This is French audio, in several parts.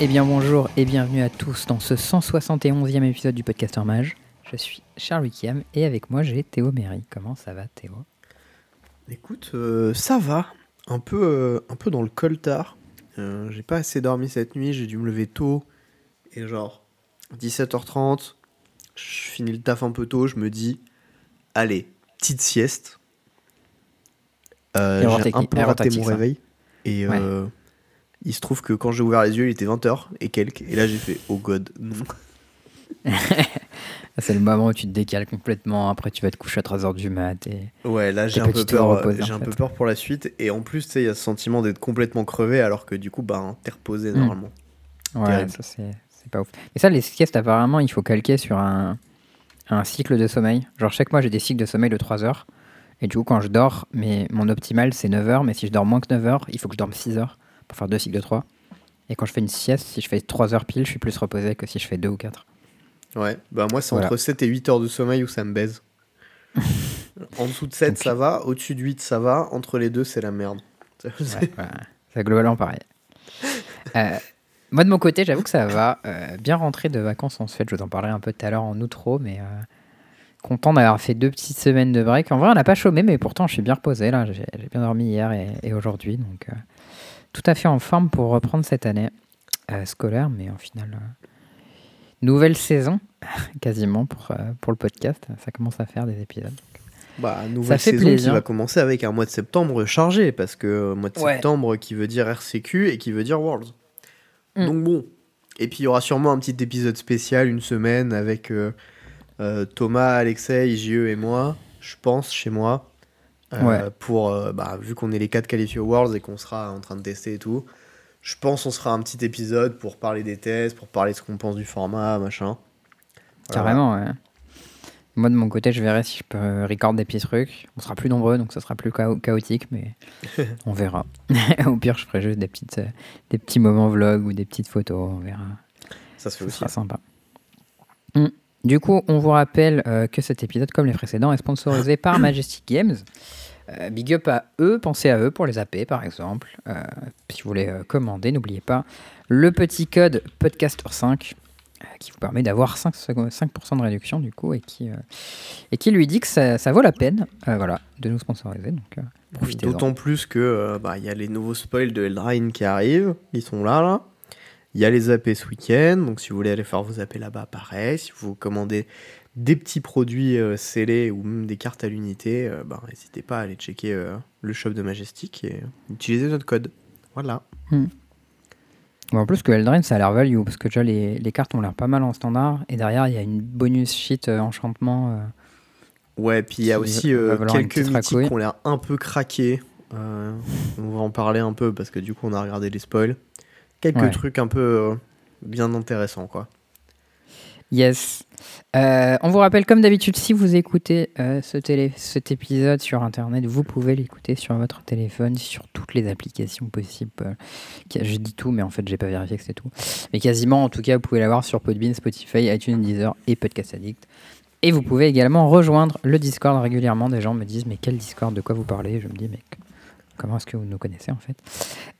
Eh bien bonjour et bienvenue à tous dans ce 171e épisode du Podcaster Mage. Je suis Charles Wickham et avec moi j'ai Théo Méry. Comment ça va Théo? Écoute, euh, ça va. Un peu, euh, un peu dans le coltard. Euh, j'ai pas assez dormi cette nuit, j'ai dû me lever tôt. Et genre, 17h30, je finis le taf un peu tôt, je me dis, allez, petite sieste. J'ai un peu raté mon réveil. Et il se trouve que quand j'ai ouvert les yeux, il était 20h et quelques. Et là, j'ai fait, oh god, non. C'est le moment où tu te décales complètement. Après, tu vas te coucher à 3h du mat. Et ouais, là, j'ai un, peu peur, j'ai un peu peur pour la suite. Et en plus, tu sais, il y a ce sentiment d'être complètement crevé alors que du coup, bah, t'es reposé Hmm. normalement. Ouais, ça c'est c'est pas ouf. Et ça, les siestes, apparemment, il faut calquer sur un, un cycle de sommeil. Genre, chaque mois, j'ai des cycles de sommeil de 3 heures. Et du coup, quand je dors, mais mon optimal, c'est 9 heures. Mais si je dors moins que 9 heures, il faut que je dorme 6 heures pour faire deux cycles de 3. Et quand je fais une sieste, si je fais 3 heures pile, je suis plus reposé que si je fais 2 ou 4. Ouais, bah moi, c'est Voilà. entre 7 et 8 heures de sommeil où ça me baise. en dessous de 7, Donc- ça va. Au-dessus de 8, ça va. Entre les deux, c'est la merde. Ouais, ouais, c'est globalement pareil. Euh, moi, de mon côté, j'avoue que ça va. Euh, bien rentré de vacances en Suède. Je vous en parlerai un peu tout à l'heure en outro, mais euh, content d'avoir fait deux petites semaines de break. En vrai, on n'a pas chômé, mais pourtant, je suis bien reposé. là. J'ai bien dormi hier et, et aujourd'hui. Donc, tout à fait en forme pour reprendre cette année euh, scolaire, mais au final, euh, nouvelle saison, quasiment, pour, euh, pour le podcast. Ça commence à faire des épisodes. Bah, nouvelle fait saison plaisir. qui va commencer avec un mois de septembre chargé, parce que euh, mois de Ouais. septembre qui veut dire RCQ et qui veut dire Worlds. Mm. Donc bon. Et puis il y aura sûrement un petit épisode spécial, une semaine, avec Thomas, Alexei, JE et moi, je pense, chez moi. Euh, Ouais. Pour, euh, bah, vu qu'on est les quatre qualifiés aux Worlds et qu'on sera en train de tester et tout, je pense on sera un petit épisode pour parler des tests, pour parler de ce qu'on pense du format, machin. Voilà. Carrément, ouais. Moi, de mon côté, je verrai si je peux record des petits trucs. On sera plus nombreux, donc ça sera plus chao- chaotique, mais on verra. Au pire, je ferai juste des, petites, euh, des petits moments vlog ou des petites photos. On verra. Ça se fait Ce aussi. sera sympa. Mm. Du coup, on vous rappelle euh, que cet épisode, comme les précédents, est sponsorisé par Majestic Games. Euh, big up à eux, pensez à eux pour les AP par exemple. Euh, si vous voulez euh, commander, n'oubliez pas le petit code podcaster5 euh, qui vous permet d'avoir 5%, 5% de réduction du coup et qui, euh, et qui lui dit que ça, ça vaut la peine euh, voilà, de nous sponsoriser. Donc euh, profitez D'autant plus que euh, bah, il y a les nouveaux spoils de Eldraine qui arrivent, ils sont là là. Il y a les AP ce week-end, donc si vous voulez aller faire vos AP là-bas, pareil. Si vous commandez des petits produits euh, scellés ou même des cartes à l'unité, euh, bah, n'hésitez pas à aller checker euh, le shop de Majestic et utiliser notre code. Voilà. Bon, en plus que Eldraine, ça a l'air value, parce que déjà les, les cartes ont l'air pas mal en standard, et derrière il y a une bonus sheet enchantement. Ouais, puis il y a aussi quelques mythiques racouille. qui ont l'air un peu craqués. On va en parler un peu parce que du coup on a regardé les spoils. Quelques Ouais. trucs un peu euh, bien intéressants quoi. Yes. Euh, on vous rappelle, comme d'habitude, si vous écoutez euh, ce télé, cet épisode sur Internet, vous pouvez l'écouter sur votre téléphone, sur toutes les applications possibles. Je dis tout, mais en fait, j'ai pas vérifié que c'était tout. Mais quasiment, en tout cas, vous pouvez l'avoir sur Podbean, Spotify, iTunes, Deezer et Podcast Addict. Et vous pouvez également rejoindre le Discord régulièrement. Des gens me disent, mais quel Discord De quoi vous parlez? Je me dis, mais comment est-ce que vous nous connaissez en fait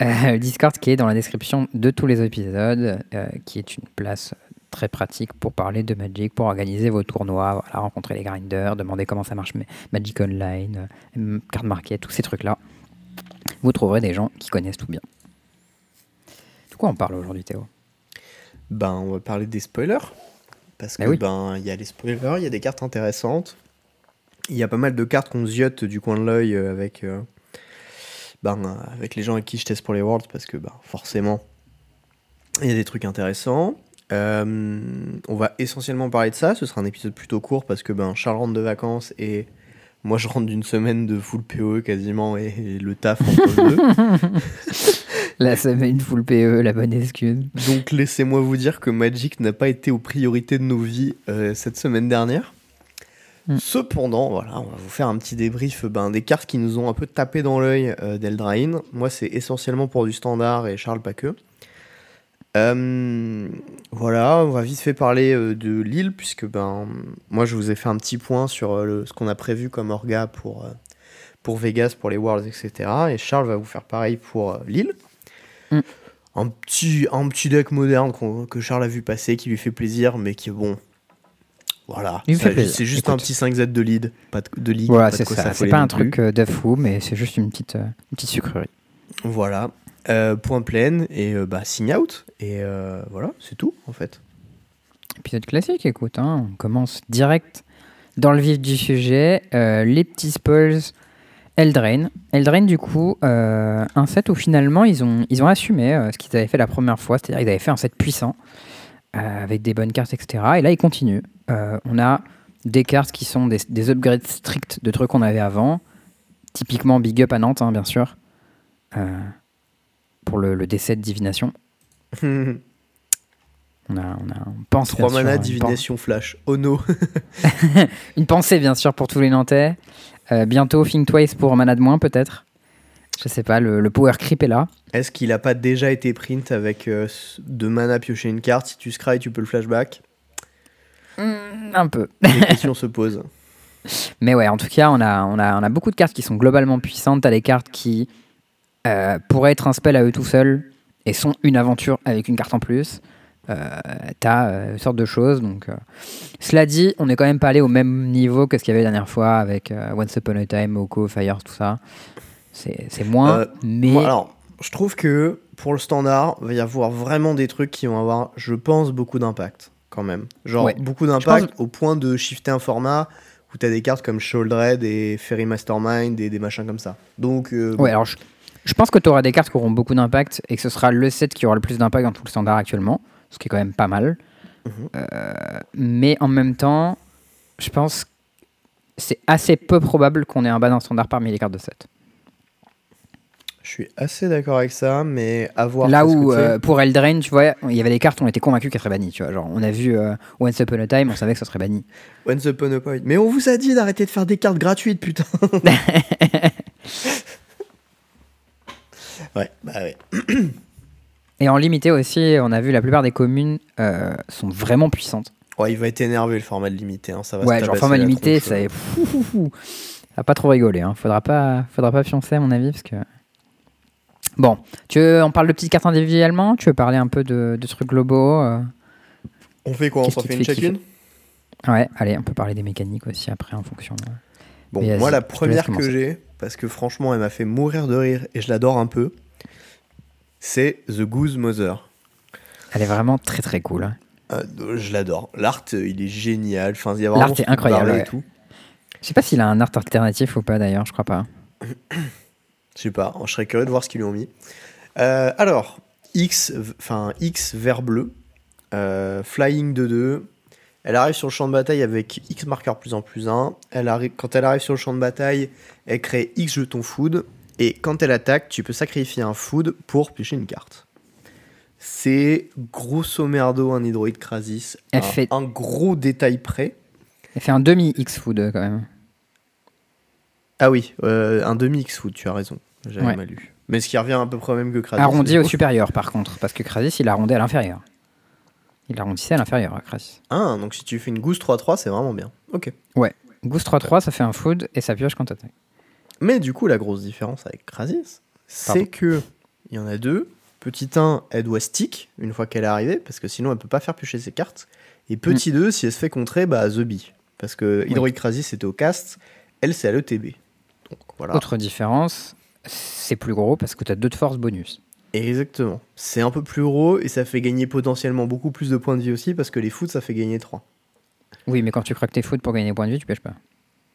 Euh, Discord qui est dans la description de tous les épisodes, euh, qui est une place très pratique pour parler de Magic, pour organiser vos tournois, voilà, rencontrer les grinders, demander comment ça marche Magic Online, euh, card market, tous ces trucs-là. Vous trouverez des gens qui connaissent tout bien. De quoi on parle aujourd'hui, Théo? Ben on va parler des spoilers parce que Ah oui. ben il y a les spoilers, il y a des cartes intéressantes. Il y a pas mal de cartes qu'on ziote du coin de l'œil euh, avec ben, avec les gens avec qui je teste pour les Worlds parce que ben, forcément il y a des trucs intéressants. Euh, on va essentiellement parler de ça. Ce sera un épisode plutôt court parce que ben, Charles rentre de vacances et moi je rentre d'une semaine de full PoE quasiment et, et le taf entre les deux. La semaine full PE, la bonne excuse. Donc laissez-moi vous dire que Magic n'a pas été aux priorités de nos vies euh, cette semaine dernière. Mm. Cependant, voilà, on va vous faire un petit débrief ben, des cartes qui nous ont un peu tapé dans l'œil euh, d'Eldraine. Moi, c'est essentiellement pour du standard et Charles pas que. Euh, voilà, on va vite fait parler euh, de Lille, puisque ben, moi je vous ai fait un petit point sur euh, le- ce qu'on a prévu comme orga pour, euh, pour Vegas, pour les Worlds, etc. Et Charles va vous faire pareil pour Lille. Mm. un petit, un petit deck moderne que Charles a vu passer, qui lui fait plaisir, mais qui est bon. Voilà, c'est juste Écoute. un petit 5Z de lead, pas de, de ligue. Voilà, c'est ça. C'est pas un truc euh, de fou, mais c'est juste une petite, euh, une petite sucrerie. Voilà, Euh, point plein et euh, bah, sign out. Et euh, voilà, c'est tout en fait. Épisode classique, écoute, hein, on commence direct dans le vif du sujet. les petits spoils. Eldraine. Eldraine, du coup, un set où finalement ils ont, ils ont assumé ce qu'ils avaient fait la première fois, c'est-à-dire qu'ils avaient fait un set puissant, avec des bonnes cartes, etc. Et là, ils continuent. Euh, on a des cartes qui sont des, des upgrades stricts de trucs qu'on avait avant. Typiquement Big Up à Nantes, hein, bien sûr. Euh, pour le, le D7 Divination. On, a, on, a, on pense 3 bien sûr, divination flash. Oh no une pensée, bien sûr, pour tous les Nantais. Euh, bientôt, Think Twice pour mana de moins, peut-être. Je sais pas, le, le power creep est là. Est-ce qu'il a pas déjà été print avec euh, deux mana piocher une carte? Si tu scry, tu peux le flashback Un peu. Les questions se posent. Mais ouais, en tout cas, on a, on a, on a beaucoup de cartes qui sont globalement puissantes. T'as des cartes qui euh, pourraient être un spell à eux tout seuls et sont une aventure avec une carte en plus. Euh, T'as euh, une sorte de choses. Donc, euh, cela dit, on n'est quand même pas allé au même niveau que ce qu'il y avait la dernière fois avec euh, Once Upon a Time, Oko, Fire, tout ça. C'est moins, Euh, mais Bon, alors, je trouve que pour le standard, il va y avoir vraiment des trucs qui vont avoir, je pense, beaucoup d'impact quand même. Genre Ouais. beaucoup d'impact au point de shifter un format où tu as des cartes comme Sholdred et Fairy Mastermind et des machins comme ça. Donc, euh, bon, Ouais, alors je, je pense que tu auras des cartes qui auront beaucoup d'impact et que ce sera le set qui aura le plus d'impact dans tout le standard actuellement, ce qui est quand même pas mal. Mhm. Euh, mais en même temps, je pense que c'est assez peu probable qu'on ait un bas d'un standard parmi les cartes de set. Je suis assez d'accord avec ça, mais à voir. Là où euh, pour Eldraine, tu vois, il y avait des cartes on était convaincus qu'elles seraient bannies. Tu vois, genre on a vu euh, Once Upon a Time, on savait que ça serait banni. Once Upon a Point. Mais on vous a dit d'arrêter de faire des cartes gratuites, putain. ouais, bah ouais. Et en limité aussi, on a vu la plupart des communes euh, sont vraiment puissantes. Ouais, il va être énervé le format de limité. Hein, ça va Ouais, se genre format limité, ça est fou, fou, fou. Ça va pas trop rigoler. Hein. Faudra pas, faudra pas pioncer à mon avis parce que. Bon, tu veux, on parle de petites cartes individuellement. Tu veux parler un peu de, de trucs globaux. euh? On fait quoi? On s'en fait une chacune? Ouais, allez, on peut parler des mécaniques aussi après en fonction. de- Bon, Mais moi, la première que j'ai, parce que franchement, elle m'a fait mourir de rire et je l'adore un peu, c'est The Goose Mother. Elle est vraiment très très cool. hein. Euh, je l'adore. L'art, euh, il est génial. Enfin, il y a L'art est incroyable, ouais. et tout. Je sais pas s'il a un art alternatif ou pas d'ailleurs, je crois pas. Je sais pas, je serais curieux de voir ce qu'ils lui ont mis. Euh, alors, X, enfin X vert bleu, euh, flying de 2. Elle arrive sur le champ de bataille avec X marqueur plus en plus 1. Elle arrive, quand elle arrive sur le champ de bataille, elle crée X jetons food. Et quand elle attaque, tu peux sacrifier un food pour piocher une carte. C'est grosso merdo un hydroïde Krasis. Elle un, fait- un gros détail près. Elle fait un demi X food quand même. Ah oui, euh, un demi X food, tu as raison. J'avais Ouais. mal lu. Mais ce qui revient à peu près au même que Krasis. Arrondi au supérieur par contre, parce que Krasis il arrondait à l'inférieur. Il arrondissait à l'inférieur, à Krasis. Ah, donc si tu fais une gousse 3-3, c'est vraiment bien. Ok. Goose 3-3, ça fait un food et ça pioche quand t'attaques. Mais du coup, la grosse différence avec Krasis, c'est que il y en a deux. Petit 1, elle doit stick une fois qu'elle est arrivée, parce que sinon elle peut pas faire piocher ses cartes. Et petit 2, si elle se fait contrer, bah The Bee. Parce que Hydroid Krasis c'était au cast, elle c'est à l'ETB. Donc voilà. Autre différence, c'est plus gros parce que t'as deux de force bonus. Exactement. C'est un peu plus gros et ça fait gagner potentiellement beaucoup plus de points de vie aussi, parce que les foot ça fait gagner 3. Oui, mais quand tu craques tes foot pour gagner des points de vie, tu pioches pas.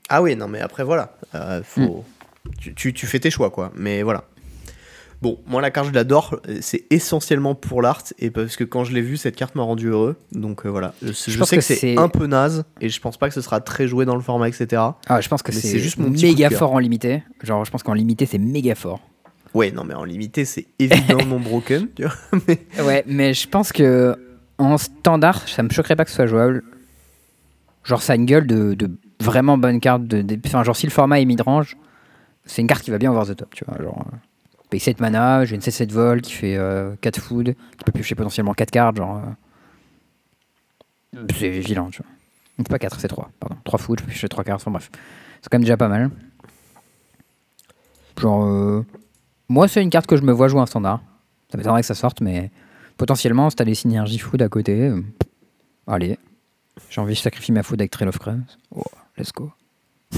Ah oui, non, mais après, voilà. Euh, faut... tu, tu- tu fais tes choix, quoi. Mais voilà. Bon, moi, la carte, je l'adore. C'est essentiellement pour l'art. Et parce que quand je l'ai vue, cette carte m'a rendu heureux. Donc euh, voilà. Je, je sais que que, c'est un peu naze. Et je pense pas que ce sera très joué dans le format, etc. Ah, je pense que c'est juste mon méga fort en limité. Genre, je pense qu'en limité, c'est méga fort. Ouais, non, mais en limité, c'est évidemment broken. Tu vois mais... Ouais, mais je pense que en standard, ça me choquerait pas que ce soit jouable. Genre, ça a une gueule de, de vraiment bonne carte. De, de- Enfin, genre, si le format est mid-range, c'est une carte qui va bien over the top, tu vois. Genre, euh, paye 7 mana, j'ai une 7-7 vol qui fait euh, 4 food, qui peut piocher potentiellement 4 cartes, genre. euh, c'est vilain, tu vois. Donc, pas 4, c'est 3, pardon. 3 food, je peux piocher 3 cartes, enfin bref. C'est quand même déjà pas mal. Genre, euh, moi, c'est une carte que je me vois jouer en standard. Ça m'étonnerait que ça sorte, mais potentiellement, si t'as des synergies food à côté, euh, allez. J'ai envie de sacrifier ma food avec Trail of Crumbs. Oh, let's go.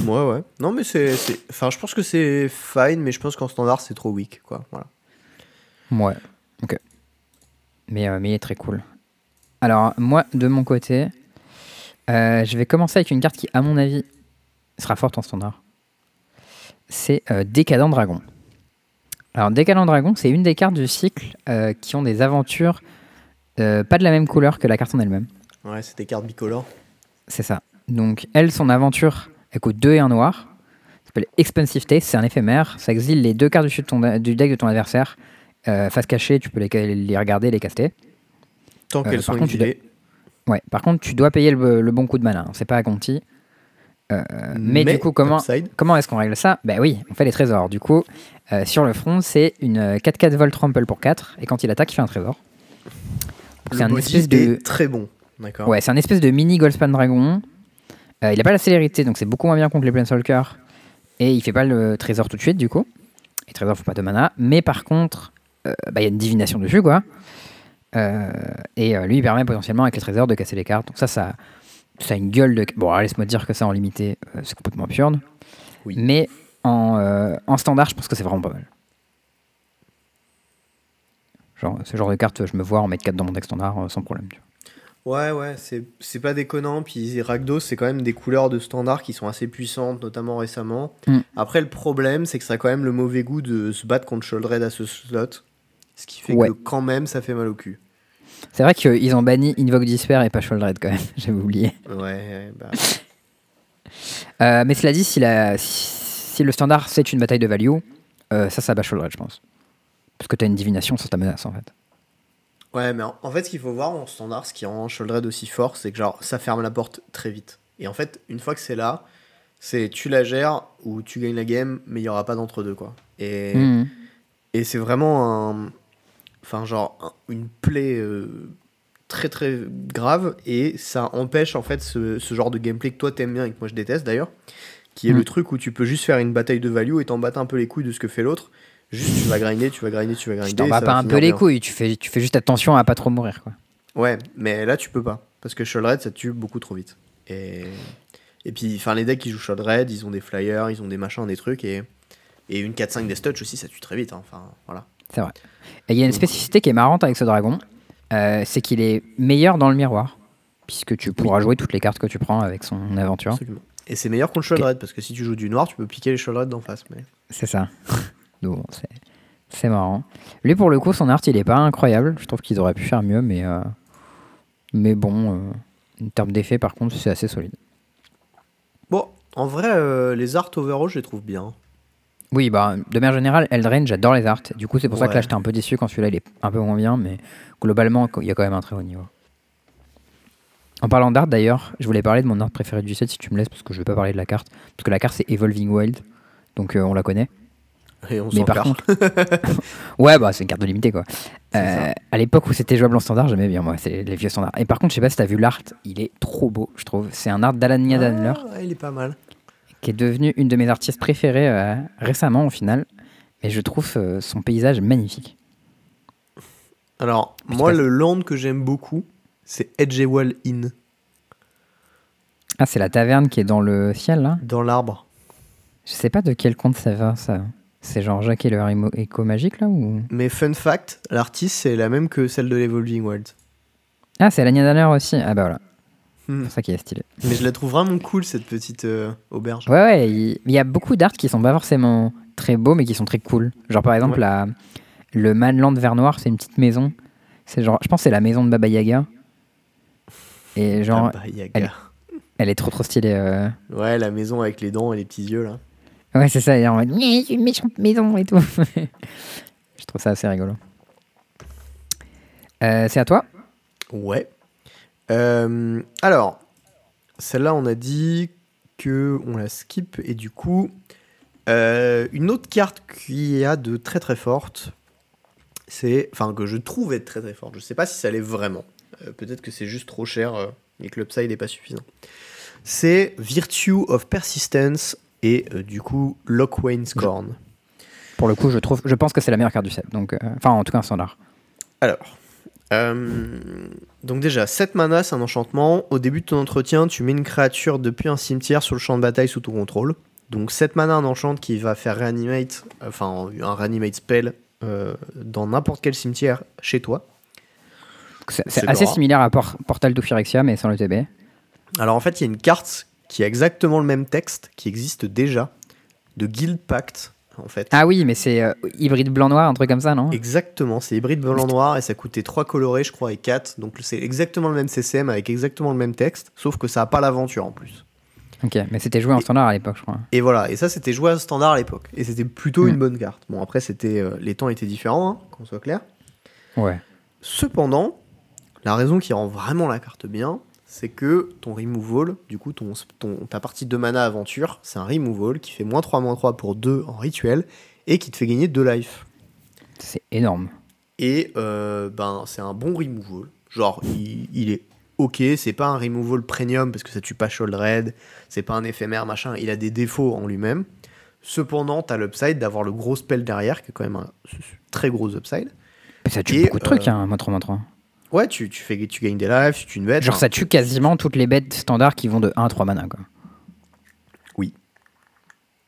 Ouais, ouais. Non, mais c'est. c'est- Enfin, je pense que c'est fine, mais je pense qu'en standard, c'est trop weak, quoi. Voilà. Ouais, ok. Mais, euh, mais il est très cool. Alors, moi, de mon côté, euh, je vais commencer avec une carte qui, à mon avis, sera forte en standard. C'est euh, Décadent Dragon. Alors, Décadent Dragon, c'est une des cartes du cycle euh, qui ont des aventures euh, pas de la même couleur que la carte en elle-même. Ouais, c'est des cartes bicolores. C'est ça. Donc, elle, son aventure, coûte 2 et 1 noir. Ça s'appelle Expensive Taste, c'est un éphémère. Ça exile les deux cartes du, de ton- du deck de ton adversaire. Euh, face cachée, tu peux les, les regarder, les caster. Tant Euh, qu'elles par sont contre. Ouais, par contre, tu dois payer le, le bon coup de mana. hein. C'est pas à Conti. Euh, mais, du coup, comment, upside. comment est-ce qu'on règle ça? Ben oui, on fait les trésors. Du coup, euh, sur le front, c'est une euh, 4-4 Volt Trample pour 4. Et quand il attaque, il fait un trésor. C'est un espèce de. est très bon. D'accord. Ouais, c'est un espèce de mini Goldspan Dragon. Euh, il a pas la célérité, donc c'est beaucoup moins bien contre les Planeswalkers. Et il fait pas le trésor tout de suite, du coup. Les trésors font pas de mana. Mais par contre, euh, bah, il y a une divination dessus, quoi. Euh, et lui, il permet potentiellement avec les trésors de casser les cartes. Donc ça, ça, ça a une gueule de. Bon, laisse-moi dire que ça en limité, c'est complètement absurde. Oui. Mais en, en standard, je pense que c'est vraiment pas mal. Genre, ce genre de carte, je me vois en mettre 4 dans mon deck standard sans problème. tu vois. Ouais, ouais, c'est pas déconnant. Puis Rakdos, c'est quand même des couleurs de standard qui sont assez puissantes, notamment récemment. Mm. Après, le problème, c'est que ça a quand même le mauvais goût de se battre contre Sholdred à ce slot. Ce qui fait Ouais. que quand même, ça fait mal au cul. C'est vrai qu'ils ont banni Invoke Despair et pas Sholdred quand même, j'avais oublié. Ouais, ouais, bah. Euh, mais cela dit, si, la, si, le standard c'est une bataille de value, euh, ça, ça bat Sholdred, je pense. Parce que t'as une divination sur ta menace en fait. Ouais, mais en, en fait, ce qu'il faut voir en standard, ce qui rend Sholdred aussi fort, c'est que genre, ça ferme la porte très vite. Et en fait, une fois que c'est là, c'est tu la gères ou tu gagnes la game, mais il y aura pas d'entre-deux, quoi. Et. Mhm. Et c'est vraiment un. Enfin, genre, un- une plaie euh, très très grave. Et ça empêche en fait ce, ce genre de gameplay que toi t'aimes bien et que moi je déteste d'ailleurs. Qui est le truc où tu peux juste faire une bataille de value et t'en battre un peu les couilles de ce que fait l'autre. Juste tu vas grinder, tu vas grinder, tu vas grinder. Tu t'en ça pas un peu les bien. couilles, tu fais, tu fais juste attention à pas trop mourir. Quoi. Ouais, mais là tu peux pas. Parce que Sholdred ça tue beaucoup trop vite. Et, et puis, enfin, les decks qui jouent Sholdred, ils ont des flyers, ils ont des machins, des trucs. Et, et une 4-5 Death Touch aussi, ça tue très vite. hein. Enfin, voilà. C'est vrai. Et il y a une spécificité qui est marrante avec ce dragon, euh, c'est qu'il est meilleur dans le miroir, puisque tu pourras jouer toutes les cartes que tu prends avec son aventure. Absolument. Et c'est meilleur contre Sholdred, parce que si tu joues du noir, tu peux piquer les Sholdred d'en face. Mais... C'est ça. Donc, bon, c'est, marrant. Lui, pour le coup, son art, il est pas incroyable. Je trouve qu'ils auraient pu faire mieux, mais, euh, mais bon, euh, en termes d'effet, par contre, c'est assez solide. Bon, en vrai, euh, les arts overall, je les trouve bien. Oui, bah, de manière générale, Eldraine, j'adore les arts. Du coup, c'est pour ça que là, j'étais un peu déçu quand celui-là, il est un peu moins bien, mais globalement, il y a quand même un très haut niveau. En parlant d'art, d'ailleurs, je voulais parler de mon art préféré du set, si tu me laisses, parce que je vais pas parler de la carte. Parce que la carte, c'est Evolving Wild, donc euh, on la connaît. Et on Mais par contre, ouais, bah c'est une carte de limité quoi. Euh, à l'époque où c'était jouable en standard, j'aimais bien moi, c'est les vieux standards. Et par contre, je sais pas si t'as vu l'art, il est trop beau, je trouve. C'est un art d'Alania Danler Ah, il est pas mal. qui est devenu une de mes artistes préférées euh, récemment au final. Mais je trouve euh, son paysage magnifique. Alors, moi, le land que j'aime beaucoup, c'est Edgewall Inn, Ah, c'est la taverne qui est dans le ciel là? dans l'arbre. Je sais pas de quel conte ça va ça. C'est genre Jacques et le Harry éco magique là ou? Mais fun fact, l'artiste, c'est la même que celle de l'Evolving Wild. Ah, c'est Alania Danler aussi. Ah bah voilà, Hmm. c'est ça qui est stylé. Mais je la trouve vraiment cool, cette petite euh, auberge. Ouais, ouais, il y a beaucoup d'arts qui sont pas forcément très beaux, mais qui sont très cool. Genre, par exemple, Ouais. la, le Manland Vert Noir, c'est une petite maison. C'est genre, je pense que c'est la maison de Baba Yaga. Et genre, bah, Yaga. elle- elle est trop trop stylée. euh. Ouais, la maison avec les dents et les petits yeux, là. Ouais, c'est ça. Et en mode, une méchante maison et tout. je trouve ça assez rigolo. Euh, c'est à toi Ouais. Euh, alors, celle-là, on a dit que on la skip et du coup, euh, une autre carte qui a de très très forte, c'est, enfin que je trouve être très très forte. Je sais pas si ça l'est vraiment. Peut-être que c'est juste trop cher et que l'upside n'est pas suffisant. C'est Virtue of Persistence et euh, du coup Lockwayne's Scorn. Pour le coup, je trouve, je pense que c'est la meilleure carte du set. Donc, euh, enfin, en tout cas, un standard. Alors, euh, donc déjà, 7 mana, c'est un enchantement. Au début de ton entretien, tu mets une créature depuis un cimetière sur le champ de bataille sous ton contrôle. Donc 7 mana, un enchant qui va faire reanimate, enfin un reanimate spell euh, dans n'importe quel cimetière chez toi. C'est assez similaire à Por- Portal to Phyrexia, mais sans le TB. Alors en fait, il y a une carte qui a exactement le même texte, qui existe déjà, de Guild Pact, en fait. Ah oui, mais c'est euh, hybride blanc-noir, un truc comme ça, non? Exactement, c'est hybride blanc noir et ça coûtait 3 colorés, je crois, et 4. Donc c'est exactement le même CCM avec exactement le même texte, sauf que ça n'a pas l'aventure en plus. Ok, mais c'était joué en standard à l'époque, je crois. Et voilà, et ça c'était joué à standard à l'époque. Et c'était plutôt une bonne carte. Bon, après, c'était euh, les temps étaient différents, hein, qu'on soit clair. Ouais. Cependant, la raison qui rend vraiment la carte bien, c'est que ton removal, du coup, ton, ton- ta partie de mana aventure, c'est un removal qui fait moins 3, moins 3 pour 2 en rituel et qui te fait gagner 2 life. C'est énorme. Et euh, ben, c'est un bon removal. Genre, il, il est ok, c'est pas un removal premium parce que ça tue pas Shoulder Red, c'est pas un éphémère, machin, il a des défauts en lui-même. Cependant, t'as l'upside d'avoir le gros spell derrière, qui est quand même un très gros upside. Mais ça tue Et, beaucoup de trucs, euh, hein, moins 3, moins 3. Ouais, tu, tu, fais, tu gagnes des lives, tu tues une bête. Genre, ça tue quasiment toutes les bêtes standards qui vont de 1 à 3 mana, quoi. Oui.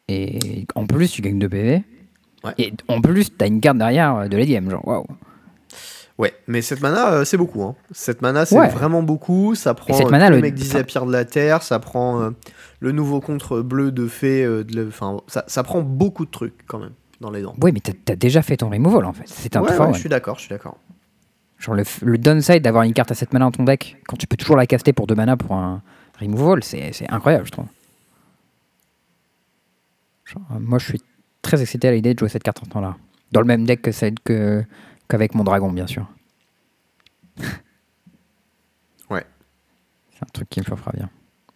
Et en plus, tu gagnes 2 PV. Ouais. Et en plus, t'as une carte derrière euh, de game, genre, waouh. Ouais, mais cette mana, euh, c'est beaucoup. Hein. Cette mana, c'est Ouais. vraiment beaucoup. Ça prend cette euh, mana, le- mecs disappear de la terre, ça prend euh, le nouveau contre bleu de fée, de enfin, ça, ça prend beaucoup de trucs quand même dans les dents. Ouais, mais t'as déjà fait ton removal, en fait. C'est un Ouais, ouais, je suis d'accord, je suis d'accord. Genre, le, le downside d'avoir une carte à 7 mana dans ton deck, quand tu peux toujours la caster pour 2 mana pour un removal, c'est incroyable, je trouve. Genre, euh, moi, je suis très excité à l'idée de jouer cette carte en temps-là. Dans le même deck que celle que qu'avec mon dragon, bien sûr. Ouais. C'est un truc qui me fera bien.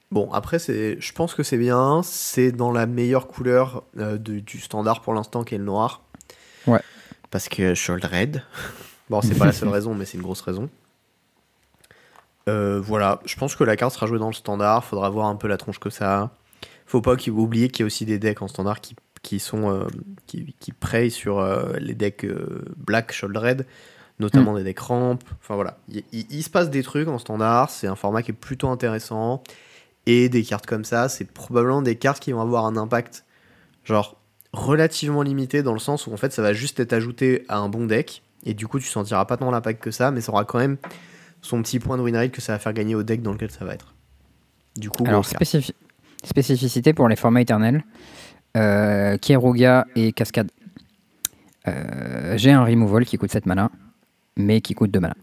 Bon, après, c'est, je pense que c'est bien. C'est dans la meilleure couleur euh, de- du standard pour l'instant, qui est le noir. Ouais. Parce que Shoulder Red. Bon, c'est pas la seule raison, mais c'est une grosse raison. Euh, voilà, je pense que la carte sera jouée dans le standard. Faudra voir un peu la tronche que ça a. Faut pas qu'il- oublier qu'il y a aussi des decks en standard qui, qui sont euh, qui, qui sur euh, les decks Black Shoulder Red, notamment des decks ramp. Enfin voilà, il, il- il se passe des trucs en standard. C'est un format qui est plutôt intéressant. Et des cartes comme ça, c'est probablement des cartes qui vont avoir un impact genre relativement limité dans le sens où en fait ça va juste être ajouté à un bon deck et du coup tu sentiras pas tant l'impact que ça, mais ça aura quand même son petit point de win rate que ça va faire gagner au deck dans lequel ça va être. Du coup, Alors, spécifi- spécificité pour les formats éternels euh, Kieruga et Cascade. Euh, J'ai un removal qui coûte 7 mana, mais qui coûte 2 mana.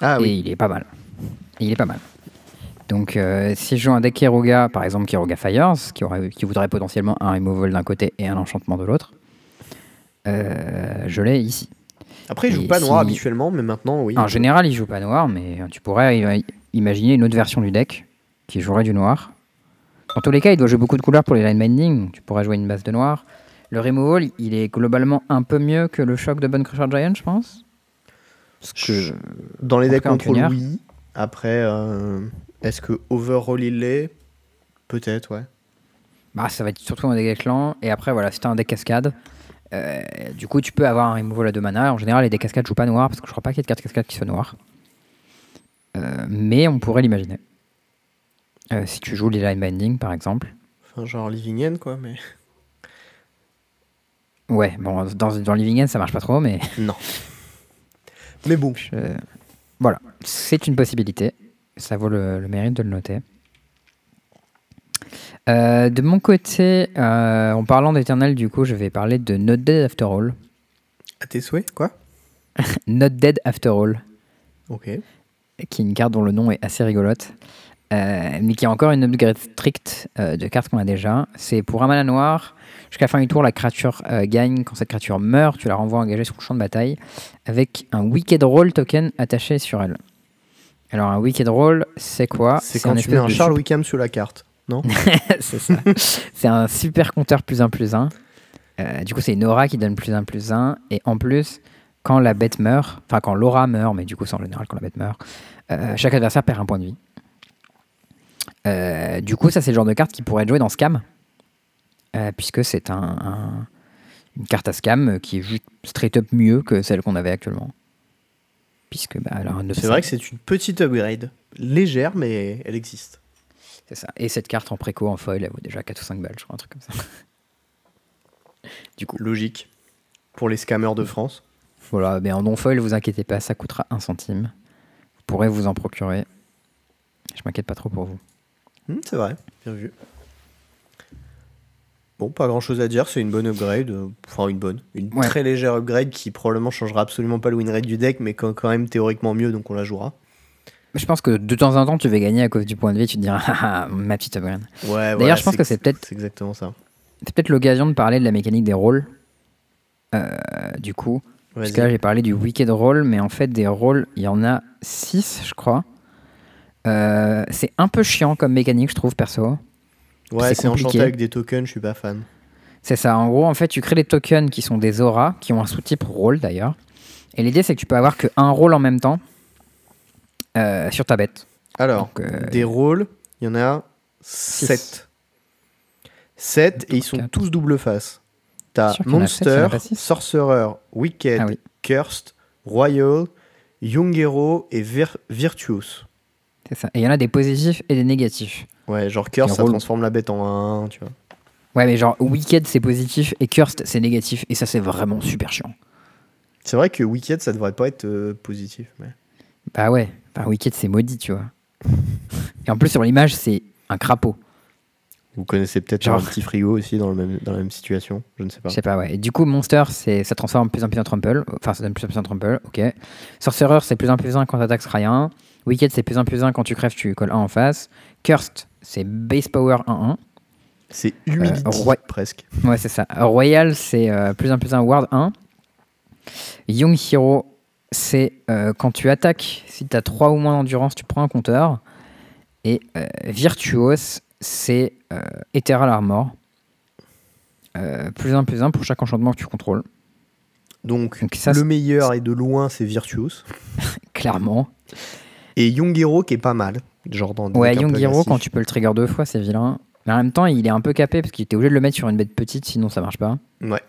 ah Et oui, il est pas mal. Et il est pas mal. Donc, euh, si je joue un deck Kieruga, par exemple Kieruga Fires, qui, aurait, qui voudrait potentiellement un removal d'un côté et un enchantement de l'autre, je l'ai ici. après il joue et pas noir si- habituellement, mais maintenant oui. En général, il joue pas noir, mais tu pourrais imaginer une autre version du deck qui jouerait du noir. Dans tous les cas, il doit jouer beaucoup de couleurs pour les line binding, tu pourrais jouer une base de noir. Le removal, il est globalement un peu mieux que le choc de Bone Crusher Giant, je pense. Parce que Dans les decks pionnière. oui. Après, euh, est-ce que overall il l'est? Peut-être, ouais. bah, ça va être surtout un deck clan. Et après, voilà, t'as un deck cascade, euh, du coup, tu peux avoir un removal à deux mana. En général, les decks cascades jouent pas noir, parce que je crois pas qu'il y ait de cartes cascades qui soient noires. Euh, mais on pourrait l'imaginer. Euh, si tu joues les line binding, par exemple. Enfin, genre Living End, quoi, mais. Ouais, bon, dans, dans Living End, ça marche pas trop, mais Non. Mais bon. je- voilà, c'est une possibilité. Ça vaut le, le mérite de le noter. Euh, de mon côté, euh, en parlant d'Eternal, du coup, je vais parler de Not Dead After All. À tes souhaits, quoi Not Dead After All, Ok. qui est une carte dont le nom est assez rigolote, euh, mais qui a encore une upgrade stricte de cartes qu'on a déjà. C'est pour un mana noir. Jusqu'à la fin du tour, la créature gagne. Quand cette créature meurt, tu la renvoies engagée sur le champ de bataille avec un Wicked Roll token attaché sur elle. Alors, un Wicked Roll, c'est quoi? C'est quand un tu mets un de Charles Wickham sur la carte, non c'est ça. c'est un super compteur plus 1 plus 1. Euh, du coup, c'est une aura qui donne plus 1 plus 1. Et en plus, quand la bête meurt, enfin quand l'aura meurt, mais du coup, c'est en général quand la bête meurt, euh, chaque adversaire perd un point de vie. Euh, du coup, ça, c'est le genre de carte qui pourrait être jouée dans Scam. puisque c'est un, un- une carte à scam qui est juste straight up mieux que celle qu'on avait actuellement. Puisque, bah, elle a un C'est 900. vrai que c'est une petite upgrade. Légère, mais elle existe. C'est ça. Et cette carte en préco, en foil, elle vaut déjà 4 ou 5 balles, je crois, un truc comme ça. du coup, Logique. Pour les scammers de France. voilà. Mais en non-foil, vous inquiétez pas, ça coûtera 1 centime. Vous pourrez vous en procurer. Je m'inquiète pas trop pour vous. Hmm, c'est vrai, bien vu. Bon, pas grand chose à dire, c'est une bonne upgrade. Enfin, une bonne. Une Ouais. très légère upgrade qui probablement changera absolument pas le win rate du deck, mais quand même théoriquement mieux, donc on la jouera. Je pense que de temps en temps, tu vas gagner à cause du point de vie. Tu te diras, ah, ma petite upgrade. Ouais, D'ailleurs, je pense que c'est peut-être- C'est exactement ça. C'est peut-être l'occasion de parler de la mécanique des rôles. Euh, du coup, parce que là, j'ai parlé du wicked roll, mais en fait, des rôles, il y en a 6, je crois. Euh, c'est un peu chiant comme mécanique, je trouve, perso. Ouais, c'est enchanté avec des tokens, je suis pas fan. C'est ça. En gros, en fait, tu crées des tokens qui sont des auras, qui ont un sous-type rôle d'ailleurs. Et l'idée, c'est que tu peux avoir que un rôle en même temps euh, sur ta bête. Alors, Donc, euh, des rôles, il y en a 7. 7 et ils sont Quatre. tous double face. T'as sept, Monster, Sorcerer, Wicked, Ah oui. Cursed, Royal, Young Hero et Vir- Virtuous. C'est ça. Et il y en a des positifs et des négatifs. Ouais, genre Cursed, ça transforme la bête en 1, tu vois. Ouais, mais genre, Wicked, c'est positif et Cursed, c'est négatif. Et ça, c'est vraiment super chiant. C'est vrai que Wicked, ça devrait pas être euh, positif. Mais... Bah ouais, bah Wicked c'est maudit, tu vois. Et en plus sur l'image c'est un crapaud. Vous connaissez peut-être Genre. un petit frigo aussi dans, le même, dans la même situation, je ne sais pas. Je sais pas, ouais. Et du coup Monster ça transforme plus en plus en trample. Enfin ça donne plus en plus en trample, ok. Sorcerer c'est plus en plus 1 quand t'attaques rien. Wicked c'est plus en plus 1 quand tu crèves tu colles 1 en face. Cursed c'est base power 1-1. C'est humidity, Euh, presque. Ouais c'est ça. Royal c'est euh, plus en plus 1 ward 1. Young Hero c'est euh, quand tu attaques, si tu as 3 ou moins d'endurance tu prends un compteur. Et euh, Virtuos c'est euh, Ethereal Armor. Euh, plus 1 plus 1 pour chaque enchantement que tu contrôles. Donc, Donc ça, le meilleur et de loin, c'est Virtuous. Clairement. Et Young Hero qui est pas mal. Genre dans Ouais, agressifs. quand tu peux le trigger deux fois, c'est vilain. Mais en même temps, il est un peu capé parce qu'il était obligé de le mettre sur une bête petite, sinon ça marche pas. Ouais.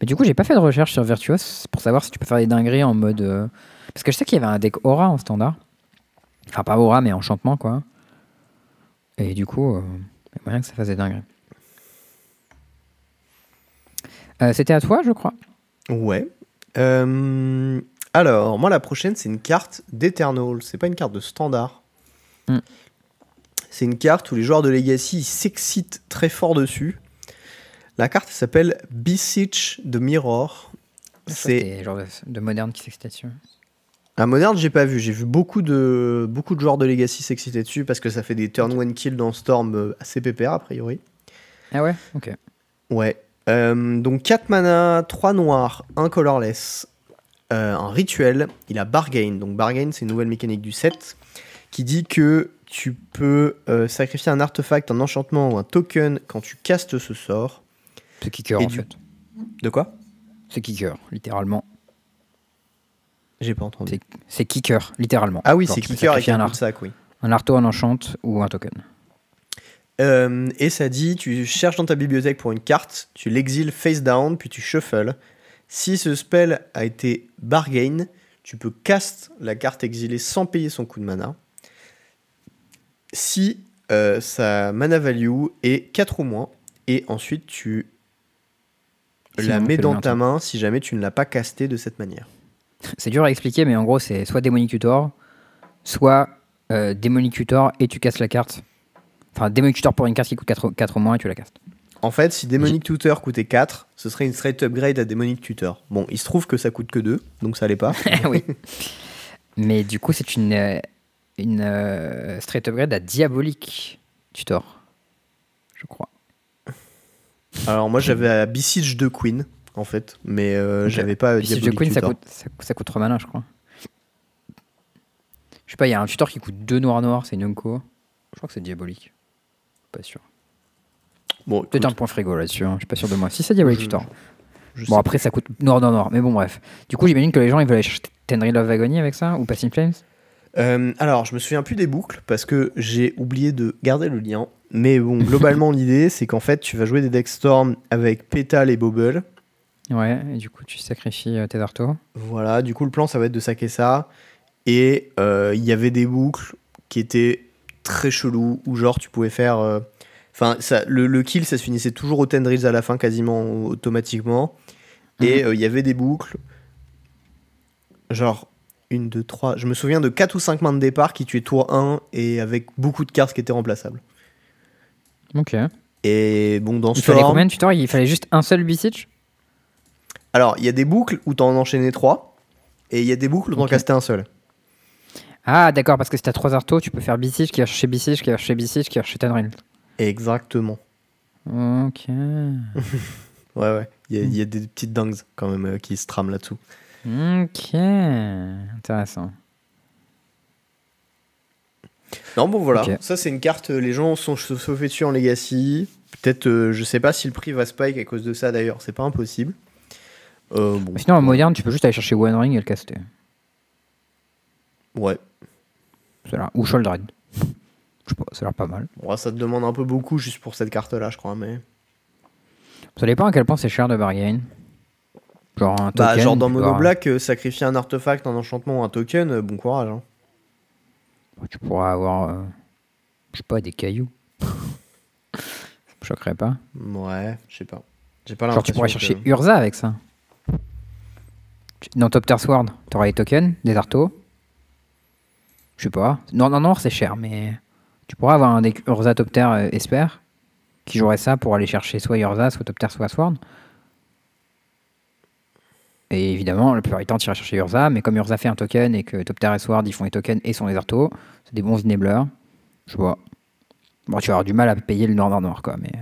Mais du coup, j'ai pas fait de recherche sur Virtuos pour savoir si tu peux faire des dingueries en mode. euh, Parce que je sais qu'il y avait un deck Aura en standard. Enfin, pas Aura, mais enchantement, quoi. Et du coup, euh, il y a moyen que ça fasse des dingueries. Euh, C'était à toi, je crois. Ouais. Euh, alors, moi, la prochaine, c'est une carte d'Eternal. C'est pas une carte de standard. Hmm. C'est une carte où les joueurs de Legacy ils s'excitent très fort dessus. La carte s'appelle Beseech the Mirror. C'est genre de, de moderne qui s'excitait dessus. un moderne, j'ai pas vu. J'ai vu beaucoup de beaucoup de joueurs de Legacy s'exciter dessus parce que ça fait des turn one kill dans Storm euh, assez pépère a priori. Ah ouais? Ok. Ouais. Euh, donc 4 mana, 3 noirs, 1 colorless, euh, un rituel. Il a Bargain. Donc Bargain, c'est une nouvelle mécanique du set qui dit que tu peux euh, sacrifier un artefact, un enchantement ou un token quand tu castes ce sort. C'est kicker Et en du- fait. De quoi? C'est kicker, littéralement. J'ai pas entendu. C'est kicker, littéralement. Ah oui, c'est kicker avec un sac, oui. un arteau, un enchant ou un token. Euh, et ça dit, tu cherches dans ta bibliothèque pour une carte, tu l'exiles face down, puis tu shuffle. Si ce spell a été bargain, tu peux cast la carte exilée sans payer son coût de mana. Si euh, sa mana value est 4 ou moins, et ensuite tu la mets dans ta main si jamais tu ne l'as pas casté de cette manière. C'est dur à expliquer, mais en gros, c'est soit Demonic Tutor, soit euh, Demonic Tutor et tu casses la carte. Enfin, Demonic Tutor pour une carte qui coûte 4, 4 ou moins et tu la castes. En fait, si Demonic Tutor coûtait 4, ce serait une straight upgrade à Demonic Tutor. Bon, il se trouve que ça coûte que 2, donc ça l'est pas. oui. Mais du coup, c'est une, euh, une euh, straight upgrade à Diabolique Tutor. Je crois. Alors moi j'avais à Besiege de Queen en fait, mais euh, j'avais pas si Diabolic de Queen, ça coûte, ça, ça coûte 3 mana, je crois. Je sais pas, il y a un tutor qui coûte 2 noirs noirs, c'est une Yonko. Je crois que c'est diabolique. Pas sûr. Bon, Peut-être un point frigo là-dessus, hein. je suis pas sûr de moi. Si c'est diabolique tutor. je Bon, après, ça coûte noir dans noir, mais bon, bref. Du coup, j'imagine que les gens ils veulent aller chercher Tenry Love Agony avec ça ou Passing Flames? Euh, alors, je me souviens plus des boucles parce que j'ai oublié de garder le lien. Mais bon, globalement, l'idée, c'est qu'en fait, tu vas jouer des decks Storm avec Pétale et Bobble. Ouais, et du coup, tu sacrifies euh, tes. Voilà, du coup, le plan, ça va être de saquer ça. Et euh, il y avait des boucles qui étaient très chelous, où genre, tu pouvais faire. euh, Enfin, le, le kill, ça se finissait toujours au tendrils à la fin, quasiment automatiquement. Et euh, il y avait des boucles. Genre, une, deux, trois. Je me souviens de 4 ou 5 mains de départ qui tuaient tour 1 et avec beaucoup de cartes qui étaient remplaçables. Ok. Et bon, dans Il fallait combien de tutoriels? Il fallait juste un seul besiege Alors, il y a des boucles où t'en enchaînais 3. Et il y a des boucles où t'en Ok. castais un seul. Ah, d'accord, parce que si t'as trois artos, tu peux faire besiege qui va chercher besiege, qui va chercher besiege, qui va chercher Tenril. Exactement. Ok. Ouais, ouais. Il y, a- il y a des petites dingues quand même euh, qui se trament là-dessous. Ok. Intéressant. Non, bon, voilà. Ça, c'est une carte. euh, Les gens sont se sauvé dessus en Legacy. Peut-être, euh, je sais pas si le prix va spike à cause de ça d'ailleurs. C'est pas impossible. Euh, bon. Sinon, en moderne, tu peux juste aller chercher One Ring et le caster. Ouais. Ou Shouldered. Je sais pas, ça a l'air pas mal. Ouais, ça te demande un peu beaucoup juste pour cette carte-là, je crois. Mais... Ça dépend à quel point c'est cher de bargain. Genre un Bah, genre dans Mono Black, euh, sacrifier un artefact, un enchantement ou un token, euh, bon courage. hein. Tu pourras avoir, euh, je sais pas, des cailloux. ça me choquerait pas. Ouais, je sais pas. J'ai pas Genre tu pourrais que- chercher Urza avec ça. Dans Top Tier Sword, t'auras les tokens, des artos. Je sais pas. Non, non, non, c'est cher, mais tu pourras avoir un deck Urza Top Tier euh, Esper qui jouerait ça pour aller chercher soit Urza, soit Top Tier, soit Sword. Et évidemment, la plupart tu iras chercher Urza, mais comme Urza fait un token et que Top Tier et Sword font les tokens et sont les artos, c'est des bons enablers. Je pas. Bon, tu vas avoir du mal à payer le noir noir noir, quoi, mais.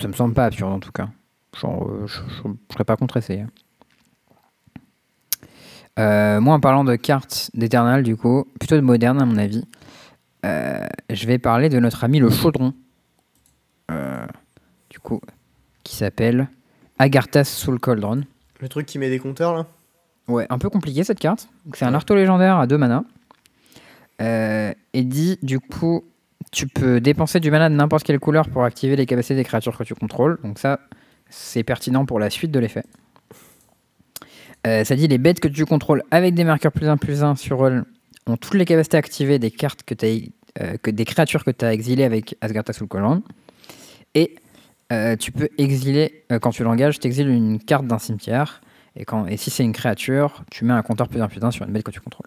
Ça me semble pas absurde en tout cas. Genre, euh, je, je, serais pas contre essayer. Euh, moi, en parlant de cartes d'Eternal, du coup, plutôt de moderne à mon avis, euh, je vais parler de notre ami le chaudron. Euh, du coup, qui s'appelle Agarthas Soul Cauldron. Le truc qui met des compteurs là? Ouais, un peu compliqué cette carte. C'est un arto légendaire à 2 mana. Euh, et dit, du coup, tu peux dépenser du mana de n'importe quelle couleur pour activer les capacités des créatures que tu contrôles. Donc ça, c'est pertinent pour la suite de l'effet. Euh, ça dit les bêtes que tu contrôles avec des marqueurs plus 1 plus 1 sur eux ont toutes les capacités activées des cartes que, as, que des créatures que tu as exilées avec Asgartha Soul Cauldron. Et euh, tu peux exiler, euh, quand tu l'engages, tu exiles une carte d'un cimetière. Et, quand, et si c'est une créature, tu mets un compteur plus 1 plus 1 sur une bête que tu contrôles.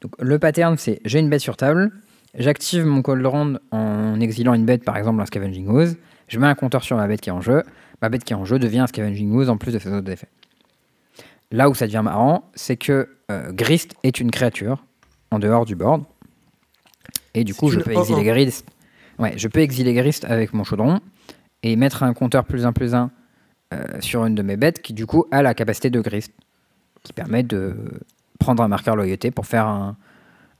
Donc le pattern, c'est j'ai une bête sur table, j'active mon cauldron en exilant une bête, par exemple un Scavenging Ooze, je mets un compteur sur ma bête qui est en jeu, ma bête qui est en jeu devient un Scavenging Ooze en plus de ses autres effets. Là où ça devient marrant, c'est que euh, Grist est une créature en dehors du board. Et du coup, je peux 1-1. exiler Grist. Ouais, je peux exiler Grist avec mon chaudron et mettre un compteur plus 1 plus 1 euh, sur une de mes bêtes qui du coup a la capacité de Grist, qui permet de prendre un marqueur loyauté pour faire un,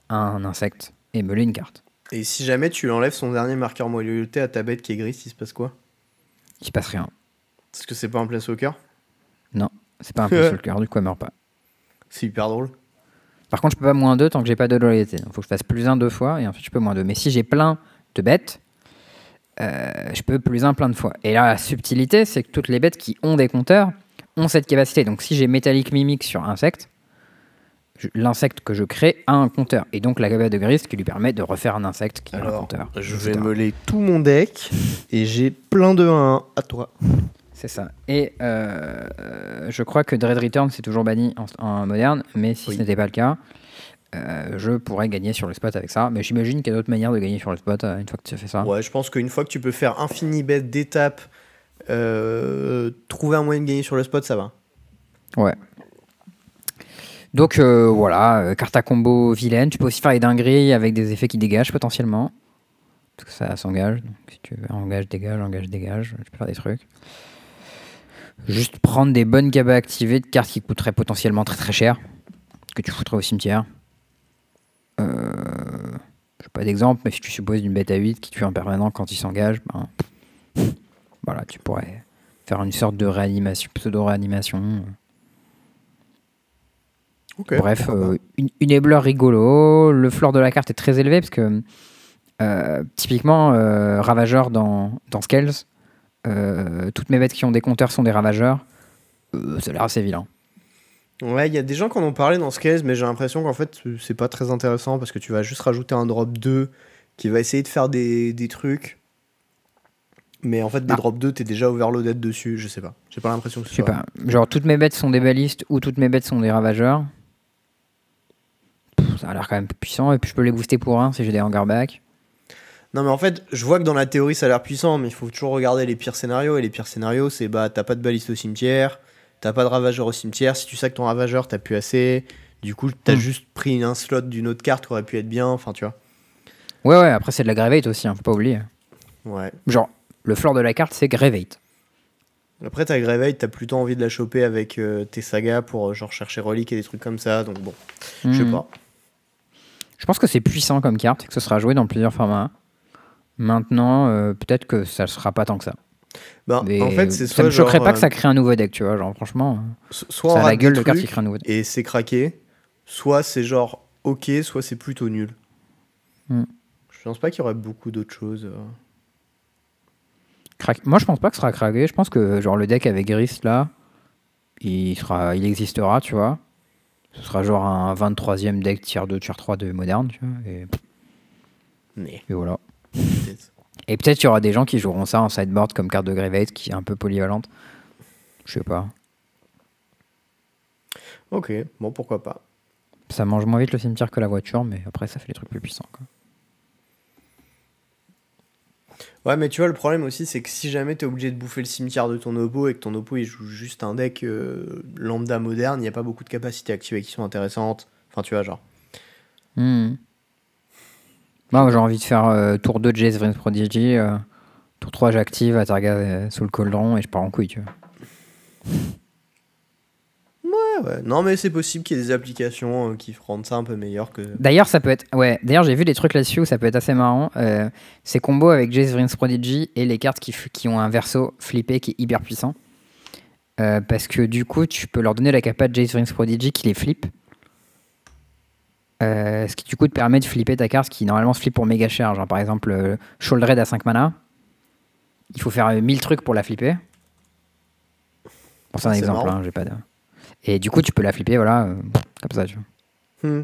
un insecte et meuler une carte. Et si jamais tu enlèves son dernier marqueur loyauté à ta bête qui est grise, il se passe quoi? Il se passe rien. Parce que c'est pas un planeswalker Non, c'est pas un sur le cœur, du coup elle meurt pas. C'est hyper drôle. Par contre, je peux pas moins 2 tant que j'ai pas de loyauté. Il faut que je fasse plus 1 deux fois et ensuite je peux moins 2. Mais si j'ai plein de bêtes, euh, je peux plus 1 plein de fois. Et là, la subtilité, c'est que toutes les bêtes qui ont des compteurs ont cette capacité. Donc si j'ai métallique mimique sur insecte, je- l'insecte que je crée a un compteur. Et donc la capacité de Grist qui lui permet de refaire un insecte qui a un compteur. je etc. vais meuler tout mon deck et j'ai plein de 1 à toi. C'est ça. Et euh, euh, je crois que Dread Return c'est toujours banni en, en moderne, mais si Oui. ce n'était pas le cas, euh, je pourrais gagner sur le spot avec ça. Mais j'imagine qu'il y a d'autres manières de gagner sur le spot euh, une fois que tu as fait ça. Ouais, je pense qu'une fois que tu peux faire infini bêtes d'étapes, euh, trouver un moyen de gagner sur le spot, ça va. Ouais. Donc voilà, carte à combo vilaine. Tu peux aussi faire les dingueries avec des effets qui dégagent potentiellement. Parce que ça s'engage. Donc si tu veux, engage, dégage, engage, dégage, tu peux faire des trucs. Juste prendre des bonnes cabas activées de cartes qui coûteraient potentiellement très très cher. Que tu foutrais au cimetière. Euh, je sais pas d'exemple, mais si tu supposes une bête à 8 qui tue en permanent quand il s'engage, ben, voilà, tu pourrais faire une sorte de réanimation, pseudo-réanimation. Bref, euh, une, une ébleur rigolo. Le floor de la carte est très élevé parce que euh, typiquement, euh, Ravageur dans, dans Scales, toutes mes bêtes qui ont des compteurs sont des ravageurs, ça a l'air assez vilain. Ouais, il y a des gens qui en ont parlé dans ce case, mais j'ai l'impression qu'en fait, c'est pas très intéressant parce que tu vas juste rajouter un drop 2 qui va essayer de faire des, des trucs. Mais en fait, des Ah. drop 2, t'es déjà overloaded dessus, je sais pas. J'ai pas l'impression que ce Je sais pas. Genre, toutes mes bêtes sont des balistes ou toutes mes bêtes sont des ravageurs. Pff, ça a l'air quand même puissant. Et puis, je peux les booster pour un si j'ai des hangarback. Non, mais en fait, je vois que dans la théorie, ça a l'air puissant, mais il faut toujours regarder les pires scénarios. Et les pires scénarios, c'est bah, t'as pas de baliste au cimetière, t'as pas de ravageur au cimetière. Si tu sais que ton ravageur, t'as plus assez. Du coup, t'as Hmm. juste pris un slot d'une autre carte qui aurait pu être bien. Enfin, tu vois. Ouais, ouais, après, c'est de la Gravate aussi, hein, faut pas oublier. Ouais. Genre, le floor de la carte, c'est Gravate. Après, ta Gravate, t'as plutôt envie de la choper avec euh, tes sagas pour euh, genre chercher reliques et des trucs comme ça. Donc bon, je sais Hmm. pas. Je pense que c'est puissant comme carte et que ce sera joué dans plusieurs formats. Maintenant, euh, peut-être que ça sera pas tant que ça. Bah, Mais en fait, c'est ça me choquerait genre, pas que euh, ça crée un nouveau deck, tu vois. Genre, franchement, euh, so- soit ça on a la gueule des de carte qui crée un nouveau deck. et c'est craqué, soit c'est genre ok, soit c'est plutôt nul. Hmm. Je pense pas qu'il y aurait beaucoup d'autres choses. euh. Moi, je pense pas que ce sera craqué. Je pense que genre le deck avec Grist là, il sera, il existera, tu vois. Ce sera genre un 23e deck tier 2, tier 3 de moderne, tu vois. Et, et voilà. Et peut-être qu'il y aura des gens qui joueront ça en sideboard comme carte de Gravate qui est un peu polyvalente. Je sais pas. Ok, bon pourquoi pas. Ça mange moins vite le cimetière que la voiture, mais après ça fait des trucs plus puissants. Quoi. Ouais, mais tu vois, le problème aussi, c'est que si jamais t'es obligé de bouffer le cimetière de ton oppo et que ton oppo il joue juste un deck euh, lambda moderne, il n'y a pas beaucoup de capacités activées qui sont intéressantes. Enfin, tu vois, genre. Hmm. Moi, j'ai envie de faire euh, tour 2 de Vryn's Prodigy. euh, tour 3, j'active, Atarga euh, sous le cauldron et je pars en couille, tu vois. Ouais, ouais. Non, mais c'est possible qu'il y ait des applications euh, qui rendent ça un peu meilleur que. D'ailleurs, ça peut être. Ouais, d'ailleurs, j'ai vu des trucs là-dessus où ça peut être assez marrant. Euh, ces combos avec Jace Vryn's Prodigy et les cartes qui, f- qui ont un verso flippé qui est hyper puissant. Euh, parce que du coup, tu peux leur donner la capa de Jace Vryn's Prodigy qui les flippe. Euh, ce qui du coup te permet de flipper ta carte qui normalement se flippe pour méga cher. Genre par exemple, euh, Shouldered à 5 mana. Il faut faire euh, 1000 trucs pour la flipper. Bon, c'est un exemple, hein, j'ai pas de. Et du coup, tu peux la flipper, voilà, euh, comme ça, tu vois. Hmm.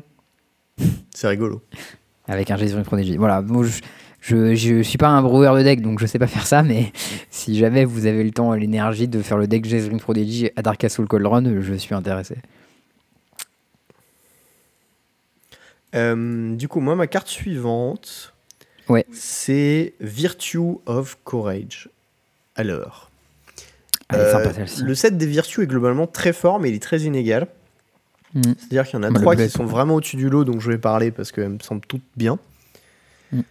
C'est rigolo. Avec un Jason Prodigy. Voilà, moi, je, je, je suis pas un brouilleur de deck, donc je sais pas faire ça, mais si jamais vous avez le temps et l'énergie de faire le deck Jason Prodigy à Dark Castle je suis intéressé. Euh, du coup, moi, ma carte suivante, Ouais. c'est Virtue of Courage. Alors, euh, sympa le set des Virtues est globalement très fort, mais il est très inégal. Mm. C'est-à-dire qu'il y en a Bah, trois qui sont vraiment au-dessus du lot, donc je vais parler parce qu'elles me semblent toutes bien. Mm.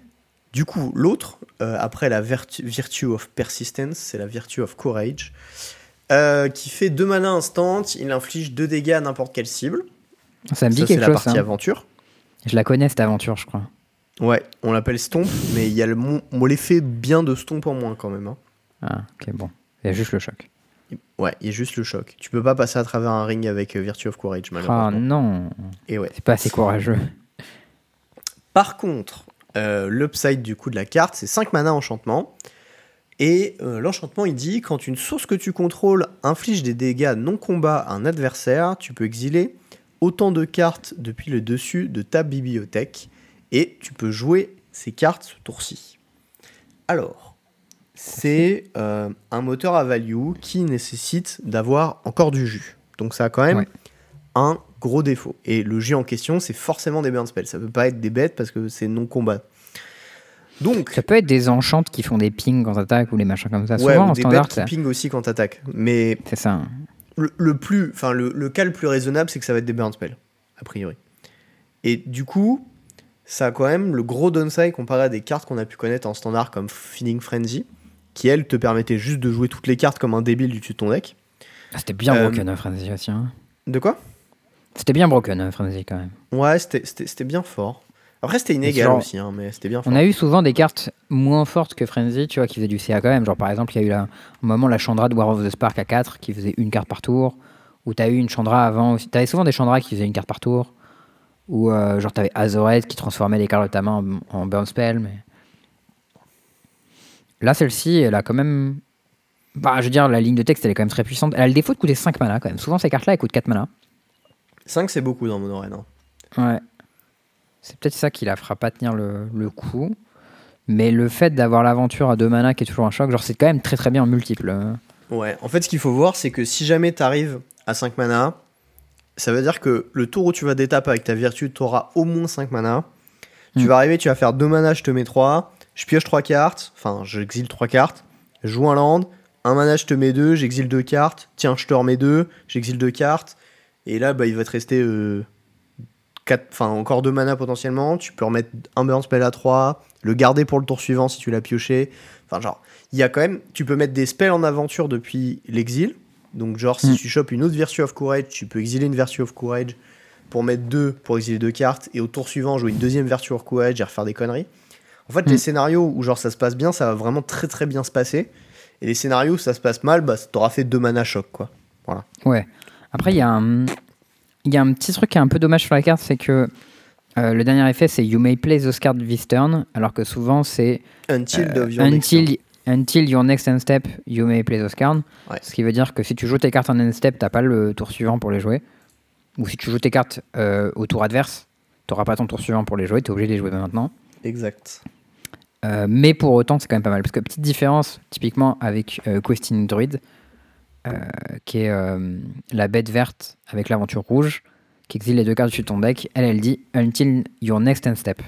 Du coup, l'autre, euh, après la Virtue of Persistence, c'est la Virtue of Courage, euh, qui fait 2 mana instant, il inflige 2 dégâts à n'importe quelle cible. Ça me dit c'est quelque la chose, partie ça. aventure. Je la connais cette aventure, je crois. Ouais, on l'appelle Stomp, mais il y a le l'effet bien de Stomp en moins quand même. hein. Ah, ok, bon. Il y a juste le choc. Ouais, il y a juste le choc. Tu peux pas passer à travers un ring avec euh, Virtue of Courage, Ah malheureusement. non, Et ouais. c'est pas assez courageux. Par contre, euh, l'upside du coup de la carte, c'est 5 mana enchantement. Et euh, l'enchantement, il dit quand une source que tu contrôles inflige des dégâts non combat à un adversaire, tu peux exiler autant de cartes depuis le dessus de ta bibliothèque et tu peux jouer ces cartes ce tour-ci. Alors, c'est euh, un moteur à value qui nécessite d'avoir encore du jus. Donc ça a quand même Ouais. un gros défaut. Et le jus en question, c'est forcément des burn spells. Ça peut pas être des bêtes parce que c'est non combat. Donc, Ça peut être des enchantes qui font des pings quand t'attaques ou les machins comme ça. ouais, Souvent ou en des standard, bêtes qui ça- ping aussi quand t'attaques. Mais c'est ça. Hein. le, le plus, enfin le, le cas le plus raisonnable, c'est que ça va être des burn spells, a priori. Et du coup, ça a quand même le gros downside comparé à des cartes qu'on a pu connaître en standard comme Feeding Frenzy, qui elles te permettaient juste de jouer toutes les cartes comme un débile du dessus de ton deck. Ah, C'était bien Euh, broken, hein, Frenzy aussi. hein. De quoi? C'était bien broken, hein, Frenzy quand même. Ouais, c'était bien fort. Après, c'était inégal genre- aussi, hein, mais c'était bien fort. On a eu souvent des cartes moins fortes que Frenzy, tu vois, qui faisaient du CA quand même. Genre par exemple, il y a eu la, un moment la Chandra de War of the Spark à 4 qui faisait une carte par tour. Ou t'as eu une Chandra avant aussi. T'avais souvent des Chandra qui faisaient une carte par tour. Ou euh, genre t'avais Azored qui transformait les cartes de ta main en, en burn spell. Mais... Là, celle-ci, elle a quand même Bah, je veux dire, la ligne de texte, elle est quand même très puissante. Elle a le défaut de coûter 5 mana quand même. Souvent, ces cartes-là, elles coûtent 4 mana. 5, c'est beaucoup dans Mono Red. hein. Ouais. C'est peut-être ça qui la fera pas tenir le, le coup. Mais le fait d'avoir l'aventure à 2 mana qui est toujours un choc, genre, c'est quand même très très bien en multiple. euh. Ouais, en fait, ce qu'il faut voir, c'est que si jamais t'arrives à 5 mana, ça veut dire que le tour où tu vas d'étape avec ta vertu, tu auras au moins 5 mana. Tu Mm. vas arriver, tu vas faire 2 mana, je te mets 3. Je pioche 3 cartes. Enfin, j'exile 3 cartes. Je joue un land. Un mana, je te mets 2. J'exile 2 cartes. Tiens, je te remets 2. J'exile 2 cartes. Et là, bah, il va te rester euh, enfin, encore 2 mana potentiellement. Tu peux remettre un burn spell à 3. Le garder pour le tour suivant si tu l'as pioché. Enfin, genre, il y a quand même. Tu peux mettre des spells en aventure depuis l'exil. Donc, genre, si Mm. tu chopes une autre Virtue of Courage, tu peux exiler une Virtue of Courage pour mettre 2 pour exiler 2 cartes. Et au tour suivant, jouer une deuxième Virtue of Courage et refaire des conneries. En fait, Mm. les scénarios où genre ça se passe bien, ça va vraiment très très bien se passer. Et les scénarios où ça se passe mal, bah, t'auras fait deux mana choc, quoi. Ouais. Après, il y, a un- il y a un petit truc qui est un peu dommage sur la carte, c'est que euh, le dernier effet, c'est You may play those cards this turn, alors que souvent, c'est Until euh, your next until, your next end step, you may play those cards. Ouais. Ce qui veut dire que si tu joues tes cartes en end step, t'as pas le tour suivant pour les jouer. Ou si tu joues tes cartes euh, au tour adverse, t'auras pas ton tour suivant pour les jouer, t'es obligé de les jouer maintenant. Exact. Mais pour autant, c'est quand même pas mal. Parce que petite différence, typiquement avec Questing Druid, qui est euh, la bête verte avec l'aventure rouge, qui exile les deux cartes sur ton deck, elle, elle dit Until your next end step,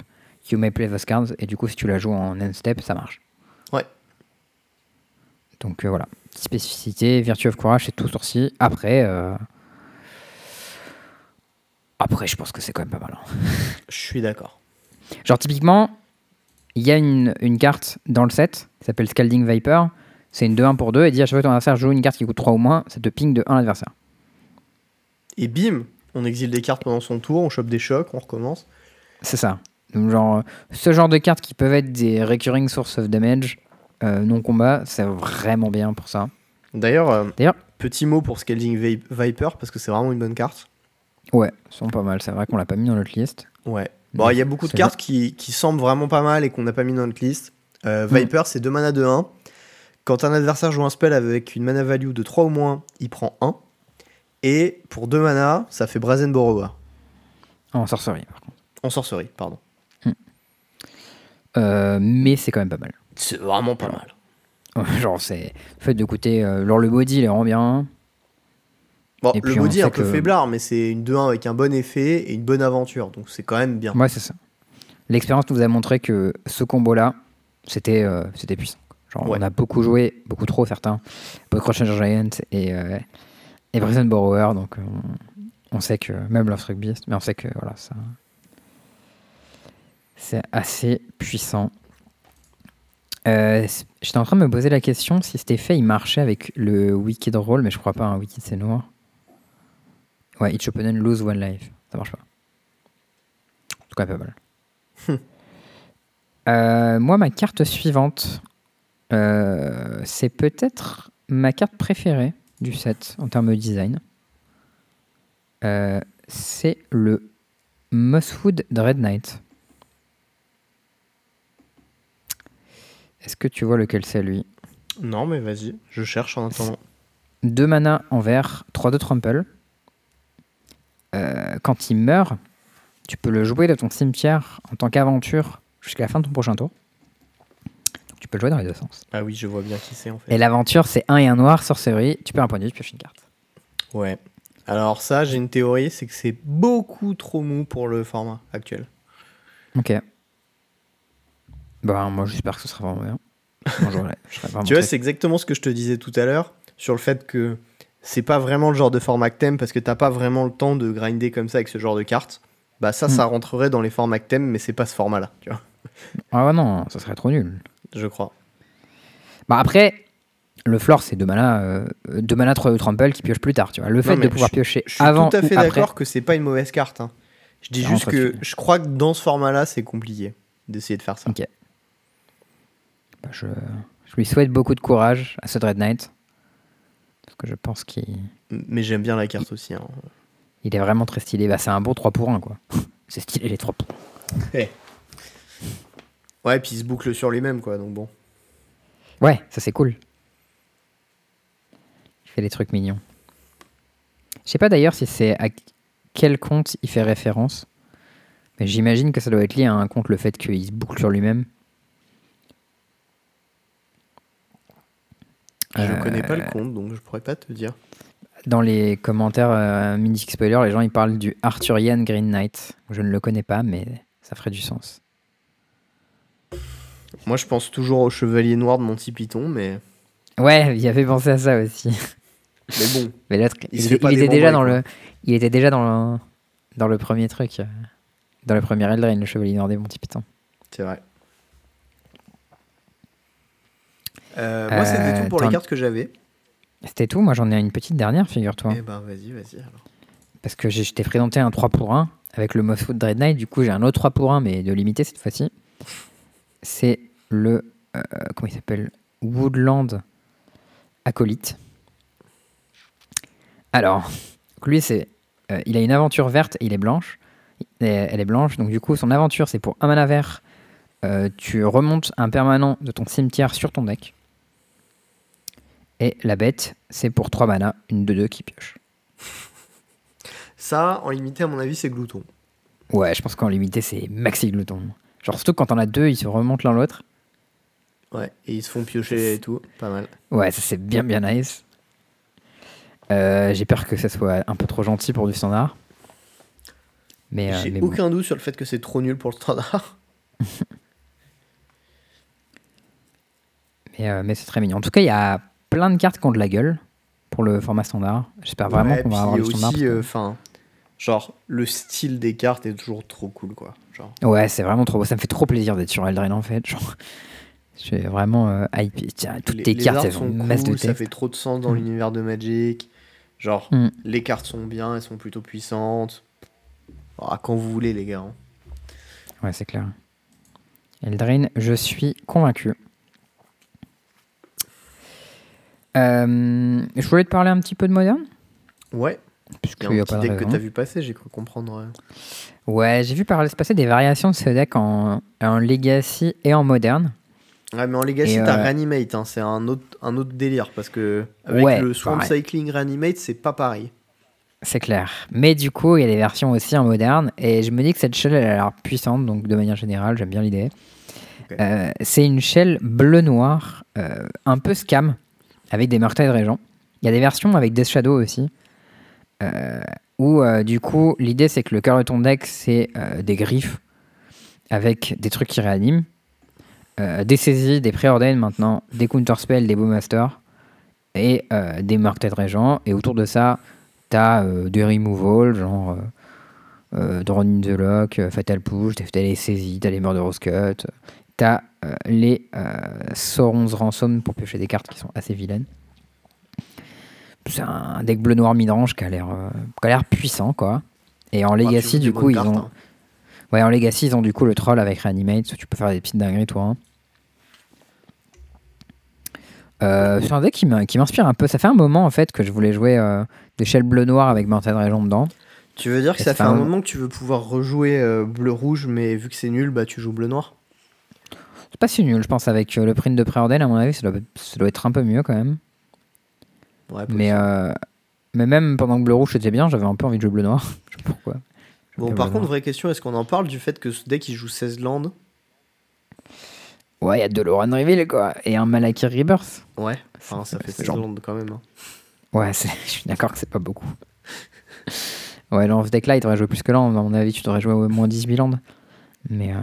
you may play those cards. Et du coup, si tu la joues en end step, ça marche. Ouais. Donc euh, voilà. Spécificité, Virtue of Courage, c'est tout sorti. Après, euh, après, je pense que c'est quand même pas mal. hein. Je suis d'accord. Genre, typiquement, il y a une, une carte dans le set qui s'appelle Scalding Viper. C'est une 2-1 pour 2 et dit à chaque fois que ton adversaire joue une carte qui coûte 3 ou moins, ça te ping de 1 l'adversaire. Et bim, on exile des cartes pendant son tour, on chope des chocs, on recommence. C'est ça. Donc, genre, euh, ce genre de cartes qui peuvent être des recurring source of damage euh, non combat, c'est vraiment bien pour ça. D'ailleurs, euh, D'ailleurs- petit mot pour Scalding Vi- Viper, parce que c'est vraiment une bonne carte. Ouais, sont pas mal. C'est vrai qu'on l'a pas mis dans notre liste. Ouais. Bon, il y a beaucoup de cartes qui, qui semblent vraiment pas mal et qu'on n'a pas mis dans notre liste. Euh, Viper, c'est 2 mana de 1. Quand un adversaire joue un spell avec une mana value de 3 ou moins, il prend 1. Et pour 2 mana, ça fait Brazen Borrower. En sorcerie, par contre. En sorcerie, pardon. Euh, mais c'est quand même pas mal. C'est vraiment pas mal. Genre, c'est le fait de coûter. euh, alors, le body, il est vraiment bien. Bon, Et le puis, body est un peu que- faiblard, mais c'est une 2-1 avec un bon effet et une bonne aventure. Donc c'est quand même bien. Ouais, c'est ça. L'expérience nous a montré que ce combo-là, c'était euh, c'était puissant. Genre, Ouais. on a beaucoup joué, beaucoup trop certains, Crush Giant et, euh, et Brazen Borrower, donc euh, on, on sait que, même Love Struck Beast, mais on sait que voilà, ça. C'est assez puissant. Euh, J'étais en train de me poser la question si cet effet il marchait avec le Wicked Roll, mais je crois pas, un Wicked c'est noir. Ouais, each opponent lose one life. Ça marche pas. En tout cas, pas mal. Euh, moi, ma carte suivante, euh, c'est peut-être ma carte préférée du set en termes de design. Euh, c'est le Mosswood Dread Knight. Est-ce que tu vois lequel c'est lui? Non, mais vas-y, je cherche en attendant. 2 mana en vert, 3 de trample. Euh, quand il meurt, tu peux le jouer de ton cimetière en tant qu'aventure jusqu'à la fin de ton prochain tour. Tu peux le jouer dans les deux sens. Ah oui, je vois bien qui c'est en fait. Et l'aventure, c'est 1 et 1 noir, sorcerie. Tu perds un point de vie, tu pioches une carte. Ouais. Alors ça, j'ai une théorie, c'est que c'est beaucoup trop mou pour le format actuel. Ok. Bah, moi, j'espère que ce sera vraiment bien. Je vraiment Tu vois, c'est exactement ce que je te disais tout à l'heure sur le fait que c'est pas vraiment le genre de format que t'aimes parce que t'as pas vraiment le temps de grinder comme ça avec ce genre de cartes. Bah ça, Hmm. ça rentrerait dans les formats que t'aimes, mais c'est pas ce format-là, tu vois, Ah ouais, non, ça serait trop nul. Je crois. Bah, après, le floor, c'est 2 mana, euh, deux mana 3 de trample qui pioche plus tard. Tu vois. Le fait de pouvoir je- piocher Je suis avant tout à fait d'accord que c'est pas une mauvaise carte. hein. Je dis juste que je crois que dans ce format-là, c'est compliqué d'essayer de faire ça. Ok. Bah, je, je lui souhaite beaucoup de courage à ce Dread Knight. Parce que je pense qu'il Mais j'aime bien la carte aussi. hein. il est vraiment très stylé. Bah, c'est un bon 3 pour 1, quoi. C'est stylé les 3 pour 1. Ouais, puis il se boucle sur lui-même, quoi. Donc bon. Ouais, ça c'est cool. fait des trucs mignons. Je sais pas d'ailleurs si c'est à quel compte il fait référence. Mais j'imagine que ça doit être lié à un compte le fait qu'il se boucle sur lui-même. Je Euh, connais pas le compte, donc je pourrais pas te dire. Dans les commentaires euh, mini spoiler, les gens ils parlent du Arthurian Green Knight. Je ne le connais pas, mais ça ferait du sens. Moi, je pense toujours au chevalier noir de Monty Python, mais, Ouais, il avait pensé à ça aussi. mais bon. Mais l'autre, Il était déjà dans le, il était déjà dans le, dans le premier truc, euh, dans le premier Eldraine, le chevalier noir des Monty Python. C'est vrai. Euh, moi, c'était Euh, tout pour les t'en- cartes que j'avais. C'était tout. Moi, j'en ai une petite dernière, figure-toi. Eh ben, vas-y, vas-y. Alors. Parce que j'ai- je t'ai présenté un 3 pour 1 avec le Mossfoot Dread Knight. Du coup, j'ai un autre 3 pour 1, mais de limité cette fois-ci. C'est le. euh, comment il s'appelle Woodland Acolyte. Alors, lui, c'est. euh, il a une aventure verte et il est blanche. Et elle est blanche, donc du coup, son aventure, c'est pour un mana vert. euh, tu remontes un permanent de ton cimetière sur ton deck. Et la bête, c'est pour 3 mana, une 2-2 qui pioche. Ça, en limité, à mon avis, c'est glouton. Ouais, je pense qu'en limité, c'est maxi glouton. Genre, surtout quand on a deux, ils se remontent l'un l'autre. Ouais, et ils se font piocher et tout. Pas mal. Ouais, ça c'est bien bien nice. Euh, J'ai peur que ça soit un peu trop gentil pour du standard. Mais, euh, J'ai mais bon. aucun doute sur le fait que c'est trop nul pour le standard. Mais, euh, mais c'est très mignon. En tout cas, il y a plein de cartes qui ont de la gueule pour le format standard. J'espère vraiment Ouais, qu'on va avoir le standard. aussi, que- genre, le style des cartes est toujours trop cool, quoi. Genre, Ouais, c'est vraiment trop beau. Ça me fait trop plaisir d'être sur Eldraine en fait. Genre, je suis vraiment euh, hypé. Tiens, toutes les, tes les cartes, elles ont sont une masse de cool, ça texte. fait trop de sens dans Mm. l'univers de Magic. Genre, Mm. les cartes sont bien, elles sont plutôt puissantes. Ah, quand vous voulez, les gars. hein. Ouais, c'est clair. Eldraine, je suis convaincu. Euh, je voulais te parler un petit peu de Modern? Ouais, il y a Puisqu'il un y petit deck que raison. t'as vu passer, j'ai cru comprendre. Ouais, j'ai vu par se passer des variations de ce deck en, en Legacy et en Modern. Ouais, mais en Legacy, t'as euh, Reanimate, hein, c'est un autre, un autre délire. Parce que avec Ouais, le Swamp pareil. Cycling Reanimate, c'est pas pareil. C'est clair. Mais du coup, il y a des versions aussi en Modern. Et je me dis que cette shell, elle a l'air puissante. Donc, de manière générale, j'aime bien l'idée. Euh, c'est une shell bleu-noir, euh, un peu scam, avec des meurtres de régents. Il y a des versions avec Death Shadow aussi. Euh, où, euh, du coup, l'idée, c'est que le cœur de ton deck, c'est euh, des griffes avec des trucs qui réaniment. Des saisies, des préordines maintenant, des counterspells, des bowmasters et des marquettes régents. Et autour de ça, t'as euh, des removals, genre euh, Drone in the Lock, Fatal Push, t'as les saisies, t'as les Murderous Cut, t'as les Sauron's Ransom pour piocher des cartes qui sont assez vilaines. C'est un deck bleu-noir midrange qui a l'air euh, qui a l'air puissant, quoi. Et en Legacy, du coup, ils cartes, ont. hein. Ouais, en Legacy, ils ont du coup le troll avec Reanimate. Tu peux faire des petites dingueries, toi. hein. Euh, c'est un deck qui m'in- qui m'inspire un peu. Ça fait un moment en fait que je voulais jouer euh, des shells bleu-noir avec Mortal Régent dedans. Tu veux dire que Et ça ça fait un moment que tu veux pouvoir rejouer euh, bleu-rouge, mais vu que c'est nul, bah tu joues bleu-noir C'est pas si nul, je pense, avec le print de Préordel, à mon avis, ça doit, ça doit être un peu mieux quand même. Ouais, Mais, euh, mais même pendant que bleu-rouge était bien, j'avais un peu envie de jouer bleu-noir. Je sais pas pourquoi. Bon, par contre, vraie question, est-ce qu'on en parle du fait que ce deck il joue 16 landes Ouais, il y a deux Lauren Reveal quoi. Et un Malakir Rebirth. Ouais, enfin ça fait c'est 16 genre- landes quand même. hein. Ouais, je suis d'accord que c'est pas beaucoup. ouais, dans ce deck-là, il devrait jouer plus que Land. À mon avis, tu devrais jouer au moins 18 Land. Mais euh,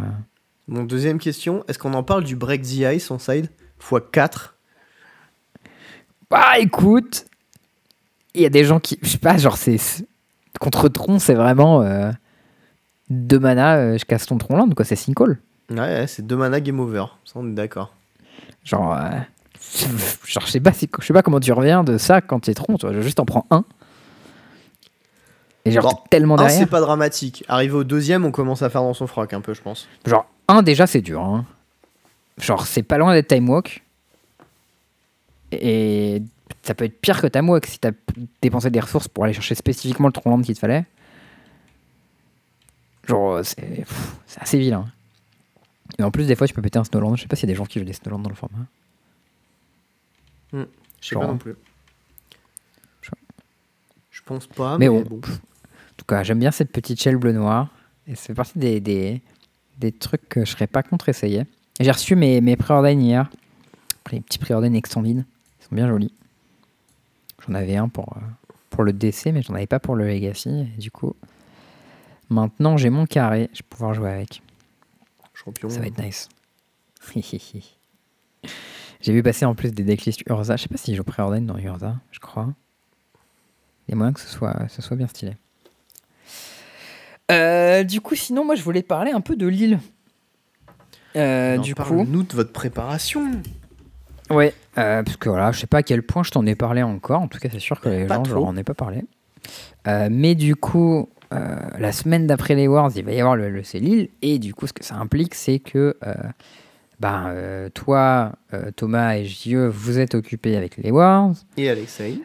Donc, deuxième question, est-ce qu'on en parle du Break the Ice en side x4 Bah écoute, il y a des gens qui. Je sais pas, genre c'est. Contre Tron, c'est vraiment. Euh, deux mana, euh, je casse ton Tron Land, quoi, c'est Sinkhole. Ouais, ouais, c'est 2 mana game over, ça on est d'accord. Genre. euh, genre, je sais pas, si- je sais pas comment tu reviens de ça quand t'es Tron, tu vois, juste en prends un. Et genre, Bon, tellement Un, derrière. c'est pas dramatique. Arrivé au deuxième, on commence à faire dans son froc un peu, je pense. Genre, un, déjà, c'est dur. hein. Genre, c'est pas loin d'être Time Walk. Et ça peut être pire que Time Walk si t'as dépensé des ressources pour aller chercher spécifiquement le tronc land qu'il te fallait. Genre, euh, c'est assez vilain. Et en plus, des fois, tu peux péter un Snowland. Je sais pas s'il y a des gens qui jouent des Snowland dans le format. Je sais pas non plus. pense pas. Mais Mais, bon. bon. En tout cas, j'aime bien cette petite shell bleu noir. Et c'est partie des, des, des trucs que je serais pas contre essayer. J'ai reçu mes, mes préorders hier. Les petits préorders extended. Ils sont bien jolis. J'en avais un pour, euh, pour le DC, mais j'en avais pas pour le Legacy. Et du coup, maintenant j'ai mon carré. Je vais pouvoir jouer avec. Champion. Ça va être nice. J'ai vu passer en plus des decklists Urza. Je sais pas si je préordonne dans Urza, je crois. Il y a moyen que ce soit, ce soit bien stylé. Euh, du coup, sinon, moi, je voulais parler un peu de Lille. Euh, du coup, parle-nous de votre préparation. Ouais, euh, parce que voilà, je sais pas à quel point je t'en ai parlé encore. En tout cas, c'est sûr que les Pas gens, je leur en ai pas parlé. Euh, mais du coup, euh, la semaine d'après les Wars, il va y avoir le LEC Lille. Et du coup, ce que ça implique, c'est que ben, toi, Thomas et Gieux, vous êtes occupés avec les Wars. Et Alexei.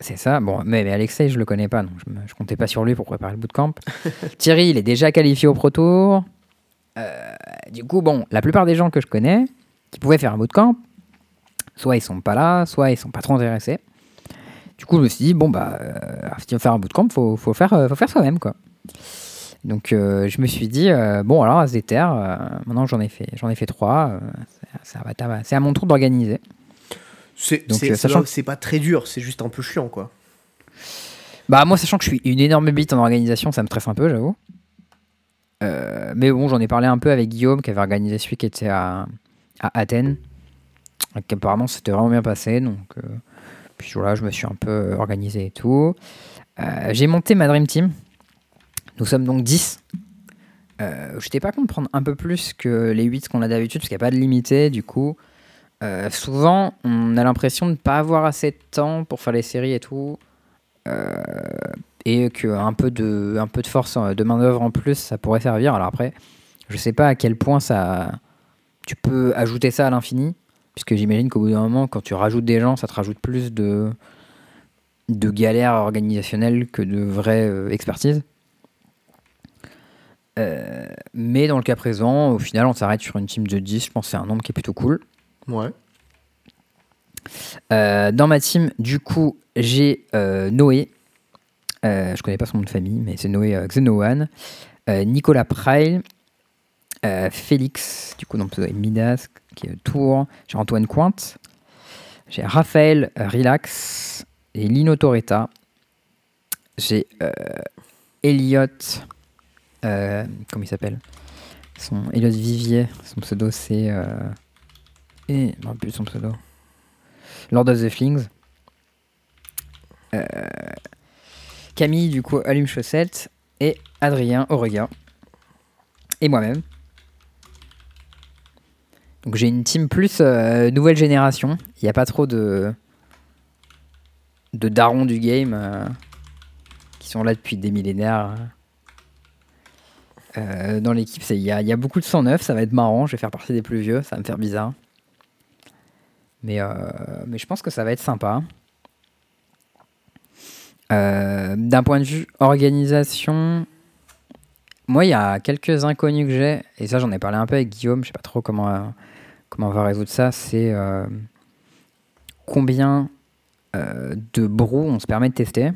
C'est ça. Bon, mais, mais Alexei, je le connais pas, donc je, me- je comptais pas sur lui pour préparer le bootcamp. Thierry, il est déjà qualifié au Pro Tour. Du coup, bon, la plupart des gens que je connais qui pouvaient faire un bootcamp, soit ils sont pas là, soit ils sont pas trop intéressés. Du coup, je me suis dit, bon, bah, euh, si tu veux faire un bootcamp, faut, faut faire, euh, faut faire soi-même, quoi. Donc, euh, je me suis dit, euh, bon, alors, à euh, maintenant j'en ai fait, j'en ai fait trois. ça, va, ça va- c'est à mon tour d'organiser. C'est Donc, c'est- c'est sachant c'est pas très dur, c'est juste un peu chiant, quoi. Bah moi, sachant que je suis une énorme bite en organisation, ça me stresse un peu, j'avoue. Mais bon, j'en ai parlé un peu avec Guillaume qui avait organisé celui qui était à, à Athènes. Et qu'apparemment, c'était vraiment bien passé. Donc, euh, puis voilà, je me suis un peu organisé et tout. Euh, J'ai monté ma Dream Team. Nous sommes donc 10. Euh, J'étais pas contre prendre un peu plus que les 8 qu'on a d'habitude, parce qu'il n'y a pas de limité. Du coup, euh, souvent, on a l'impression de ne pas avoir assez de temps pour faire les séries et tout. Euh, et qu'un peu de, peu de force euh, de main-d'œuvre en plus, ça pourrait servir. Alors après, je sais pas à quel point ça, tu peux ajouter ça à l'infini, puisque j'imagine qu'au bout d'un moment, quand tu rajoutes des gens, ça te rajoute plus de, de galères organisationnelles que de vraie euh, expertise. Euh, mais dans le cas présent, au final, on s'arrête sur une team de 10. Je pense que c'est un nombre qui est plutôt cool. Ouais. Euh, dans ma team, du coup, j'ai euh, Noé. Je connais pas son nom de famille, mais c'est Noé. Euh, Nicolas Prail. Félix, du coup, non, pseudo Midas, qui est de Tours. J'ai Antoine Cointe. J'ai Raphaël euh, Relax. Et Lino Toretta. J'ai euh, Elliot. euh, comment il s'appelle? Son Elliot Vivier. Son pseudo, c'est. Et. Non, plus son pseudo. Lord of the Flings. Camille, du coup, Allume Chaussette. Et Adrien Aurega. Et moi-même. Donc j'ai une team plus euh, nouvelle génération. Il n'y a pas trop de. de darons du game euh, qui sont là depuis des millénaires. Euh, dans l'équipe, il y y a beaucoup de 109. Ça va être marrant. Je vais faire partie des plus vieux. Ça va me faire bizarre. Mais, mais je pense que ça va être sympa. D'un point de vue organisation, moi, il y a quelques inconnus que j'ai, et ça, j'en ai parlé un peu avec Guillaume, je sais pas trop comment, comment on va résoudre ça? C'est euh, combien euh, de brou on se permet de tester,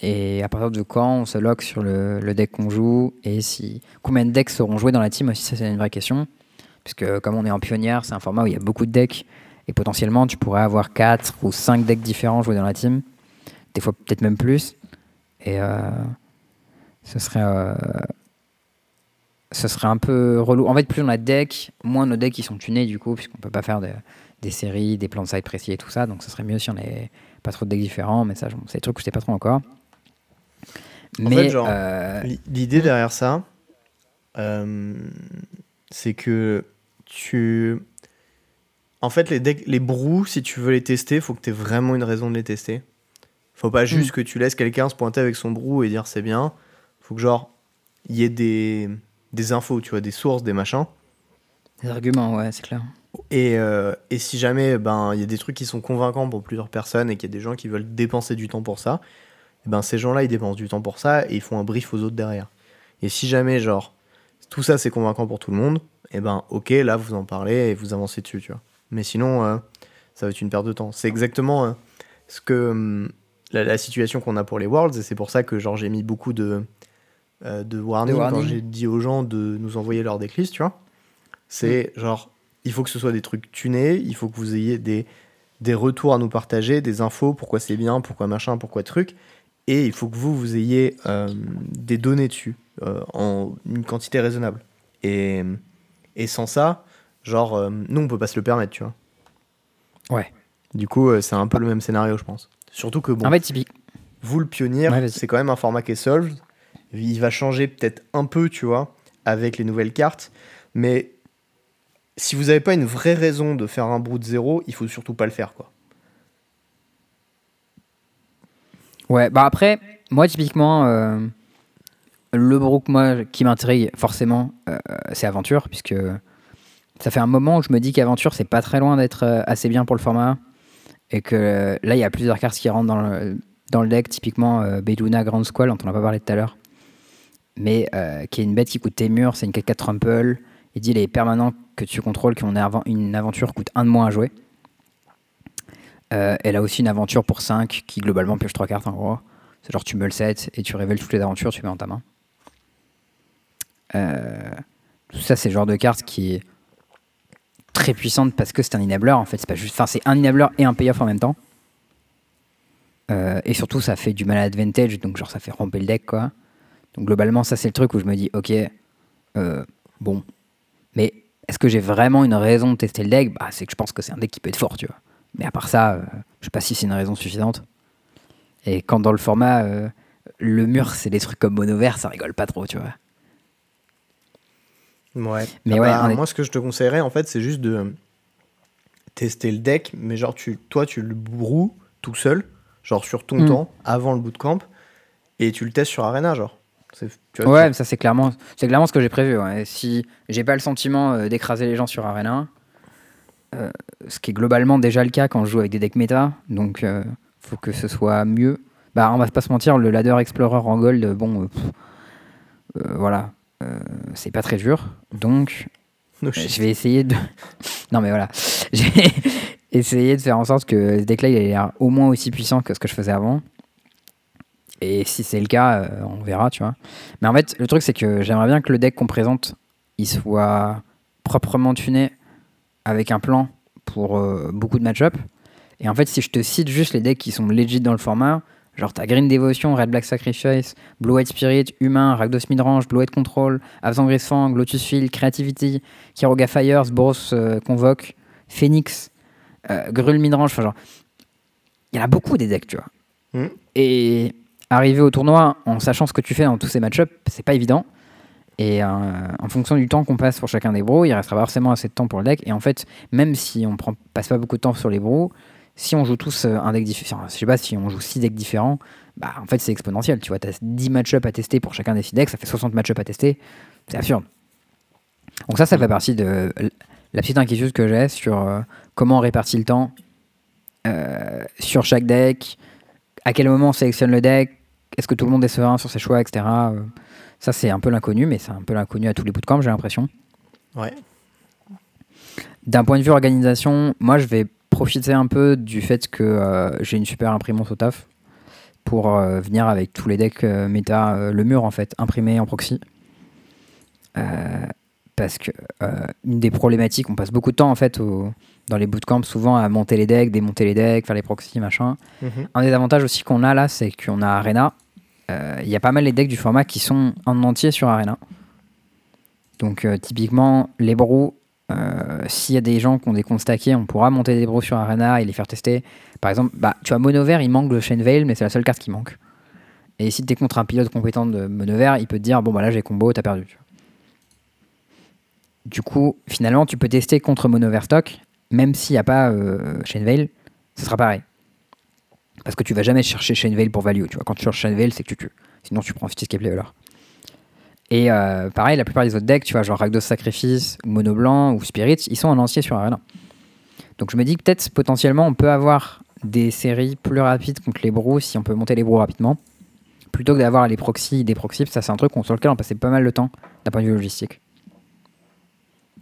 et à partir de quand on se lock sur le, deck qu'on joue, et si combien de decks seront joués dans la team? Aussi, ça, c'est une vraie question. Puisque comme on est en pionnière, c'est un format où il y a beaucoup de decks, et potentiellement, tu pourrais avoir 4 ou 5 decks différents joués dans la team des fois peut-être même plus. Et euh, ce serait ce serait un peu relou. En fait, plus on a de decks, moins nos decks ils sont tunés du coup, puisqu'on peut pas faire de- des séries, des plans de side précis et tout ça. Donc ce serait mieux si on avait pas trop de decks différents. Mais ça, c'est des trucs que je sais pas trop encore. En Mais euh, L'i- L'idée derrière ça, euh, c'est que tu. En fait, les decks, les brous, si tu veux les tester, faut que tu aies vraiment une raison de les tester. Faut pas juste que tu laisses quelqu'un se pointer avec son brou et dire c'est bien. Faut que, genre, il y ait des, des infos, tu vois, des sources, des machins. des arguments, ouais, c'est clair. Et, euh, et si jamais ben il y a des trucs qui sont convaincants pour plusieurs personnes et qu'il y a des gens qui veulent dépenser du temps pour ça, eh ben ces gens-là ils dépensent du temps pour ça et ils font un brief aux autres derrière. Et si jamais genre tout ça c'est convaincant pour tout le monde, et ben ok là vous en parlez et vous avancez dessus, tu vois. Mais sinon euh, ça va être une perte de temps. C'est exactement euh, ce que hum, la, la situation qu'on a pour les Worlds, et c'est pour ça que genre j'ai mis beaucoup de, euh, de warning, De quand j'ai dit aux gens de nous envoyer leur decklist, tu vois. C'est genre, il faut que ce soit des trucs tunés, il faut que vous ayez des, des retours à nous partager, des infos, pourquoi c'est bien, pourquoi machin, pourquoi truc, et il faut que vous, vous ayez euh, des données dessus, euh, en une quantité raisonnable. Et, et sans ça, genre, nous, on peut pas se le permettre, tu vois. Ouais. Du coup, c'est un peu le même scénario, je pense. Surtout que, bon, En fait, typique. vous, le pionnier, Ouais, c'est quand même un format qui est solved. Il va changer peut-être un peu, tu vois, avec les nouvelles cartes. Mais si vous n'avez pas une vraie raison de faire un brut zéro, il faut surtout pas le faire, quoi. Ouais, bah après, moi typiquement, euh, le brook moi, qui m'intrigue forcément, euh, c'est Aventure, puisque ça fait un moment où je me dis qu'Aventure, c'est pas très loin d'être euh, assez bien pour le format. Et que là, il y a plusieurs cartes qui rentrent dans le, dans le deck, typiquement euh, Grand Squall, dont on n'a pas parlé tout à l'heure. Mais euh, qui est une bête qui coûte tes murs, c'est une 4-4 Trample. Il dit les permanents que tu contrôles qui ont une aventure coûtent un de moins à jouer. Euh, elle a aussi une aventure pour 5 qui globalement pioche 3 cartes en gros. C'est genre tu me le 7 et tu révèles toutes les aventures, tu mets dans ta main. Euh, tout ça, c'est le genre de carte qui est très puissante parce que c'est un enabler en fait. C'est un enabler et un payoff en même temps. Et surtout, ça fait du mal advantage, donc genre ça fait ramper le deck quoi. Donc globalement, ça c'est le truc où je me dis, ok, euh, bon, mais est-ce que j'ai vraiment une raison de tester le deck? Bah, c'est que je pense que c'est un deck qui peut être fort, tu vois. Mais à part ça, euh, je sais pas si c'est une raison suffisante. Et quand dans le format, euh, le mur, c'est des trucs comme mono vert, ça rigole pas trop, tu vois. Ouais. Mais Ah ouais, bah, est- moi, ce que je te conseillerais, en fait, c'est juste de tester le deck, mais genre, tu, toi, tu le broues tout seul, genre sur ton Mm. temps, avant le bootcamp, et tu le testes sur Arena, genre. C'est- tu vois, Ouais, tu- mais ça c'est clairement, c'est clairement ce que j'ai prévu. ouais. Si j'ai pas le sentiment euh, d'écraser les gens sur Arena, euh, ce qui est globalement déjà le cas quand je joue avec des decks méta, donc euh, faut que ce soit mieux. Bah, on va pas se mentir, le ladder explorer en gold, euh, bon, euh, pff, voilà, c'est pas très dur. Donc, No je vais essayer de. non mais voilà, j'ai essayé de faire en sorte que ce deck-là il ait l'air au moins aussi puissant que ce que je faisais avant. Et si c'est le cas, euh, on verra, tu vois. Mais en fait, le truc, c'est que j'aimerais bien que le deck qu'on présente, il soit proprement tuné avec un plan pour euh, beaucoup de match-up. Et en fait, si je te cite juste les decks qui sont legit dans le format, genre t'as Green Devotion, Red Black Sacrifice, Blue White Spirit, Humain, Rakdos Midrange, Blue White Control, Avzan Grisfang, Lotus Field, Creativity, Kiroga Fires, Boros euh, Convoque, Phoenix, euh, Grul Midrange, enfin genre. Il y en a beaucoup des decks, tu vois. Mhm. Et arriver au tournoi en sachant ce que tu fais dans tous ces match-up, c'est pas évident. Et euh, en fonction du temps qu'on passe pour chacun des bros, il restera forcément assez de temps pour le deck. Et en fait, même si on prend, passe pas beaucoup de temps sur les bros, si on joue tous euh, un deck différent, je sais pas, si on joue 6 decks différents, bah en fait c'est exponentiel. Tu vois, t'as 10 match-up à tester pour chacun des 6 decks, ça fait 60 match-up à tester. C'est absurde. Donc ça, ça fait partie de la petite inquiétude que j'ai sur euh, comment on répartit le temps euh, sur chaque deck, à quel moment on sélectionne le deck, est-ce que tout le monde est serein sur ses choix, etc. Euh, Ça, c'est un peu l'inconnu, mais c'est un peu l'inconnu à tous les bootcamps, j'ai l'impression. Ouais. D'un point de vue organisation, moi, je vais profiter un peu du fait que euh, j'ai une super imprimante au taf pour euh, venir avec tous les decks euh, méta, le mur en fait, imprimé en proxy. Parce que une des problématiques, on passe beaucoup de temps en fait au- dans les bootcamps souvent à monter les decks, démonter les decks, faire les proxys, machin. Mhm. Un des avantages aussi qu'on a là, c'est qu'on a Arena. Euh, Il y a pas mal les decks du format qui sont en entier sur Arena. Donc euh, typiquement, les bros, euh, s'il y a des gens qui ont des comptes stackés, on pourra monter des bros sur Arena et les faire tester. Par exemple, bah, tu vois, Mono Vert, il manque le Chain Veil, mais c'est la seule carte qui manque. Et si tu es contre un pilote compétent de Mono Vert, il peut te dire, bon bah là j'ai combo, t'as perdu. Du coup, finalement, tu peux tester contre Mono Vert stock, même s'il n'y a pas euh, Veil, ce sera pareil. Parce que tu vas jamais chercher Chain Veil pour value. Tu vois, quand tu cherches Chain Veil, c'est que tu tues. Sinon, tu prends Escape Leveler. Et euh, pareil, la plupart des autres decks, tu vois, genre Rakdos Sacrifice, ou Mono Blanc, ou Spirit, ils sont en entier sur Arena. Donc je me dis que peut-être potentiellement on peut avoir des séries plus rapides contre les bros si on peut monter les bros rapidement. Plutôt que d'avoir les proxys, des proxys, ça c'est un truc on- sur lequel on passait pas mal de temps d'un point de vue logistique.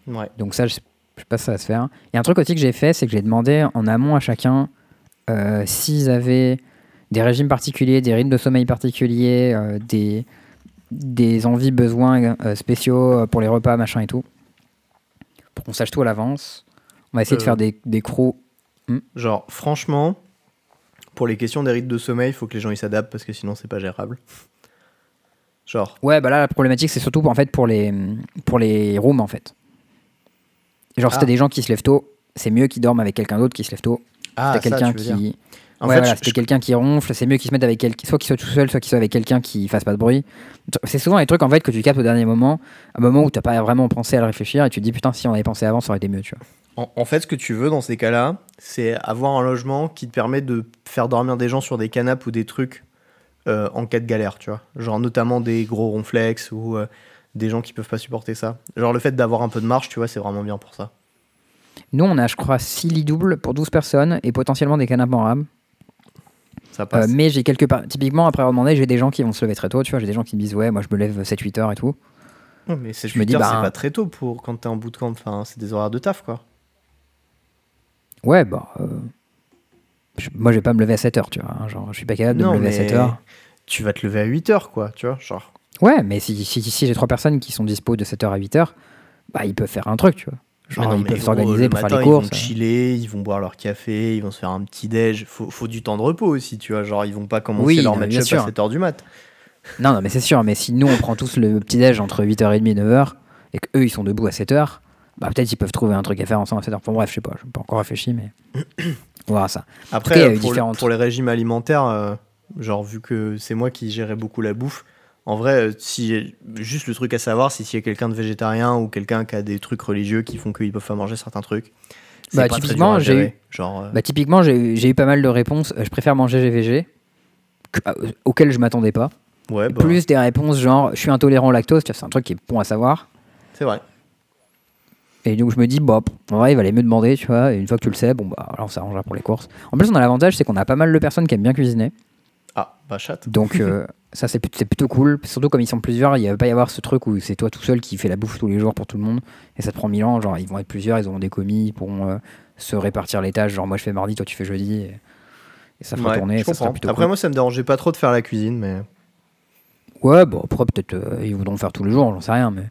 Ouais. Donc ça, je sais pas si ça va se faire. Il y a un truc aussi que j'ai fait, c'est que j'ai demandé en amont à chacun euh, s'ils avaient des régimes particuliers, des rythmes de sommeil particuliers, euh, des, des envies, besoins euh, spéciaux pour les repas, machin et tout. Pour qu'on sache tout à l'avance. On va essayer de faire des, des crocs. Genre, franchement, pour les questions des rythmes de sommeil, il faut que les gens ils s'adaptent parce que sinon c'est pas gérable. Genre, Ouais, bah là, la problématique, c'est surtout pour, en fait, pour, les, pour les rooms, en fait. Genre, si Ah. t'as des gens qui se lèvent tôt, c'est mieux qu'ils dorment avec quelqu'un d'autre qui se lève tôt. ah, si t'as ça, quelqu'un tu veux dire. qui. En ouais, fait, voilà, je- si t'as quelqu'un qui ronfle, c'est mieux qu'il se mette avec quelqu'un, soit qu'il soit tout seul, soit qu'il soit avec quelqu'un qui fasse pas de bruit. C'est souvent les trucs en fait que tu captes au dernier moment, un moment où t'as pas vraiment pensé à le réfléchir et tu te dis putain si on avait pensé avant ça aurait été mieux, tu vois. En, en fait, ce que tu veux dans ces cas-là, c'est avoir un logement qui te permet de faire dormir des gens sur des canapes ou des trucs euh, en cas de galère, tu vois. Genre notamment des gros ronflex ou euh, des gens qui peuvent pas supporter ça. Genre le fait d'avoir un peu de marche, tu vois, c'est vraiment bien pour ça. Nous on a je crois 6 lits doubles pour 12 personnes et potentiellement des canapes en rame. Ça Euh, passe. mais j'ai quelques par- typiquement après avoir demandé, j'ai des gens qui vont se lever très tôt, tu vois, j'ai des gens qui me disent ouais, moi je me lève 7-8 heures et tout. Ouais, mais c'est je me dis, dire, bah, c'est pas très tôt pour quand t'es en bootcamp. Enfin, c'est des horaires de taf, quoi. Ouais, bah euh, je- moi je vais pas me lever à 7 heures, tu vois, hein, genre je suis pas capable de Non, me lever à mais 7 heures. Tu vas te lever à 8 heures, quoi, tu vois. Genre. Ouais, mais si, si, si j'ai trois personnes qui sont dispo de 7h à 8h, bah ils peuvent faire un truc, tu vois. Genre non, ils peuvent s'organiser pour faire les Ils courses. vont chiller, ils vont boire leur café, ils vont se faire un petit déj. Faut, faut du temps de repos aussi, tu vois. Genre, ils vont pas commencer Oui, leur match-up bien à sûr. 7 heures du mat. Non, non, mais c'est sûr, mais si nous on prend tous le petit déj entre 8h30 et 9h et qu'eux ils sont debout à 7h, bah peut-être ils peuvent trouver un truc à faire ensemble à 7h. Bon, bref, je sais pas, je pas encore réfléchi, mais on verra ça. Après, cas, le- pour les régimes alimentaires, euh, genre, vu que c'est moi qui gérais beaucoup la bouffe, en vrai, euh, si, juste le truc à savoir, c'est s'il y a quelqu'un de végétarien ou quelqu'un qui a des trucs religieux qui font qu'ils peuvent pas manger certains trucs. Bah, pas typiquement, j'ai eu- Genre, euh, Bah typiquement, j'ai j'ai eu pas mal de réponses. euh, Je préfère manger GVG que- auxquelles je m'attendais pas. ouais, bah, Plus des réponses genre je suis intolérant au lactose, c'est un truc qui est bon à savoir. c'est vrai. Et donc je me dis, bon, en vrai, il valait mieux demander, tu vois. Et une fois que tu le sais, bon, bah, alors on s'arrangera pour les courses. En plus, on a l'avantage, c'est qu'on a pas mal de personnes qui aiment bien cuisiner. Ah, bah, chatte. Donc euh, ça, c'est plut- c'est plutôt cool. Surtout comme ils sont plusieurs, il va pas y avoir ce truc où c'est toi tout seul qui fait la bouffe tous les jours pour tout le monde. Et ça te prend mille ans. Genre, ils vont être plusieurs, ils auront des commis, ils pourront euh, se répartir les tâches. Genre, moi, je fais mardi, toi, tu fais jeudi. Et, et ça fera Ouais, tourner. et ça sera Après, cool. moi, ça me dérangeait pas trop de faire la cuisine, mais. Ouais, bon, après, peut-être euh, ils voudront faire tous les jours, j'en sais rien. Mais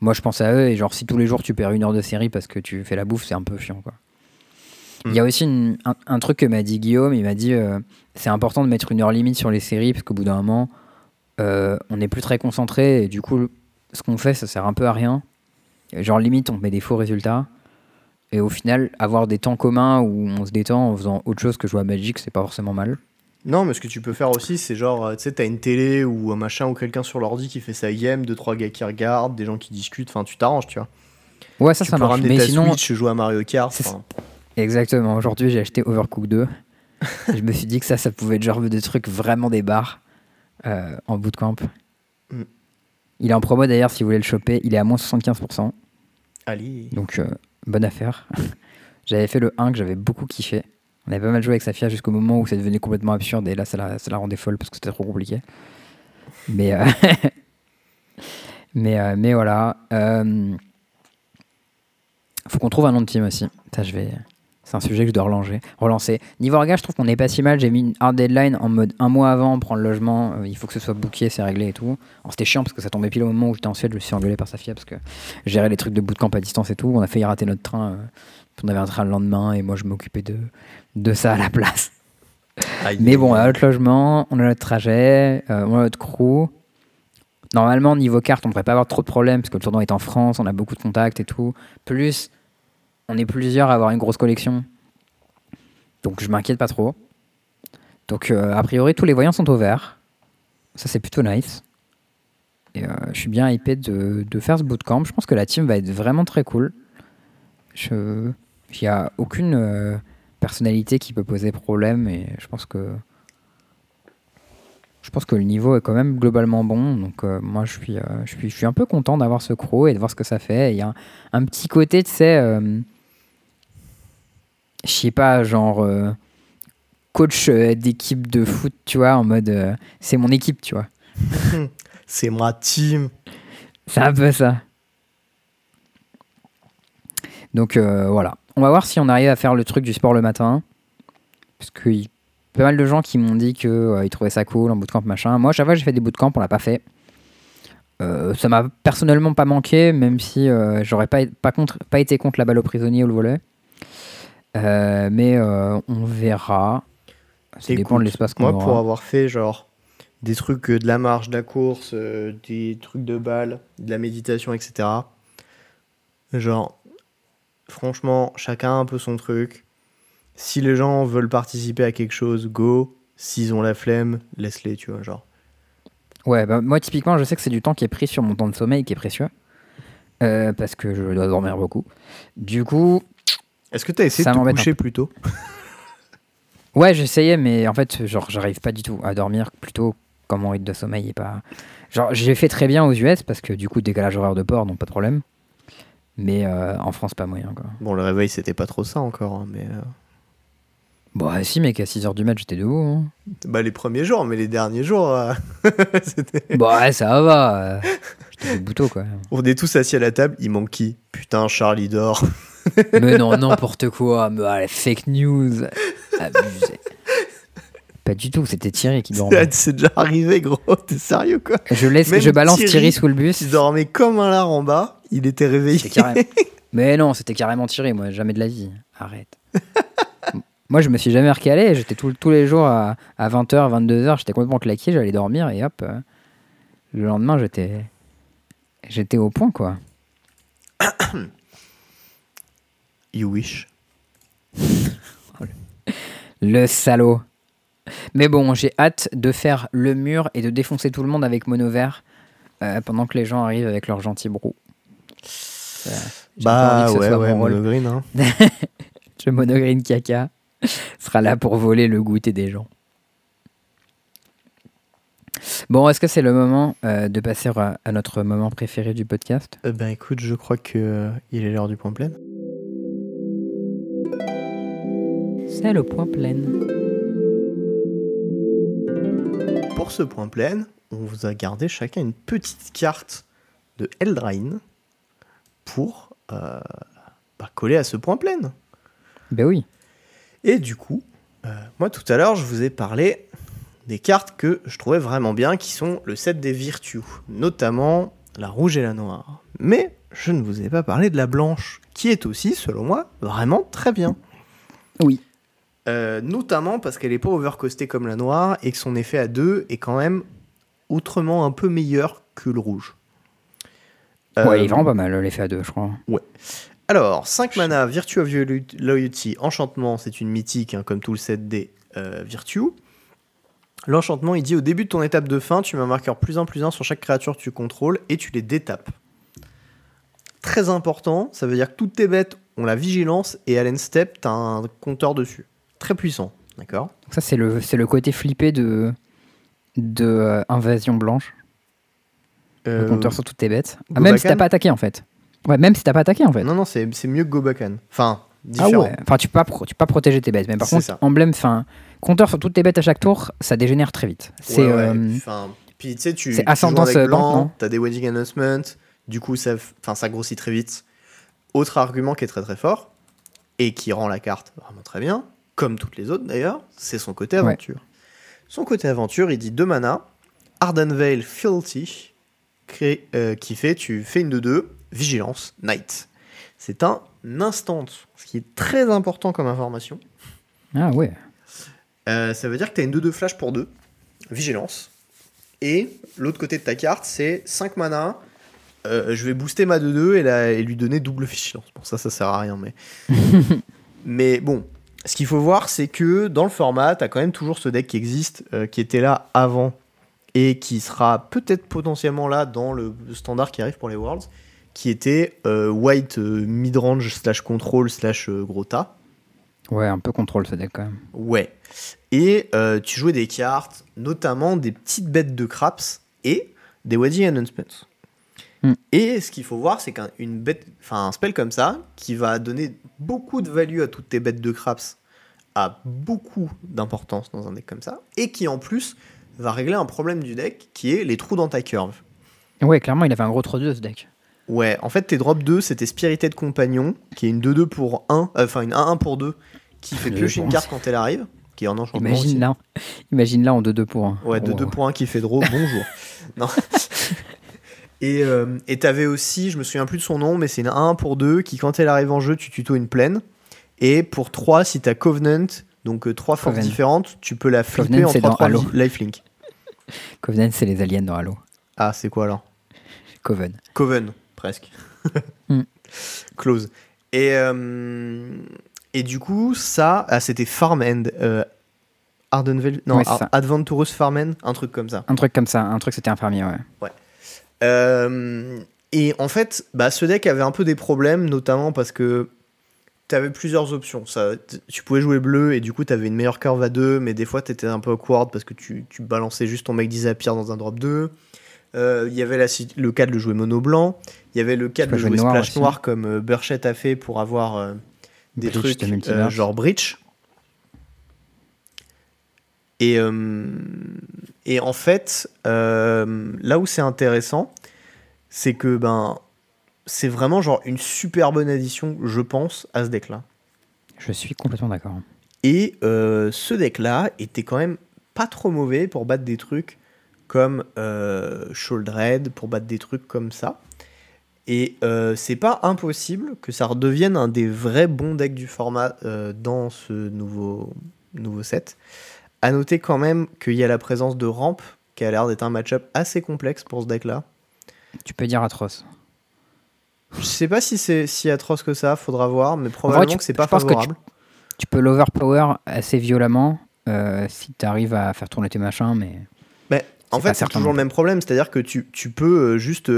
moi, je pense à eux. Et genre, si tous les jours tu perds une heure de série parce que tu fais la bouffe, c'est un peu chiant, quoi. Il y a aussi une- un, un truc que m'a dit Guillaume. Il m'a dit euh, c'est important de mettre une heure limite sur les séries parce qu'au bout d'un moment, euh, on n'est plus très concentré. Et du coup, ce qu'on fait, ça sert un peu à rien. Genre, limite, on met des faux résultats. Et au final, avoir des temps communs où on se détend en faisant autre chose que jouer à Magic, c'est pas forcément mal. Non, mais ce que tu peux faire aussi, c'est genre, euh, tu sais, t'as une télé ou un machin ou quelqu'un sur l'ordi qui fait sa game, deux, trois gars qui regardent, des gens qui discutent, enfin, tu t'arranges, tu vois. Ouais, ça, tu ça peux marche. ramener Mais ta sinon, Switch, jouer à Mario Kart. Exactement. Aujourd'hui, j'ai acheté Overcooked 2. Et je me suis dit que ça, ça pouvait être genre de trucs vraiment des bars euh, en bootcamp. Mm. Il est en promo d'ailleurs si vous voulez le choper. Il est à moins 75%. Allez. Donc, euh, bonne affaire. j'avais fait le 1 que j'avais beaucoup kiffé. On avait pas mal joué avec Safia jusqu'au moment où ça devenait complètement absurde. Et là, ça la, ça la rendait folle parce que c'était trop compliqué. Mais, euh, mais, mais voilà. Faut qu'on trouve un nom de team aussi. Ça, je vais. C'est un sujet que je dois relancer. relancer. Niveau regard, je trouve qu'on est pas si mal. J'ai mis une hard deadline en mode un mois avant, on prend le logement. euh, il faut que ce soit booké, c'est réglé et tout. Alors, C'était chiant parce que ça tombait pile au moment où j'étais en Suède. Je me suis engueulé par Safia parce que gérer les trucs de bootcamp à distance et tout. On a failli rater notre train. euh, on avait un train le lendemain et moi je m'occupais de, de ça à la place. Aïe. Mais bon, on a notre logement, on a notre trajet, euh, on a notre crew. Normalement, niveau carte, on ne devrait pas avoir trop de problèmes parce que le tournoi est en France, on a beaucoup de contacts et tout. Plus, on est plusieurs à avoir une grosse collection. Donc je m'inquiète pas trop. Donc euh, a priori, tous les voyants sont au vert. Ça, c'est plutôt nice. Et euh, je suis bien hypé de, de faire ce bootcamp. Je pense que la team va être vraiment très cool. Il n'y a aucune euh, personnalité qui peut poser problème et je pense que je pense que le niveau est quand même globalement bon. Donc moi je suis, je suis je suis un peu content d'avoir ce croc et de voir ce que ça fait. Il y a un, petit côté, tu sais, je sais pas, genre euh, coach euh, d'équipe de foot, tu vois, en mode euh, c'est mon équipe, tu vois. C'est ma team. C'est un peu ça. Donc euh, voilà. On va voir si on arrive à faire le truc du sport le matin. Parce que il- pas mal de gens qui m'ont dit qu'ils trouvaient ça cool en bootcamp, machin. Moi, chaque fois, j'ai fait des bootcamps, on l'a pas fait. Ça m'a personnellement pas manqué, même si j'aurais pas, pas, contre, pas été contre la balle au prisonnier ou le volet. Euh, mais on verra. Ça dépend de l'espace qu'on Moi, aura. pour avoir fait genre des trucs de la marche, de la course, des trucs de balle, de la méditation, etc. Genre, franchement, chacun a un peu son truc. Si les gens veulent participer à quelque chose, go. S'ils ont la flemme, laisse-les, tu vois, genre. Ouais, bah, moi typiquement, je sais que c'est du temps qui est pris sur mon temps de sommeil qui est précieux. Euh, parce que je dois dormir beaucoup. Du coup. Est-ce que tu as essayé Ça de te coucher plus tôt? Ouais, j'essayais, mais en fait, genre, j'arrive pas du tout à dormir plutôt quand mon rythme de sommeil est pas. Genre, j'ai fait très bien aux US parce que du coup, décalage horaire de port, donc pas de problème. Mais euh, en France, pas moyen, quoi. Bon, le réveil, c'était pas trop ça encore, hein, mais. euh, Bon, ah, si, mec, à 6h du mat, j'étais debout. hein. Bah, les premiers jours, mais les derniers jours, euh, c'était. bon, ouais, ça va. J'étais debout tôt, quoi. On est tous assis à la table, il manque qui? Putain, Charlie dort. Mais non, n'importe quoi. Mais ah, fake news. Abusé. Pas du tout, c'était Thierry qui dormait. C'est déjà arrivé, gros, t'es sérieux quoi? Je, laisse, Même je balance Thierry, Thierry, sous le bus. Il dormait comme un lard en bas, il était réveillé. Mais non, c'était carrément Thierry, moi, jamais de la vie. Arrête. moi, je me suis jamais recalé. J'étais tous les jours à, 20h, 22h, j'étais complètement claqué, j'allais dormir et hop. euh, le lendemain, j'étais. J'étais au point, quoi. You wish. Le salaud. Mais bon, j'ai hâte de faire le mur et de défoncer tout le monde avec mono vert euh, pendant que les gens arrivent avec leur gentil brou. Euh, Bah ouais, ouais, monogreen, hein. Je monogreen caca sera là pour voler le goûter des gens. Bon, est-ce que c'est le moment euh, de passer à, à notre moment préféré du podcast? Euh, ben écoute, je crois euh, il est l'heure du point plein. C'est le point plein. Pour ce point plein, on vous a gardé chacun une petite carte de Eldraine pour euh, bah, coller à ce point plein. Ben oui. Et du coup, euh, moi tout à l'heure, je vous ai parlé des cartes que je trouvais vraiment bien, qui sont le set des Virtues, notamment la rouge et la noire. Mais je ne vous ai pas parlé de la blanche, qui est aussi, selon moi, vraiment très bien. Oui. Euh, notamment parce qu'elle n'est pas overcostée comme la noire et que son effet à 2 est quand même autrement un peu meilleur que le rouge. Ouais, il Euh, est vraiment pas mal l'effet à deux, je crois. alors, 5 mana, Virtue of Loyalty, enchantement, c'est une mythique, hein, comme tout le set des euh, Virtue. L'enchantement, il dit au début de ton étape de fin, tu mets un marqueur plus 1 plus 1 sur chaque créature que tu contrôles et tu les détapes. Très important, ça veut dire que toutes tes bêtes ont la vigilance et à l'end-step, tu as un compteur dessus. Très puissant, d'accord? Donc ça, c'est le, c'est le côté flippé de, de euh, Invasion Blanche. Le Euh, compteur sur toutes tes bêtes. Ah, même si t'as pas attaqué, en fait. Ouais, même si t'as pas attaqué, en fait. Non, non, c'est c'est mieux que Gobakan. Enfin, Ah différent. ouais. Enfin, tu peux pas, pro- tu peux pas protéger tes bêtes. Mais par C'est contre, ça. emblème, enfin, compteur sur toutes tes bêtes à chaque tour, ça dégénère très vite. C'est Ouais, ouais, euh, enfin, puis tu sais, tu, joues avec euh, blanc, t'as des wedding announcements, du coup ça, enfin, ça grossit très vite. Autre argument qui est très très fort et qui rend la carte vraiment très bien, comme toutes les autres d'ailleurs, c'est son côté Ouais. aventure. Son côté aventure, il dit 2 mana, Ardenvale crée- euh, qui fait, tu fais une de 2, Vigilance, Night. C'est un instant, ce qui est très important comme information. Ah ouais. Euh, ça veut dire que tu as une 2-2 flash pour 2, vigilance. Et l'autre côté de ta carte, c'est 5 mana. euh, je vais booster ma 2-2 et, la- et lui donner double vigilance. Bon, ça, ça sert à rien, mais. mais bon, ce qu'il faut voir, c'est que dans le format, tu as quand même toujours ce deck qui existe, euh, qui était là avant et qui sera peut-être potentiellement là dans le standard qui arrive pour les Worlds, qui était euh, white euh, midrange slash control slash gros tas. Ouais, un peu contrôle ce deck quand même. Ouais. Et euh, tu jouais des cartes, notamment des petites bêtes de craps et des wedding announcements. Hmm. Et ce qu'il faut voir, c'est qu'un une bête, enfin un spell comme ça, qui va donner beaucoup de value à toutes tes bêtes de craps, a beaucoup d'importance dans un deck comme ça, et qui en plus va régler un problème du deck, qui est les trous dans ta curve. Ouais, clairement, il avait un gros 3-2 ce deck. Ouais, en fait, tes drop 2, c'était Spirited Compagnon, qui est une 2-2 pour 1, euh, enfin une 1-1 pour 2, qui fait Je piocher une carte quand elle arrive. qui est en enchantement. Imagine aussi. là, imagine là en 2-2 pour 1. Ouais, de 2 pour 1 qui fait draw, bonjour. non. Et euh, et t'avais aussi, je me souviens plus de son nom, mais c'est une 1 pour 2 qui, quand elle arrive en jeu, tu tuto une plaine. Et pour 3, si t'as Covenant, donc 3 forces Coven. différentes, tu peux la flipper Covenant, en c'est dans 3-3 Halo. li- lifelink. Covenant, c'est les aliens dans Halo. Ah, c'est quoi alors? Coven. Coven, presque. Hmm. Close. Et, euh, et du coup, ça, ah, c'était Farm End. Euh, Ardenvale, non, Ouais, Ar-. Adventurous Farm End, un truc comme ça. Un truc comme ça, un truc c'était infirmier, ouais. Euh, et en fait, bah, ce deck avait un peu des problèmes, notamment parce que tu avais plusieurs options. Ça, tu pouvais jouer bleu et du coup, tu avais une meilleure curve à 2, mais des fois, tu étais un peu awkward parce que tu, tu balançais juste ton mec Disappear dans un drop 2. Euh, Il y avait la le cas de le jouer mono blanc. Il y avait le cas de peux jouer jouer noir splash aussi. noir comme euh, Burchett a fait pour avoir euh, des trucs euh, genre Breach. Et, euh, et en fait, euh, là où c'est intéressant, c'est que ben, c'est vraiment genre une super bonne addition, je pense, à ce deck-là. Je suis complètement d'accord. Et euh, ce deck-là était quand même pas trop mauvais pour battre des trucs comme euh, Sholdred, pour battre des trucs comme ça. Et euh, c'est pas impossible que ça redevienne un des vrais bons decks du format euh, dans ce nouveau, nouveau set. À noter quand même qu'il y a la présence de Ramp, qui a l'air d'être un match-up assez complexe pour ce deck-là. Tu peux dire atroce. Je sais pas si c'est si atroce que ça, faudra voir, mais probablement tu- que c'est pas que tu- favorable. Tu peux l'overpower assez violemment euh, si tu arrives à faire tourner tes machins, mais Mais en fait, c'est toujours le même problème, c'est-à-dire que tu, tu peux euh, juste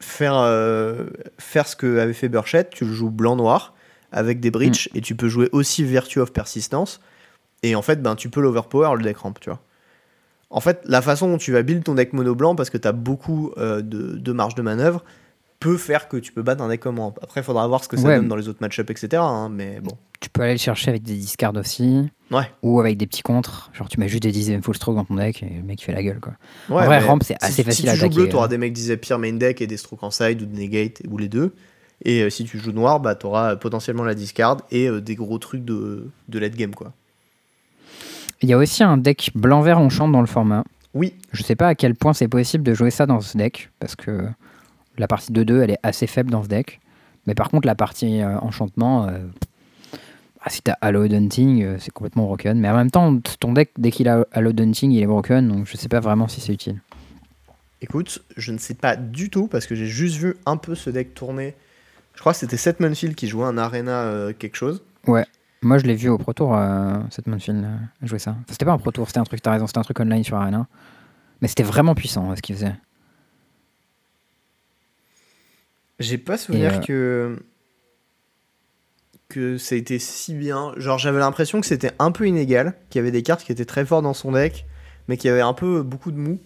faire, euh, faire ce que avait fait Burchett, tu le joues blanc-noir avec des breach Mm. et tu peux jouer aussi Virtue of Persistence et en fait, ben, tu peux l'overpower le deck ramp, tu vois. En fait, la façon dont tu vas build ton deck mono blanc parce que tu as beaucoup euh, de, de marge de manœuvre peut faire que tu peux battre un deck comme ramp. Après, il faudra voir ce que ça Ouais. donne dans les autres match-ups, etc. hein, mais bon. tu peux aller le chercher avec des discards aussi, Ouais. ou avec des petits contres. Genre tu mets juste des dixièmes full stroke dans ton deck et le mec il fait la gueule quoi. Ouais, en vrai, ramp c'est si- assez facile si à tu joues attaquer. bleu, tu auras euh. des mecs Disappear main deck et des strokes en side ou de negate ou les deux. Et euh, si tu joues noir, bah, tu auras potentiellement la discard et euh, des gros trucs de, de late game. quoi. Il y a aussi un deck blanc-vert enchant dans le format. Oui, Je sais pas à quel point c'est possible de jouer ça dans ce deck, parce que la partie 2-2 elle est assez faible dans ce deck. Mais par contre, la partie euh, enchantement, euh, ah, si t'as Halo Hunting, euh, c'est complètement broken. Mais en même temps, ton deck, dès qu'il a Halo Hunting, il est broken, donc je sais pas vraiment si c'est utile. écoute, je ne sais pas du tout parce que j'ai juste vu un peu ce deck tourner. Je crois que c'était Seth Manfield qui jouait un arena quelque chose. Moi, je l'ai vu au Pro Tour, Manfield, euh, jouer ça. Enfin, c'était pas un Pro Tour, c'était un truc, t'as raison, c'était un truc online sur Arena. Mais c'était vraiment puissant, ce qu'il faisait. J'ai pas souvenir euh, que que ça a été si bien. Genre j'avais l'impression que c'était un peu inégal, qu'il y avait des cartes qui étaient très fortes dans son deck, mais qu'il y avait un peu beaucoup de mou.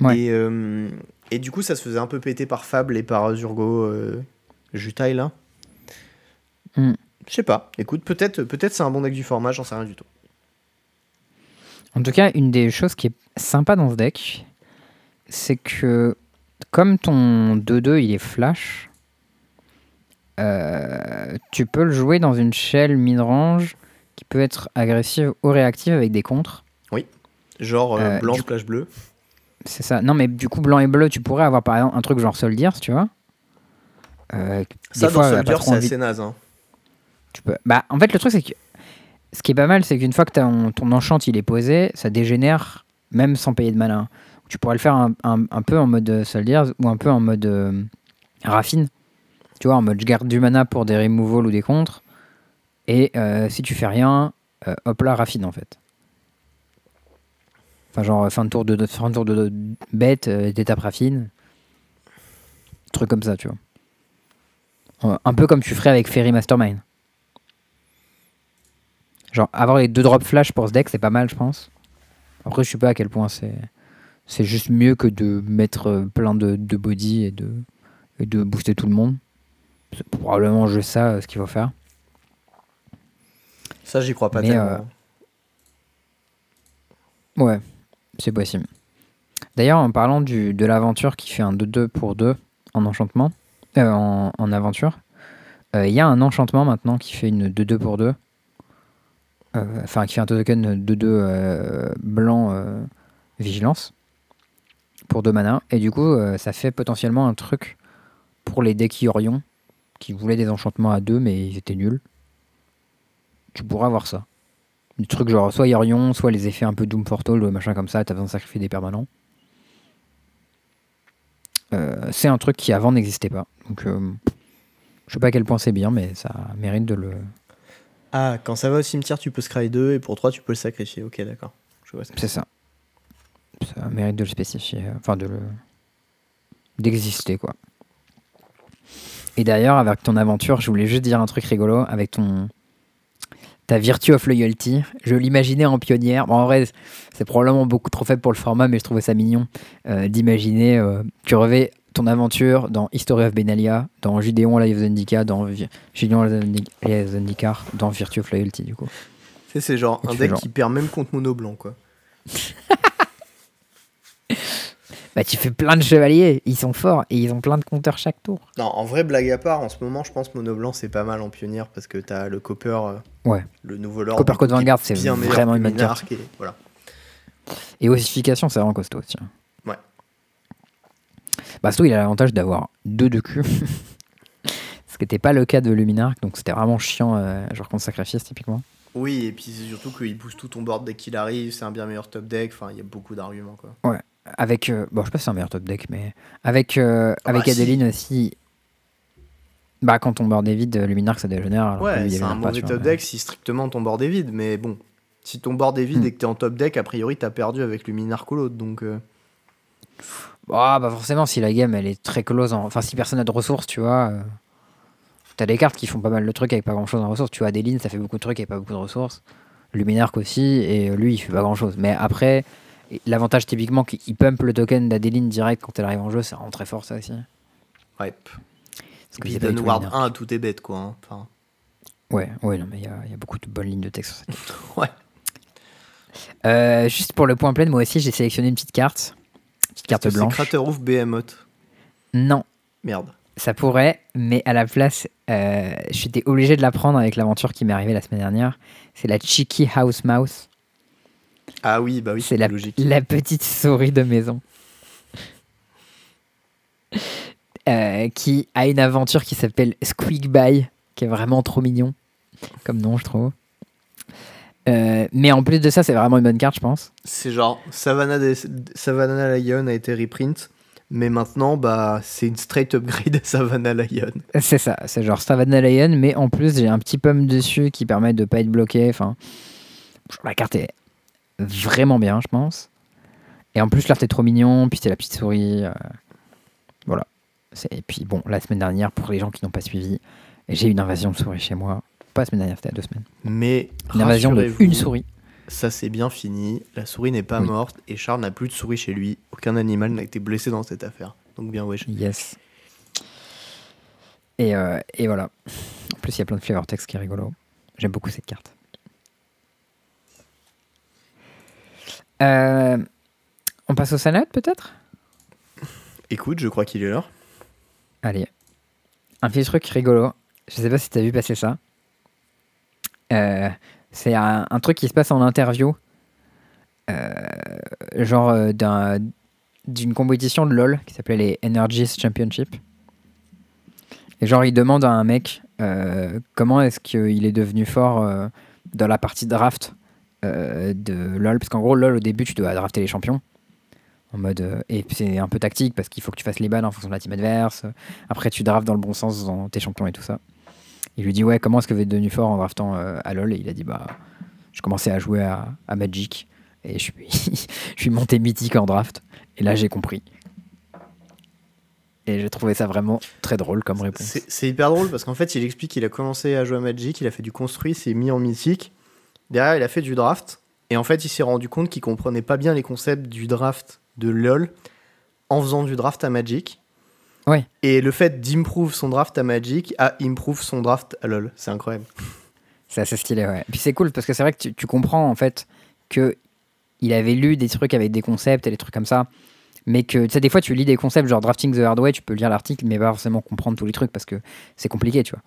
Ouais. Et, euh, et du coup ça se faisait un peu péter par Fable et par Zurgo euh, là. Hmm. Je sais pas. Écoute, peut-être peut-être c'est un bon deck du format, j'en sais rien du tout. En tout cas, une des choses qui est sympa dans ce deck, c'est que comme ton 2-2 il est flash, euh, tu peux le jouer dans une shell mid-range qui peut être agressive ou réactive avec des contres. Genre euh, Euh, blanc splash bleu. C'est ça. Non, mais du coup, blanc et bleu, tu pourrais avoir par exemple un truc genre Soldiers, tu vois. Euh, Ça des dans fois, trop c'est envie- assez naze. hein. Tu peux... Bah, en fait, le truc, c'est que ce qui est pas mal, c'est qu'une fois que ton, ton enchant il est posé, ça dégénère même sans payer de mana. Tu pourrais le faire un, peu en mode euh, Soldiers ou un peu en mode euh, raffine. Tu vois, en mode je garde du mana pour des removals ou des contres. Et euh, si tu fais rien, hop là, raffine en fait. Enfin, genre fin de tour de, fin de, tour de, bête, d'étape raffine. Truc comme ça, tu vois. Un peu comme tu ferais avec Fairy Mastermind. Genre, avoir les deux drops flash pour ce deck, c'est pas mal, je pense. Après, je sais pas à quel point c'est. C'est juste mieux que de mettre euh, plein de, de body et de, et de booster tout le monde. C'est probablement juste ça euh, ce qu'il faut faire. Ça j'y crois pas Mais, tellement. euh, Ouais, c'est possible. D'ailleurs, en parlant du, de l'aventure qui fait un 2-2 pour 2 en enchantement, euh, en, en aventure, euh, il y a un enchantement maintenant qui fait une 2-2 pour 2. euh, enfin qui fait un token de 2 blanc vigilance pour 2 mana. Et du coup, euh, ça fait potentiellement un truc pour les decks Yorion qui voulaient des enchantements à 2 mais ils étaient nuls. Tu pourras avoir ça. Des trucs genre soit Yorion, soit les effets un peu Doom Portal ou machin comme ça, t'as besoin de sacrifier des permanents. Euh, c'est un truc qui avant n'existait pas. Donc euh, je sais pas à quel point c'est bien, mais ça mérite de le. Ah, quand ça va au cimetière, tu peux scry 2 et pour 3, tu peux le sacrifier. Ok, d'accord. C'est ça. Ça mérite de le spécifier. euh, Enfin, de le. d'exister, quoi. Et d'ailleurs, avec ton aventure, je voulais juste dire un truc rigolo. Avec ton. Ta Virtue of Loyalty, je l'imaginais en pionnière. Bon, en vrai, c'est probablement beaucoup trop faible pour le format, mais je trouvais ça mignon euh, d'imaginer. euh, tu revais ton aventure dans History of Benalia, dans Gideon Live Zendika, dans Vi- Gideon Live Zendikar, dans Virtue of Loyalty, du coup. Tu sais, c'est genre un deck genre- qui perd même contre mono blanc, quoi. Bah, tu fais plein de chevaliers, ils sont forts et ils ont plein de compteurs chaque tour. Non, en vrai, blague à part, en ce moment, je pense mono blanc, c'est pas mal en pionnière parce que t'as le Copper, euh, Ouais. le nouveau lord. Copper Code Vanguard, c'est vraiment une bonne et voilà. Et ossification, c'est vraiment costaud aussi. hein. Ouais. Basto, il a l'avantage d'avoir deux de cul. Ce qui n'était pas le cas de Luminarch, donc c'était vraiment chiant, euh, genre contre Sacrifice typiquement. Oui, et puis c'est surtout qu'il booste tout ton board dès qu'il arrive, c'est un bien meilleur top deck, enfin, il y a beaucoup d'arguments, quoi. Avec, euh, bon, je sais pas si c'est un meilleur top deck, mais avec, euh, Ah avec bah, si. Adeline aussi. Bah, quand ton board est vide, Luminarch ça dégénère. Ouais, c'est un mauvais top deck si strictement ton board est vide, mais bon. Si ton board est vide Hmm. et que t'es en top deck, a priori t'as perdu avec Luminar ou l'autre, donc... euh, Ah, bah forcément, si la game elle est très close, en... enfin si personne n'a de ressources, tu vois, euh, t'as des cartes qui font pas mal de trucs avec pas grand chose en ressources. Tu vois, Adeline, ça fait beaucoup de trucs avec pas beaucoup de ressources. Luminarch aussi, et euh, lui, il fait pas grand chose. Mais après, l'avantage typiquement qu'il pump le token d'Adeline direct quand elle arrive en jeu, c'est vraiment très fort ça aussi. Ouais. Parce Et puis il donne Ward Luminarch. 1 à tout est bête, quoi. hein. Enfin, Ouais, ouais, non, mais il y a, il y a beaucoup de bonnes lignes de texte ouais. Euh, juste pour le point plein, moi aussi, j'ai sélectionné une petite carte. Petite carte blanche. C'est Craterhoof Behemoth. Non, Merde. Ça pourrait, mais à la place, euh, j'étais obligé de la prendre avec l'aventure qui m'est arrivée la semaine dernière. C'est la Cheeky House Mouse, Ah oui, bah oui, C'est la, logique. la petite souris de maison. Euh, qui a une aventure qui s'appelle Squeak By, qui est vraiment trop mignon comme nom, je trouve. Euh, mais en plus de ça, c'est vraiment une bonne carte, je pense. C'est genre Savannah, des- Savannah Lion a été reprint, mais maintenant bah c'est une straight upgrade de Savannah Lion. C'est ça, c'est genre Savannah Lion, mais en plus j'ai un petit pump dessus qui permet de pas être bloqué. Enfin, la carte est vraiment bien, je pense. Et en plus l'art est trop mignon, puis c'est la petite souris. euh, voilà. Et puis bon, la semaine dernière, pour les gens qui n'ont pas suivi, j'ai eu une invasion de souris chez moi. Pas la semaine dernière, c'était il y a deux semaines. Mais Une invasion de une souris. Ça c'est bien fini, la souris n'est pas Oui. morte et Charles n'a plus de souris chez lui. Aucun animal n'a été blessé dans cette affaire. Donc bien wesh. Yes. Et, euh, et voilà. En plus, il y a plein de flavor text qui est rigolo. J'aime beaucoup cette carte. Euh, on passe au Sanat peut-être? Écoute, je crois qu'il est l'heure. Allez. Un petit truc rigolo. Je sais pas si tu as vu passer ça. Euh, c'est un, un truc qui se passe en interview. Euh, genre d'un- d'une compétition de LoL qui s'appelait les Energies Championship. Et genre, il demande à un mec comment est-ce qu'il est devenu fort dans la partie draft de LoL. Parce qu'en gros, LoL, au début, tu dois drafter les champions. En mode, euh, et c'est un peu tactique parce qu'il faut que tu fasses les balles en fonction de la team adverse. Après, tu draftes dans le bon sens dans tes champions et tout ça. Il lui dit, ouais, comment est-ce que vous êtes devenu fort en draftant euh, à LoL? Et il a dit, bah, je commençais à jouer à, à Magic et je suis, je suis monté mythique en draft. Et là, j'ai compris. Et j'ai trouvé ça vraiment très drôle comme réponse. C'est hyper drôle parce qu'en fait, il explique qu'il a commencé à jouer à Magic, il a fait du construit, s'est mis en mythique. Derrière, il a fait du draft. Et en fait, il s'est rendu compte qu'il comprenait pas bien les concepts du draft de LoL en faisant du draft à Magic. Ouais. Et le fait d'improve son draft à Magic a improve son draft à LoL. C'est incroyable. C'est assez stylé, ouais. Puis c'est cool parce que c'est vrai que tu, tu comprends en fait que il avait lu des trucs avec des concepts et des trucs comme ça. Mais que, tu sais, des fois, tu lis des concepts genre Drafting the Hard Way, tu peux lire l'article, mais pas forcément comprendre tous les trucs parce que c'est compliqué, tu vois.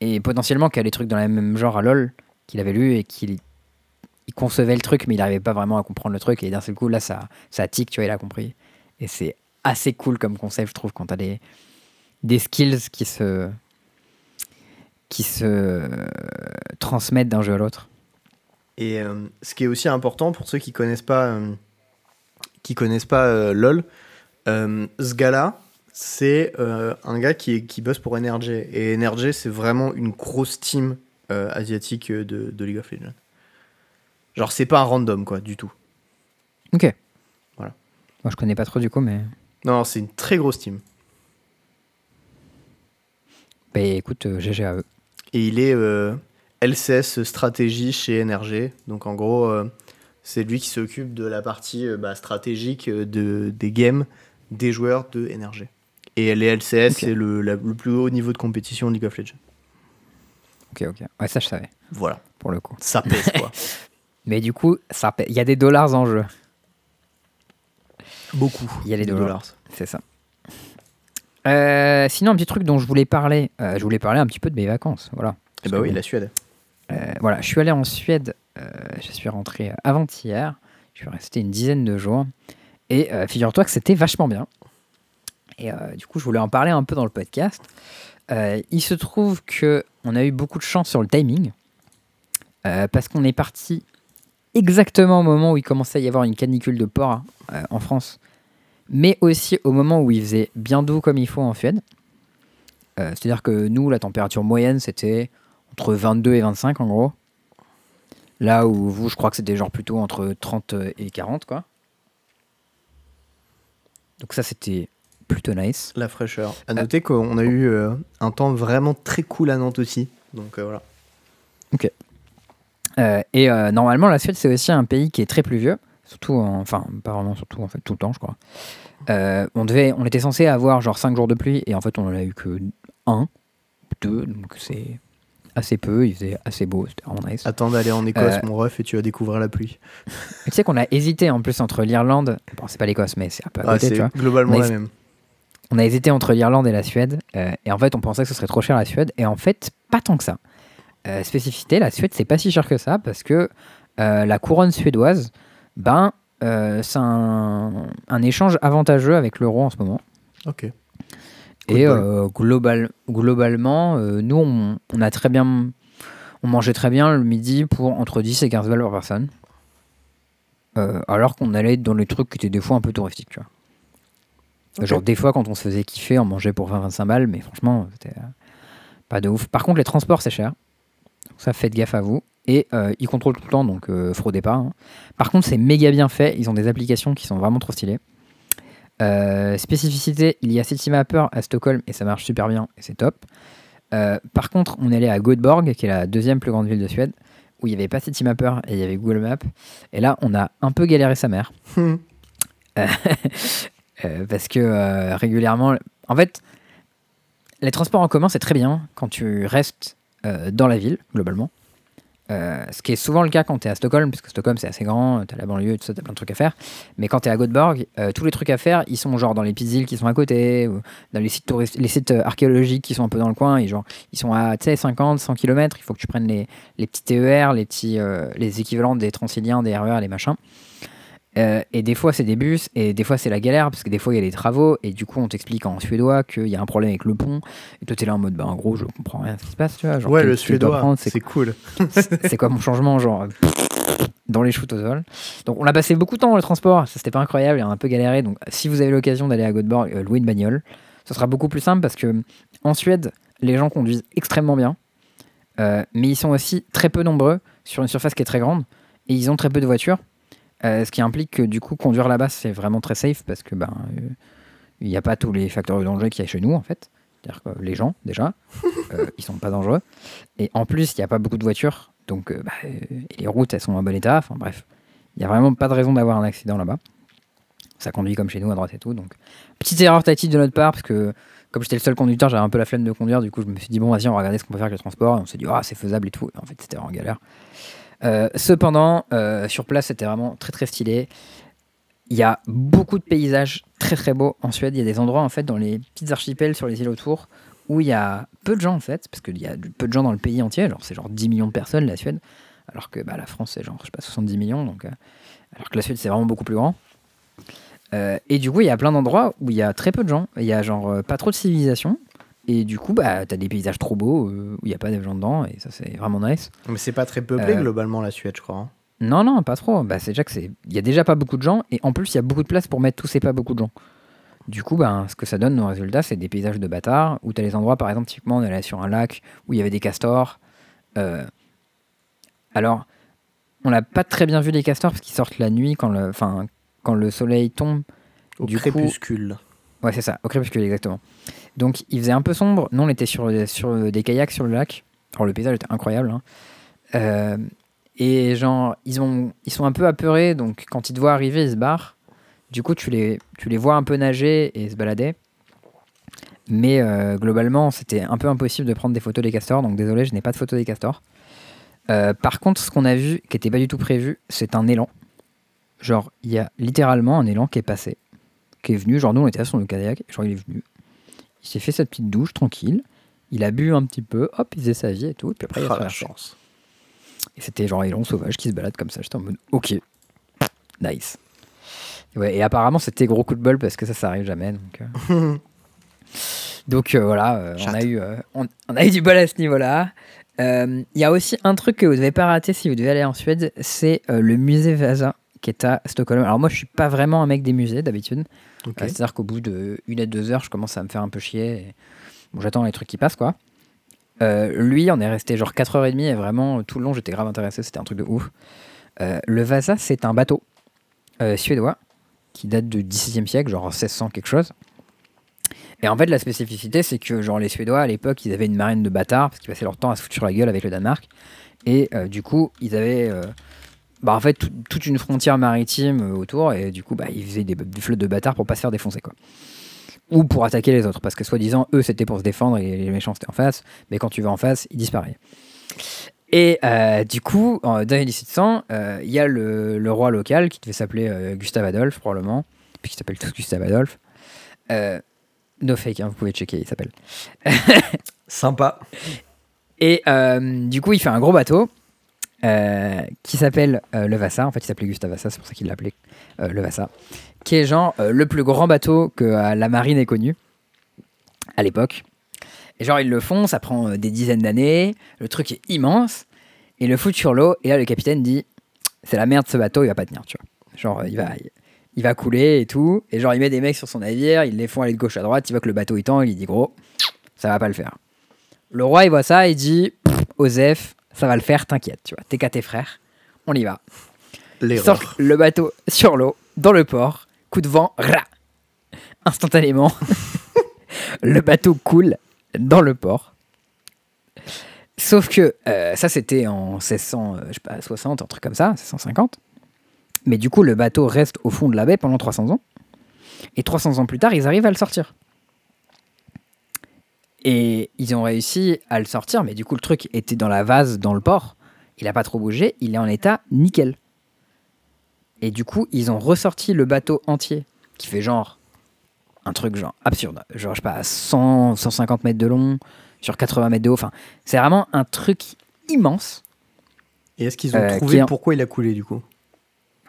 Et potentiellement qu'il y a des trucs dans le même genre à LoL qu'il avait lu et qu'il il concevait le truc, mais il n'arrivait pas vraiment à comprendre le truc. Et d'un seul coup, là, ça, ça tic, tu vois, il a compris. Et c'est assez cool comme concept, je trouve, quand tu as des, des skills qui se, qui se transmettent d'un jeu à l'autre. Et euh, ce qui est aussi important pour ceux qui connaissent pas, euh, qui connaissent pas euh, LoL, ce gars-là, c'est un gars qui, qui bosse pour NRG. Et NRG, c'est vraiment une grosse team asiatique de, de League of Legends. Genre, c'est pas un random, quoi, du tout. Ok. Voilà. Moi, je connais pas trop du coup, mais. Non, c'est une très grosse team. Bah écoute, GG à eux. Et il est LCS stratégie chez NRG. Donc en gros, euh, c'est lui qui s'occupe de la partie euh, bah, stratégique euh, de, des games des joueurs de NRG. Et les LCS, c'est le, le, plus haut niveau de compétition de League of Legends. Ok, ok. Ouais, ça je savais. Voilà. Pour le coup. Ça pèse quoi. Mais du coup, ça il y a des dollars en jeu. Beaucoup. Il y a les dollars. C'est ça. sinon, un petit truc dont je voulais parler, je voulais parler un petit peu de mes vacances. Voilà. Eh bah oui, la Suède. Euh, voilà, je suis allé en Suède, euh, je suis rentré avant-hier, je suis resté une dizaine de jours, et euh, figure-toi que c'était vachement bien. Et du coup, je voulais en parler un peu dans le podcast. Il se trouve que on a eu beaucoup de chance sur le timing, parce qu'on est parti exactement au moment où il commençait à y avoir une canicule de porc en France, mais aussi au moment où il faisait bien doux comme il faut en Suède. C'est-à-dire que nous, la température moyenne, c'était entre 22 et 25 en gros. Là où vous, je crois que c'était genre plutôt entre 30 et 40 quoi. Donc ça c'était plutôt nice. La fraîcheur. À noter qu'on a eu euh, un temps vraiment très cool à Nantes aussi. Donc euh, voilà. Ok. Euh, et normalement la Suède c'est aussi un pays qui est très pluvieux. Surtout, enfin pas vraiment surtout en fait tout le temps je crois. on, devait, on était censé avoir genre 5 jours de pluie et en fait on en a eu que 1, 2, donc c'est assez peu, il faisait assez beau, c'était vraiment nice. Attends d'aller en Écosse, euh, mon ref, et tu vas découvrir la pluie. Tu sais qu'on a hésité en plus entre l'Irlande, bon, c'est pas l'Écosse, mais c'est un peu à ah, côté, tu vois. globalement la même. On a hésité entre l'Irlande et la Suède, euh, et en fait, on pensait que ce serait trop cher la Suède, et en fait, pas tant que ça. Euh, spécificité, la Suède, c'est pas si cher que ça, parce que la couronne suédoise, ben, c'est un, un échange avantageux avec l'euro en ce moment. Ok. Et euh, global, globalement, euh, nous, on, a très bien, on mangeait très bien le midi pour entre 10 et 15 balles par personne. Euh, alors qu'on allait dans les trucs qui étaient des fois un peu touristiques, tu vois. Genre, des fois, quand on se faisait kiffer, on mangeait pour 20-25 balles, mais franchement, c'était pas de ouf. Par contre, les transports, c'est cher. Ça, faites gaffe à vous. Et ils contrôlent tout le temps, donc fraudez pas. Hein. Par contre, c'est méga bien fait. Ils ont des applications qui sont vraiment trop stylées. Euh, spécificité, il y a Citymapper à Stockholm et ça marche super bien et c'est top. Euh, par contre, on est allé à Göteborg, qui est la deuxième plus grande ville de Suède, où il n'y avait pas Citymapper et il y avait Google Maps. Et là, on a un peu galéré sa mère. Euh, parce que régulièrement. En fait, les transports en commun, c'est très bien quand tu restes dans la ville, globalement. Euh, ce qui est souvent le cas quand tu es à Stockholm, parce que Stockholm c'est assez grand, tu as la banlieue, tu as plein de trucs à faire. Mais quand tu es à Göteborg, euh, tous les trucs à faire, ils sont genre dans les petites îles qui sont à côté, ou dans les sites, les sites euh, archéologiques qui sont un peu dans le coin, et genre ils sont à 50, 100 km, il faut que tu prennes les, les petits TER, les, petits, les équivalents des Transiliens, des RER, les machins. Euh, et des fois c'est des bus et des fois c'est la galère parce que des fois il y a des travaux et du coup on t'explique en suédois qu'il y a un problème avec le pont et toi t'es là en mode bah en gros je comprends rien ce qui se passe tu vois genre, ouais le suédois c'est cool. c'est quoi mon changement genre dans les shoots au sol. Donc on a passé beaucoup de temps dans le transport ça c'était pas incroyable il a un peu galéré. Donc si vous avez l'occasion d'aller à Göteborg euh, louer une bagnole ce sera beaucoup plus simple parce que en Suède les gens conduisent extrêmement bien euh, mais ils sont aussi très peu nombreux sur une surface qui est très grande et ils ont très peu de voitures euh, ce qui implique que du coup, conduire là-bas, c'est vraiment très safe parce que ben, euh, il n'y a pas tous les facteurs de danger qu'il y a chez nous en fait. C'est-à-dire que les gens, déjà, euh, ils sont pas dangereux. Et en plus, il n'y a pas beaucoup de voitures. Donc, bah, et les routes, elles sont en bon état. Enfin bref, il n'y a vraiment pas de raison d'avoir un accident là-bas. Ça conduit comme chez nous, à droite et tout. Donc, petite erreur tactique de notre part, parce que comme j'étais le seul conducteur, j'avais un peu la flemme de conduire. Du coup, je me suis dit, bon, vas-y, on va regarder ce qu'on peut faire avec le transport. Et on s'est dit, ah, c'est faisable et tout. en fait, c'était en galère. Euh, cependant, euh, sur place, c'était vraiment très très stylé. Il y a beaucoup de paysages très très beaux en Suède. Il y a des endroits en fait dans les petites archipels sur les îles autour où il y a peu de gens en fait, parce qu'il y a peu de gens dans le pays entier. Genre c'est genre 10 millions de personnes la Suède. alors que bah, la France, c'est genre, je sais pas, 70 millions, donc, euh, alors que la Suède, c'est vraiment beaucoup plus grand. Et du coup, il y a plein d'endroits où il y a très peu de gens, il y a genre pas trop de civilisation, et du coup, bah, t'as des paysages trop beaux euh, où il n'y a pas de gens dedans, et ça, c'est vraiment nice. Mais c'est pas très peuplé Euh, globalement la Suède, je crois. hein. Non, non, pas trop. Bah, c'est déjà que c'est. Il y a déjà pas beaucoup de gens et en plus il y a beaucoup de place pour mettre tous ces pas beaucoup de gens. Du coup, ben, ce que ça donne, nos résultats, c'est des paysages de bâtards où tu as les endroits, par exemple, typiquement, on est allé sur un lac où il y avait des castors. Euh, alors, on n'a pas très bien vu les castors parce qu'ils sortent la nuit quand le, enfin, quand le soleil tombe. Au Du coup- crépuscule. Ouais, c'est ça, au crépuscule, exactement. Donc, il faisait un peu sombre. Nous, on était sur, des kayaks sur le lac. Alors, le paysage était incroyable. hein. Euh, et genre, ils, ont, ils sont un peu apeurés, donc quand ils te voient arriver, ils se barrent. Du coup, tu les, vois un peu nager et se balader. Mais euh, globalement, c'était un peu impossible de prendre des photos des castors, donc désolé, je n'ai pas de photos des castors. Euh, par contre, ce qu'on a vu, qui n'était pas du tout prévu, c'est un élan. Genre, il y a littéralement un élan qui est passé, qui est venu. Genre, nous, on était sur le kayak, genre, il est venu. Il s'est fait sa petite douche tranquille. Il a bu un petit peu, hop, il faisait sa vie et tout. Et puis après, il a Ah, la chance. Et c'était genre élan sauvage qui se balade comme ça. J'étais en mode ok, nice. Ouais, et apparemment c'était gros coup de bol parce que ça, ça arrive jamais. Donc, euh. donc euh, voilà, euh, on, a eu, on, on a eu du bol à ce niveau-là. Il y a aussi un truc que vous devez pas rater si vous devez aller en Suède, c'est le musée Vasa qui est à Stockholm. Alors moi je suis pas vraiment un mec des musées d'habitude. Euh, C'est-à-dire qu'au bout de une à deux heures, je commence à me faire un peu chier. Bon, j'attends les trucs qui passent, quoi. Euh, lui, on est resté genre 4h30 et vraiment tout le long, j'étais grave intéressé. C'était un truc de ouf. Euh, le Vasa, c'est un bateau euh, suédois qui date du XVIe siècle, genre 1600 quelque chose. Et en fait, la spécificité, c'est que genre les Suédois à l'époque, ils avaient une marine de bâtards parce qu'ils passaient leur temps à se foutre sur la gueule avec le Danemark. Et euh, du coup, ils avaient euh, bah, en fait tout- toute une frontière maritime euh, autour et du coup, bah, ils faisaient des, des flottes de bâtards pour pas se faire défoncer quoi. Ou pour attaquer les autres parce que soi-disant eux c'était pour se défendre et les méchants c'était en face, mais quand tu vas en face, ils disparaissent. Et euh, du coup, en- dans les 1700, euh, il y a le, le roi local qui devait s'appeler euh, Gustave Adolphe probablement, puisqu'il s'appelle tous Gustave Adolphe. No fake, hein, vous pouvez checker, il s'appelle. Sympa. Et du coup, il fait un gros bateau euh, qui s'appelle euh, le Vassa. En fait, il s'appelait Gustave Vassa, c'est pour ça qu'il l'appelait euh, le Vassa. Qui est genre euh, le plus grand bateau que la marine ait connu à l'époque. Et genre, ils le font, ça prend des dizaines d'années. Le truc est immense. Ils le foutent sur l'eau. Et là, le capitaine dit C'est la merde ce bateau, il va pas tenir, tu vois. Genre, il va, il va couler et tout. Et genre, il met des mecs sur son navire, ils les font aller de gauche à droite. Il voit que le bateau il tend, il dit Gros, ça va pas le faire. Le roi, il voit ça, il dit Osef, ça va le faire, t'inquiète, tu vois. T'es qu'à tes frères, on y va. Sort le bateau sur l'eau, dans le port, coup de vent, ra Instantanément, le bateau coule dans le port. Sauf que euh, ça, c'était en 1600, euh, je sais pas, 60, un truc comme ça, 1650. Mais du coup, le bateau reste au fond de la baie pendant 300 ans. Et 300 ans plus tard, ils arrivent à le sortir. Et ils ont réussi à le sortir, mais du coup, le truc était dans la vase, dans le port. Il n'a pas trop bougé, il est en état nickel. Et du coup, ils ont ressorti le bateau entier, qui fait genre un truc genre absurde. Genre, je sais pas, 100, 150 mètres de long, sur 80 mètres de haut. Enfin, c'est vraiment un truc immense. Et est-ce qu'ils ont Euh, trouvé en- pourquoi il a coulé du coup?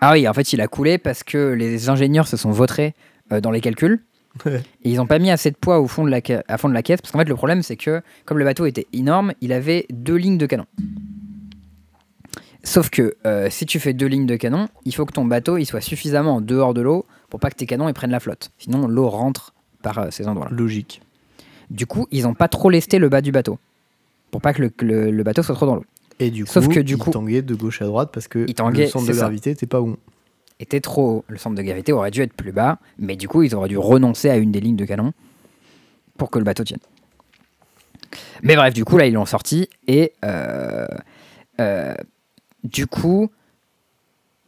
Ah oui, en fait, il a coulé parce que les ingénieurs se sont vautrés euh, dans les calculs. Ouais. Et ils n'ont pas mis assez de poids au fond de la, à fond de la caisse. Parce qu'en fait, le problème, c'est que comme le bateau était énorme, il avait deux lignes de canon. Sauf que euh, si tu fais deux lignes de canon, il faut que ton bateau il soit suffisamment en dehors de l'eau pour pas que tes canons ils prennent la flotte. Sinon, l'eau rentre par euh, ces endroits-là. Logique. Du coup, ils n'ont pas trop lesté le bas du bateau. Pour pas que le, que le- le bateau soit trop dans l'eau. Et du coup, Sauf que du il coup- tanguait de gauche à droite parce que Il tanguait, le centre de gravité était pas bon. Trop. Le centre de gravité aurait dû être plus bas, mais du coup, ils auraient dû renoncer à une des lignes de canon pour que le bateau tienne. Mais bref, du coup, là, ils l'ont sorti et euh, euh, du coup,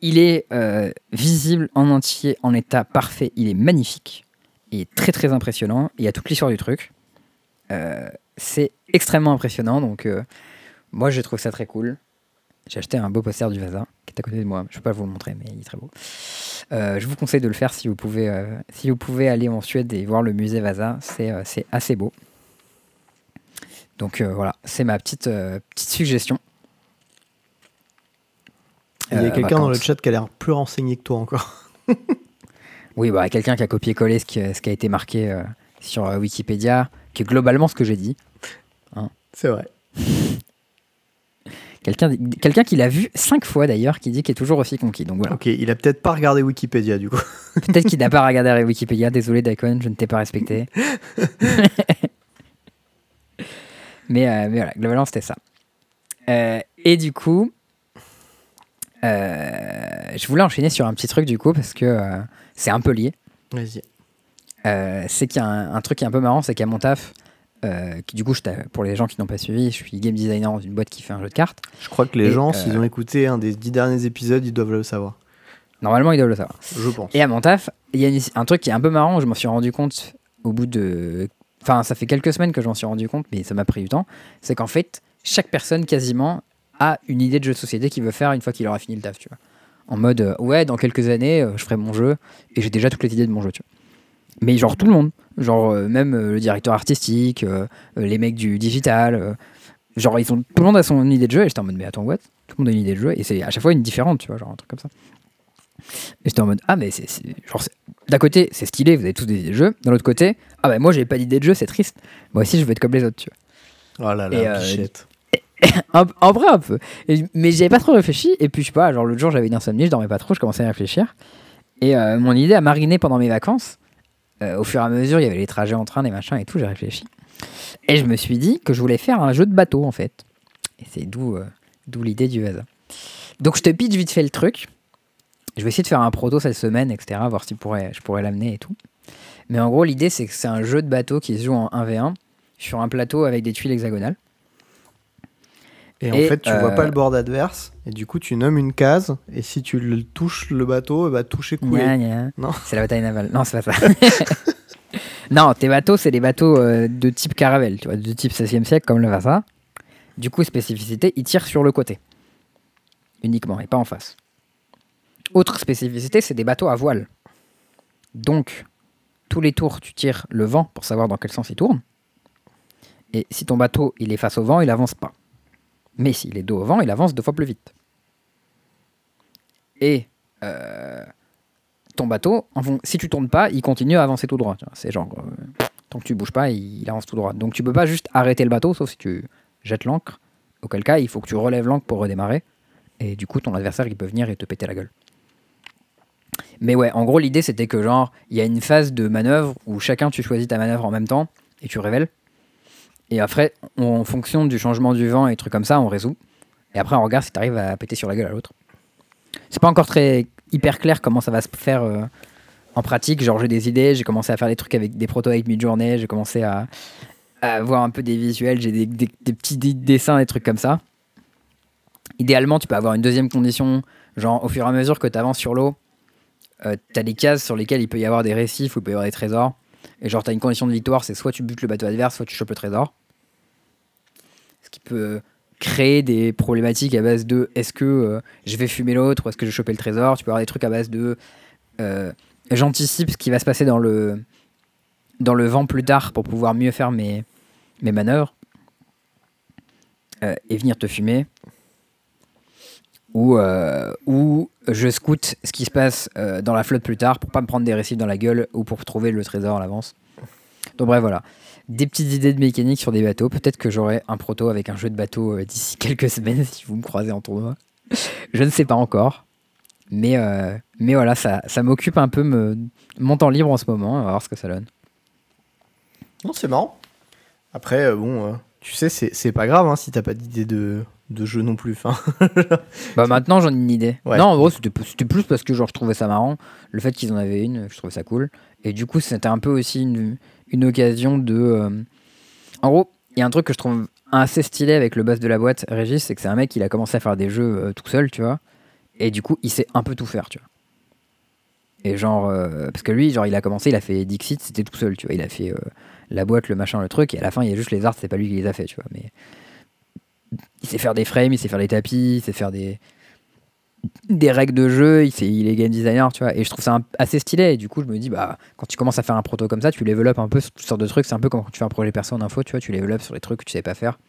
il est euh, visible en entier, en état parfait. Il est magnifique. Il est très très impressionnant. Il y a toute l'histoire du truc. C'est extrêmement impressionnant. Donc, moi, je trouve ça très cool. J'ai acheté un beau poster du Vasa qui est à côté de moi. Je peux pas vous le montrer, mais il est très beau. Euh, je vous conseille de le faire si vous pouvez, euh, si vous pouvez aller en Suède et voir le musée Vasa. C'est euh, assez beau. Donc euh, voilà, c'est ma petite, petite suggestion. Il y a quelqu'un dans le chat qui a l'air plus renseigné que toi encore. Oui, bah, quelqu'un qui a copié-collé ce qui, ce qui a été marqué sur Wikipédia, qui est globalement ce que j'ai dit. C'est vrai. Quelqu'un quelqu'un qui l'a vu cinq fois d'ailleurs, qui dit qu'il est toujours aussi conquis. Donc voilà. Ok, il a peut-être pas regardé Wikipédia du coup. Peut-être qu'il n'a pas regardé Wikipédia. Désolé, Daikon, je ne t'ai pas respecté. mais, euh, mais voilà, globalement, c'était ça. Euh, et du coup, euh, je voulais enchaîner sur un petit truc du coup, parce que euh, c'est un peu lié. Vas-y. Euh, c'est qu'il y a un, un truc qui est un peu marrant, c'est qu'à mon taf, euh, qui, du coup, je pour les gens qui n'ont pas suivi, je suis game designer dans une boîte qui fait un jeu de cartes. Je crois que les Et, gens, euh, s'ils ont écouté un des dix derniers épisodes, ils doivent le savoir. Normalement, ils doivent le savoir. Je pense. Et à mon taf, il y a une- un truc qui est un peu marrant, je m'en suis rendu compte au bout de... Enfin, ça fait quelques semaines que je m'en suis rendu compte, mais ça m'a pris du temps. C'est qu'en fait, chaque personne quasiment a une idée de jeu de société qu'il veut faire une fois qu'il aura fini le taf, tu vois. En mode, euh, ouais, dans quelques années, je ferai mon jeu, et j'ai déjà toutes les idées de mon jeu, tu vois. Mais genre tout le monde, genre euh, même euh, le directeur artistique, euh, les mecs du digital, genre ils ont, tout le monde a son idée de jeu, et j'étais en mode, mais attends, what? Tout le monde a une idée de jeu, et c'est à chaque fois une différente, tu vois, genre un truc comme ça. Et j'étais en mode, ah, mais c'est. Genre, d'un côté, c'est stylé, vous avez tous des idées de jeu. D'un autre côté, ah, bah moi, j'ai pas d'idée de jeu, c'est triste. Moi aussi, je veux être comme les autres, tu vois. Oh là Et, là, bichette. En, vrai, un peu. Et- mais j'avais pas trop réfléchi. Et puis, je sais pas, genre, l'autre jour, j'avais une insomnie, je dormais pas trop, je commençais à réfléchir. Et mon idée a mariné pendant mes vacances. Euh, au fur et à mesure, il y avait les trajets en train, les machins et tout, j'ai réfléchi. Et je me suis dit que je voulais faire un jeu de bateau, en fait. Et c'est d'où euh, l'idée du hasard. Donc, je te pitch vite fait le truc. Je vais essayer de faire un proto cette semaine, etc., voir si je pourrais l'amener et tout. Mais en gros, l'idée, c'est que c'est un jeu de bateau qui se joue en 1v1 sur un plateau avec des tuiles hexagonales. Et, en fait, tu euh, vois pas le bord adverse, et du coup, tu nommes une case, et si tu le touches le bateau, bah toucher couler. Gna, gna. Non. C'est la bataille navale. Non, c'est pas ça. non, tes bateaux, c'est des bateaux euh, de type caravelle, tu vois, de type 16e siècle, comme le Vasa. Du coup, spécificité, ils tirent sur le côté. Uniquement, et pas en face. Autre spécificité, c'est des bateaux à voile. Donc, tous les tours, tu tires le vent pour savoir dans quel sens il tourne. Et si ton bateau, il est face au vent, il avance pas. Mais s'il est dos au vent, il avance deux fois plus vite. Et euh, ton bateau, si tu tournes pas, il continue à avancer tout droit. C'est genre, euh, tant que tu bouges pas, il, il avance tout droit. Donc tu peux pas juste arrêter le bateau, sauf si tu jettes l'ancre. Auquel cas, il faut que tu relèves l'ancre pour redémarrer. Et du coup, ton adversaire, il peut venir et te péter la gueule. Mais ouais, en gros, l'idée, c'était que genre, il y a une phase de manœuvre où chacun, tu choisis ta manœuvre en même temps et tu révèles. Et après, en fonction du changement du vent et trucs comme ça, on résout. Et après, on regarde si tu arrives à péter sur la gueule à l'autre. C'est pas encore très hyper clair comment ça va se faire euh, en pratique. Genre, j'ai des idées, j'ai commencé à faire des trucs avec des protos avec mid-journée, j'ai commencé à, à voir un peu des visuels, j'ai des, petits dessins, des trucs comme ça. Idéalement, tu peux avoir une deuxième condition, genre au fur et à mesure que tu avances sur l'eau, euh, tu as des cases sur lesquelles il peut y avoir des récifs ou il peut y avoir des trésors. Et genre, tu as une condition de victoire, c'est soit tu butes le bateau adverse, soit tu chopes le trésor. Ce qui peut créer des problématiques à base de est-ce que euh, je vais fumer l'autre ou est-ce que je vais choper le trésor? Tu peux avoir des trucs à base de euh, j'anticipe ce qui va se passer dans le, dans le vent plus tard pour pouvoir mieux faire mes, mes manœuvres euh, et venir te fumer. Ou, ou je scoute ce qui se passe euh, dans la flotte plus tard pour pas me prendre des récifs dans la gueule ou pour trouver le trésor à l'avance. Donc bref, voilà. Des petites idées de mécanique sur des bateaux. Peut-être que j'aurai un proto avec un jeu de bateau euh, d'ici quelques semaines si vous me croisez en tournoi. je ne sais pas encore. Mais, euh, mais voilà, ça, ça m'occupe un peu me, mon temps libre en ce moment. On va voir ce que ça donne. Non, c'est marrant. Après, bon, tu sais, c'est c'est pas grave hein, si t'as pas d'idée de, de jeu non plus. Enfin, Bah maintenant j'en ai une idée. Ouais. Non en gros c'était plus parce que genre je trouvais ça marrant. Le fait qu'ils en avaient une, je trouvais ça cool. Et du coup c'était un peu aussi une, une occasion de... euh, En gros, il y a un truc que je trouve assez stylé avec le boss de la boîte, Régis, c'est que c'est un mec qui a commencé à faire des jeux euh, tout seul, tu vois. Et du coup il sait un peu tout faire, tu vois. Et genre... euh, parce que lui, genre il a commencé, il a fait Dixit, c'était tout seul, tu vois. Il a fait la boîte, le machin, le truc. Et à la fin il y a juste les arts, c'est pas lui qui les a fait, tu vois. Mais il sait faire des frames, il sait faire des tapis, il sait faire des, des règles de jeu, il, sait- il est game designer, tu vois. Et je trouve ça un- assez stylé. Et du coup, je me dis, bah, quand tu commences à faire un proto comme ça, tu up un peu sur toutes sortes de trucs. C'est un peu comme quand tu fais un projet perso en info, tu vois, tu up sur les trucs que tu sais pas faire.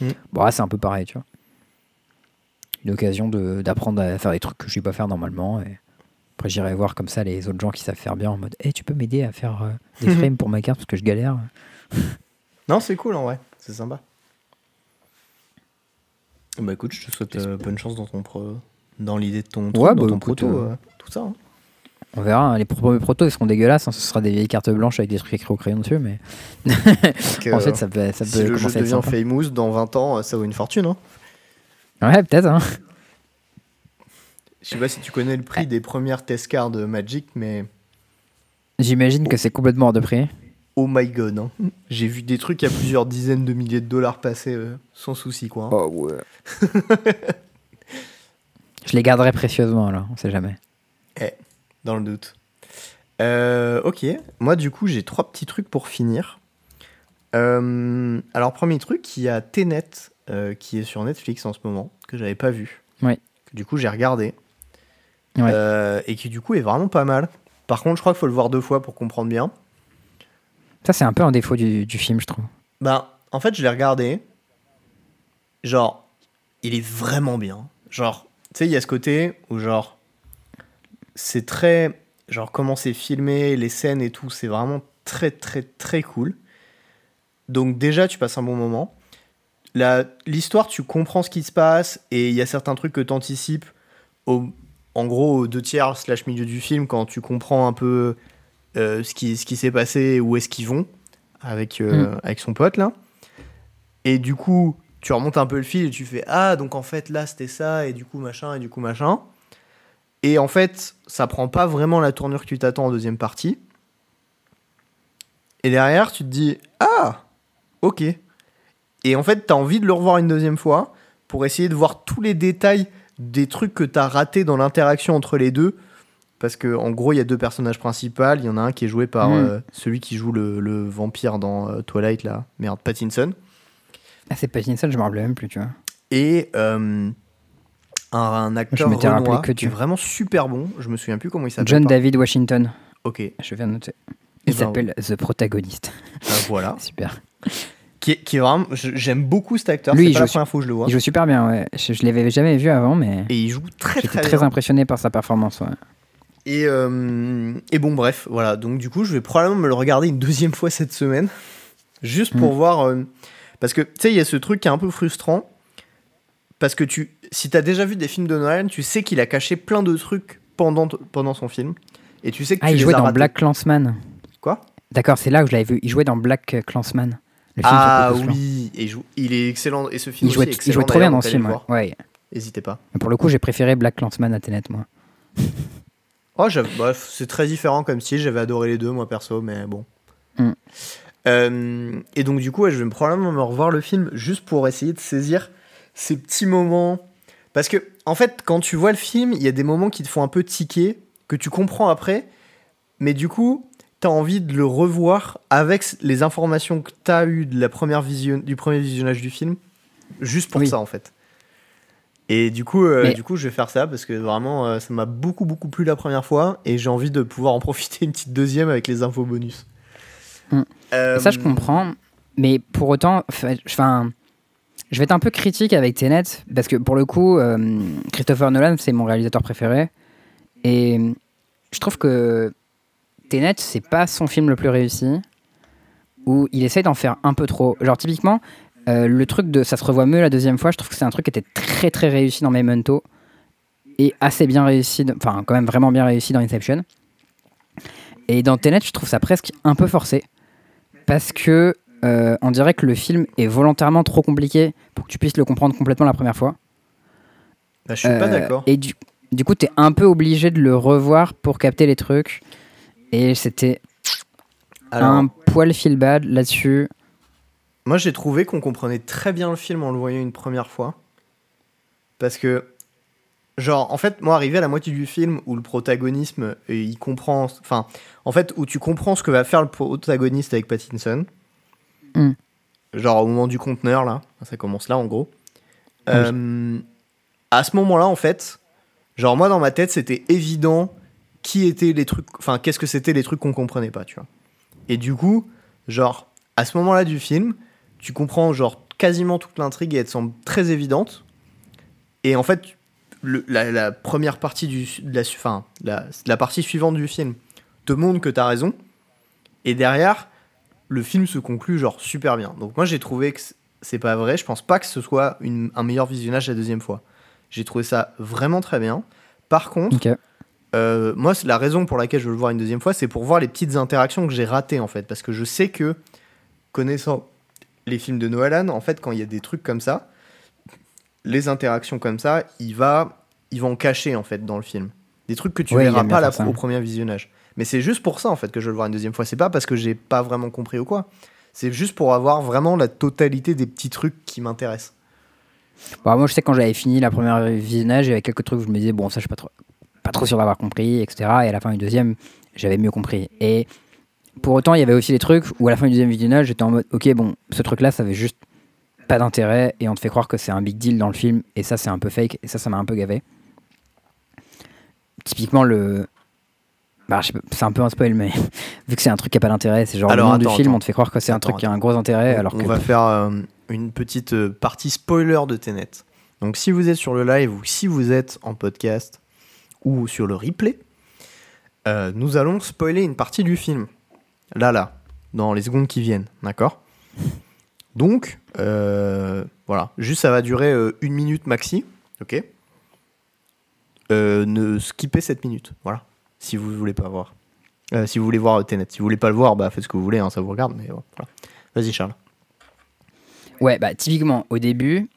Mm. Bon, là, c'est un peu pareil, tu vois. une occasion d'apprendre à faire des trucs que je sais pas faire normalement. Et après, j'irai voir comme ça les autres gens qui savent faire bien en mode Eh, tu peux m'aider à faire euh, des frames pour ma carte parce que je galère. Non, c'est cool en vrai, c'est sympa. Bah écoute, je te souhaite euh, bonne chance dans ton pro... dans l'idée de ton Ouais, dans bah, ton écoute, proto, euh, euh, tout ça. hein. On verra. hein. Les premiers protos, ils seront dégueulasses. hein. Ce sera des vieilles cartes blanches avec des trucs écrits au crayon dessus. Mais en fait, ça peut, ça si peut le jeu devient famous dans 20 ans, euh, ça vaut une fortune. Hein. Ouais, peut-être. Hein. Je sais pas si tu connais le prix des premières test cards de Magic, mais J'imagine que c'est complètement hors de prix. Oh my god. hein. J'ai vu des trucs à plusieurs dizaines de milliers de dollars passer euh, sans souci, quoi. hein. Oh ouais. je les garderai précieusement alors, on sait jamais. Dans le doute. Euh, ok, moi du coup j'ai trois petits trucs pour finir. Euh, alors premier truc, il y a Tenet euh, qui est sur Netflix en ce moment, que j'avais pas vu. Ouais. Que du coup j'ai regardé. Ouais. Euh, et qui du coup est vraiment pas mal. Par contre je crois qu'il faut le voir deux fois pour comprendre bien. Ça, c'est un peu un défaut du, du film, je trouve. Ben en fait je l'ai regardé. Genre, il est vraiment bien. Genre, tu sais, il y a ce côté où genre, c'est très genre comment c'est filmé, les scènes et tout, c'est vraiment très très très cool. Donc déjà tu passes un bon moment. L'histoire, tu comprends ce qui se passe et il y a certains trucs que tu anticipes au, en gros deux tiers slash milieu du film quand tu comprends un peu euh, ce qui, ce qui s'est passé, où est-ce qu'ils vont avec, euh, avec son pote là. Et du coup, tu remontes un peu le fil et tu fais Ah, donc en fait là c'était ça, et du coup machin, et du coup machin. Et en fait, ça prend pas vraiment la tournure que tu t'attends en deuxième partie. Et derrière, tu te dis Ah, ok. Et en fait, tu as envie de le revoir une deuxième fois pour essayer de voir tous les détails des trucs que tu as ratés dans l'interaction entre les deux. Parce que en gros, il y a deux personnages principaux. Il y en a un qui est joué par Mm. euh, celui qui joue le, le vampire dans euh, Twilight, là. Merde, Pattinson. Ah, c'est Pattinson, je me rappelle même plus, tu vois. Et euh, un, un acteur rappelé renois que qui est tu- vraiment super bon. Je me souviens plus comment il s'appelle. John David Washington, Ok, je viens de noter. Il ben, s'appelle The Protagonist. voilà. Super. Qui est, qui est vraiment. je- J'aime beaucoup cet acteur. Lui, C'est il pas la joue- première fois que je le vois. Il joue super bien, ouais. Je, je l'avais jamais vu avant, mais Et il joue très j'étais très, très, bien. impressionné par sa performance. Ouais. Et, euh, et bon, bref, voilà. Donc, du coup, je vais probablement me le regarder une deuxième fois cette semaine. Juste pour Mm. voir. euh, parce que, tu sais, il y a ce truc qui est un peu frustrant. Parce que tu, si tu as déjà vu des films de Nolan, tu sais qu'il a caché plein de trucs pendant, pendant son film. Et tu sais que Ah, tu il jouait dans. Black Clansman. Quoi? D'accord, c'est là où je l'avais vu. Il jouait dans Black Clansman. Le film Ah oui, et il, est excellent. Et ce film Il jouait, aussi est il jouait trop bien dans ce film. Ouais. Ouais. N'hésitez pas. Mais Pour le coup, j'ai préféré Black Clansman à Tenet, moi. Oh, bref, c'est très différent comme style. J'avais adoré les deux, moi perso, mais bon. Mm. Euh, et donc, du coup, ouais, je vais probablement me revoir le film juste pour essayer de saisir ces petits moments. Parce que, en fait, quand tu vois le film, il y a des moments qui te font un peu tiquer, que tu comprends après, mais du coup, t'as envie de le revoir avec les informations que t'as eues de la première vision, du premier visionnage du film, juste pour Oui. ça, en fait. Et du coup, euh, Mais- du coup, je vais faire ça parce que vraiment, euh, ça m'a beaucoup, beaucoup plu la première fois et j'ai envie de pouvoir en profiter une petite deuxième avec les infos bonus. Mm. Euh, ça, je comprends. Mais pour autant, enfin, je vais être un peu critique avec Tenet parce que pour le coup, Christopher Nolan, c'est mon réalisateur préféré. Et je trouve que Tenet, c'est pas son film le plus réussi. Où il essaye d'en faire un peu trop. Genre, typiquement, euh, le truc de ça se revoit mieux la deuxième fois, je trouve que c'est un truc qui était très très réussi dans Memento. Et assez bien réussi, enfin, quand même vraiment bien réussi dans Inception. Et dans Tenet, je trouve ça presque un peu forcé parce que euh, on dirait que le film est volontairement trop compliqué pour que tu puisses le comprendre complètement la première fois. bah, je suis pas Euh, d'accord. Et du, du coup, tu es un peu obligé de le revoir pour capter les trucs. Et c'était un poil feel bad là-dessus. Moi, j'ai trouvé qu'on comprenait très bien le film en le voyant une première fois. Parce que, genre, en fait, moi, arrivé à la moitié du film où le protagonisme, euh, il comprend. Enfin, en fait, où tu comprends ce que va faire le protagoniste avec Pattinson. Mm. Genre, au moment du conteneur, là. Ça commence là, en gros. Oui. Euh, à ce moment-là, en fait, genre, moi, dans ma tête, c'était évident qui étaient les trucs. Enfin, qu'est-ce que c'était les trucs qu'on comprenait pas, tu vois. Et du coup, genre, à ce moment-là du film, tu comprends, genre, quasiment toute l'intrigue et elle te semble très évidente. Et en fait, le- la, la première partie du, de la, enfin, la, la partie suivante du film te montre que t'as raison. Et derrière, le film se conclut genre super bien. Donc moi j'ai trouvé que c'est pas vrai. Je pense pas que ce soit une- un meilleur visionnage la deuxième fois. J'ai trouvé ça vraiment très bien. Par contre, Ok. euh, moi, la raison pour laquelle je veux le voir une deuxième fois, c'est pour voir les petites interactions que j'ai ratées en fait, parce que je sais que connaissant les films de Nolan, en fait, quand il y a des trucs comme ça, les interactions comme ça, il va, il va en cacher en fait dans le film, des trucs que tu il verras pas ça. au premier visionnage. Mais c'est juste pour ça en fait que je veux le voir une deuxième fois. C'est pas parce que j'ai pas vraiment compris ou quoi. C'est juste pour avoir vraiment la totalité des petits trucs qui m'intéressent. Bon, moi, je sais quand j'avais fini la première visionnage, il y avait quelques trucs où je me disais, bon, ça, je suis pas trop, pas trop sûr d'avoir compris, etc. Et à la fin du deuxième, j'avais mieux compris. Et pour autant, il y avait aussi des trucs où à la fin du deuxième visionnage, j'étais en mode, ok, bon, ce truc-là, ça avait juste pas d'intérêt et on te fait croire que c'est un big deal dans le film et ça, c'est un peu fake et ça, ça m'a un peu gavé. Typiquement, le. Bah, c'est un peu un spoil, mais vu que c'est un truc qui a pas d'intérêt, c'est genre Alors, le nom du film, attends. on te fait croire que c'est un Attends, truc qui a un gros intérêt, alors on que. va faire euh, une petite euh, partie spoiler de Tenet. Donc si vous êtes sur le live ou si vous êtes en podcast ou sur le replay, euh, nous allons spoiler une partie du film. Là, là, dans les secondes qui viennent, d'accord? Donc, euh, voilà, juste ça va durer euh, une minute maxi, ok? Euh, Ne skippez cette minute, voilà, si vous voulez pas voir. Si vous voulez voir Tenet. Si vous voulez pas le voir, bah faites ce que vous voulez, hein, ça vous regarde, mais voilà. Vas-y Charles. Ouais, bah typiquement, au début,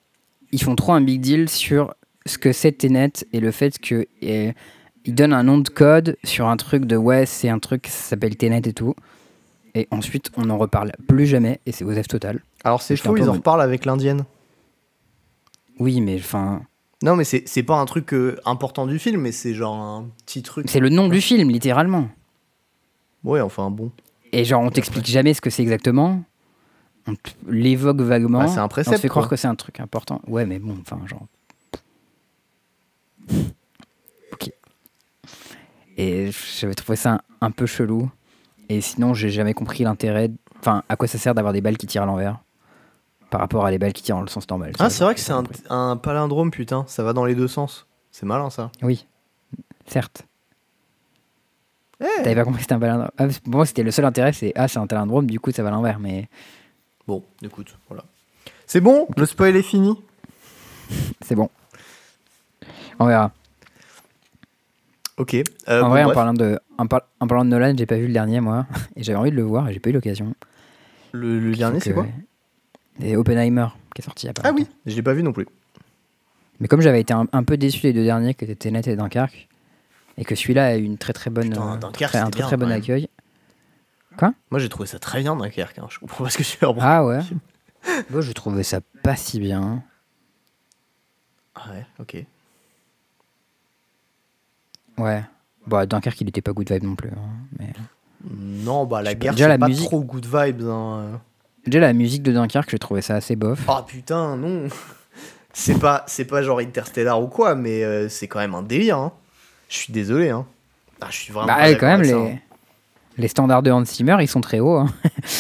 ils font trop un big deal sur ce que c'est Tenet et le fait que ils donnent un nom de code sur un truc de ouais, c'est un truc qui s'appelle Tenet et tout. Et ensuite, on n'en reparle plus jamais et c'est Osef total. Alors c'est peu ils en reparlent avec l'indienne. Oui, mais enfin, Non, mais c'est pas un truc euh, important du film, mais c'est genre un petit truc. c'est le nom du film, littéralement. Ouais, enfin bon. Et genre, on t'explique jamais ce que c'est exactement. On l'évoque vaguement. Bah, c'est un on te précepte, fait croire quoi. que c'est un truc important. Ouais, mais bon, enfin, genre. Ok. Et j'avais trouvé ça un, un peu chelou. Et sinon, j'ai jamais compris l'intérêt. Enfin, à quoi ça sert d'avoir des balles qui tirent à l'envers par rapport à les balles qui tirent dans le sens normal. Ah, c'est vrai que c'est un, palindrome, putain. Ça va dans les deux sens. C'est malin ça. Oui, certes. Eh T'avais pas compris que c'était un palindrome. Ah, pour moi, c'était le seul intérêt, c'est ah, c'est un palindrome, du coup, ça va à l'envers. Mais Bon, écoute, voilà. C'est bon, le spoil est fini? c'est bon. On verra. Ok. euh, en bon, vrai, en parlant, de, en, par- en parlant de Nolan, j'ai pas vu le dernier, moi. Et j'avais envie de le voir et j'ai pas eu l'occasion. le, le dernier, c'est quoi? C'est Oppenheimer qui est sorti il y a pas Ah oui, je l'ai pas vu non plus. Mais comme j'avais été un, un peu déçu des deux derniers, que étaient Tenet et Dunkerque, et que celui-là a eu une très très bonne, Putain, euh, Dunkerque, très- un très bien, très bon quand même. accueil. Moi, j'ai trouvé ça très bien, Dunkerque. Hein. Je comprends pas ce que tu veux reprocher. Ah ouais? Moi, je trouvais ça pas si bien. Ah ouais, ok. Ouais. Bon, Dunkerque, il était pas good vibe non plus. hein, mais... Non, bah Je la pas, guerre, déjà, c'est pas musique- trop good vibes. Hein. Déjà, la musique de Dunkerque, j'ai trouvé ça assez bof. Ah putain, non. C'est pas, c'est pas genre Interstellar ou quoi, mais euh, c'est quand même un délire. Hein. Je suis désolé. Hein. Ah, je suis vraiment. bah, pas quand même, les... avec ça, hein. les standards de Hans Zimmer, ils sont très hauts. hein.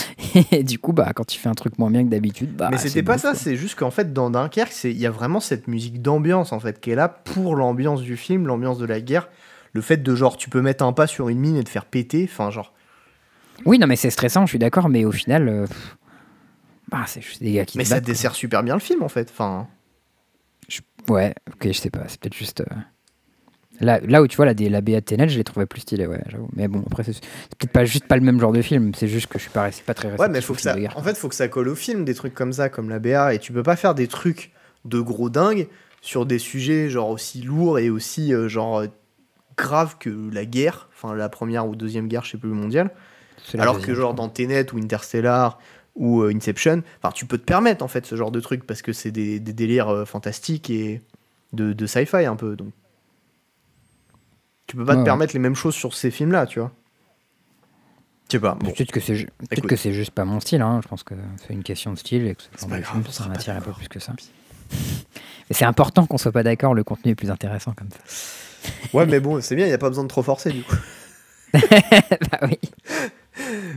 et du coup, bah, quand tu fais un truc moins bien que d'habitude, bah. mais c'est c'était pas bof, ça, quoi. c'est juste qu'en fait, dans Dunkerque, c'est- il y a vraiment cette musique d'ambiance en fait qui est là pour l'ambiance du film, l'ambiance de la guerre. Le fait de genre, tu peux mettre un pas sur une mine et te faire péter. Enfin, genre. Oui, non, mais c'est stressant, je suis d'accord, mais au final, euh, bah, c'est juste des gars qui Mais ça battent, quoi. dessert super bien le film en fait. Enfin. Ouais, ok, je sais pas, c'est peut-être juste. euh, Là, là où tu vois la, la BA de Tenet, je l'ai trouvé plus stylé, ouais, j'avoue. Mais bon, après, c'est peut-être pas juste pas le même genre de film, c'est juste que je suis pas, pas très Ouais, mais faut que ça. En fait, faut que ça colle au film, des trucs comme ça, comme la BA, et tu peux pas faire des trucs de gros dingues sur des sujets genre aussi lourds et aussi euh, genre graves que la guerre, enfin la première ou deuxième guerre, je sais plus mondiale. Alors que genre dans Tenet ou Interstellar ou euh, Inception, enfin tu peux te permettre en fait ce genre de trucs parce que c'est des, des délires euh, fantastiques et de, de sci-fi un peu. Donc tu peux pas Ouais, te ouais. permettre les mêmes choses sur ces films-là, tu vois. Je sais pas. Bon. Peut-être que c'est ju- peut-être Écoute. que c'est juste pas mon style, hein. je pense que c'est une question de style et que ce C'est genre pas de grave, film, ça m'attire un peu plus que ça. Mais c'est important qu'on soit pas d'accord, le contenu est plus intéressant comme ça. Ouais, mais bon, c'est bien, il n'y a pas besoin de trop forcer du coup. bah oui.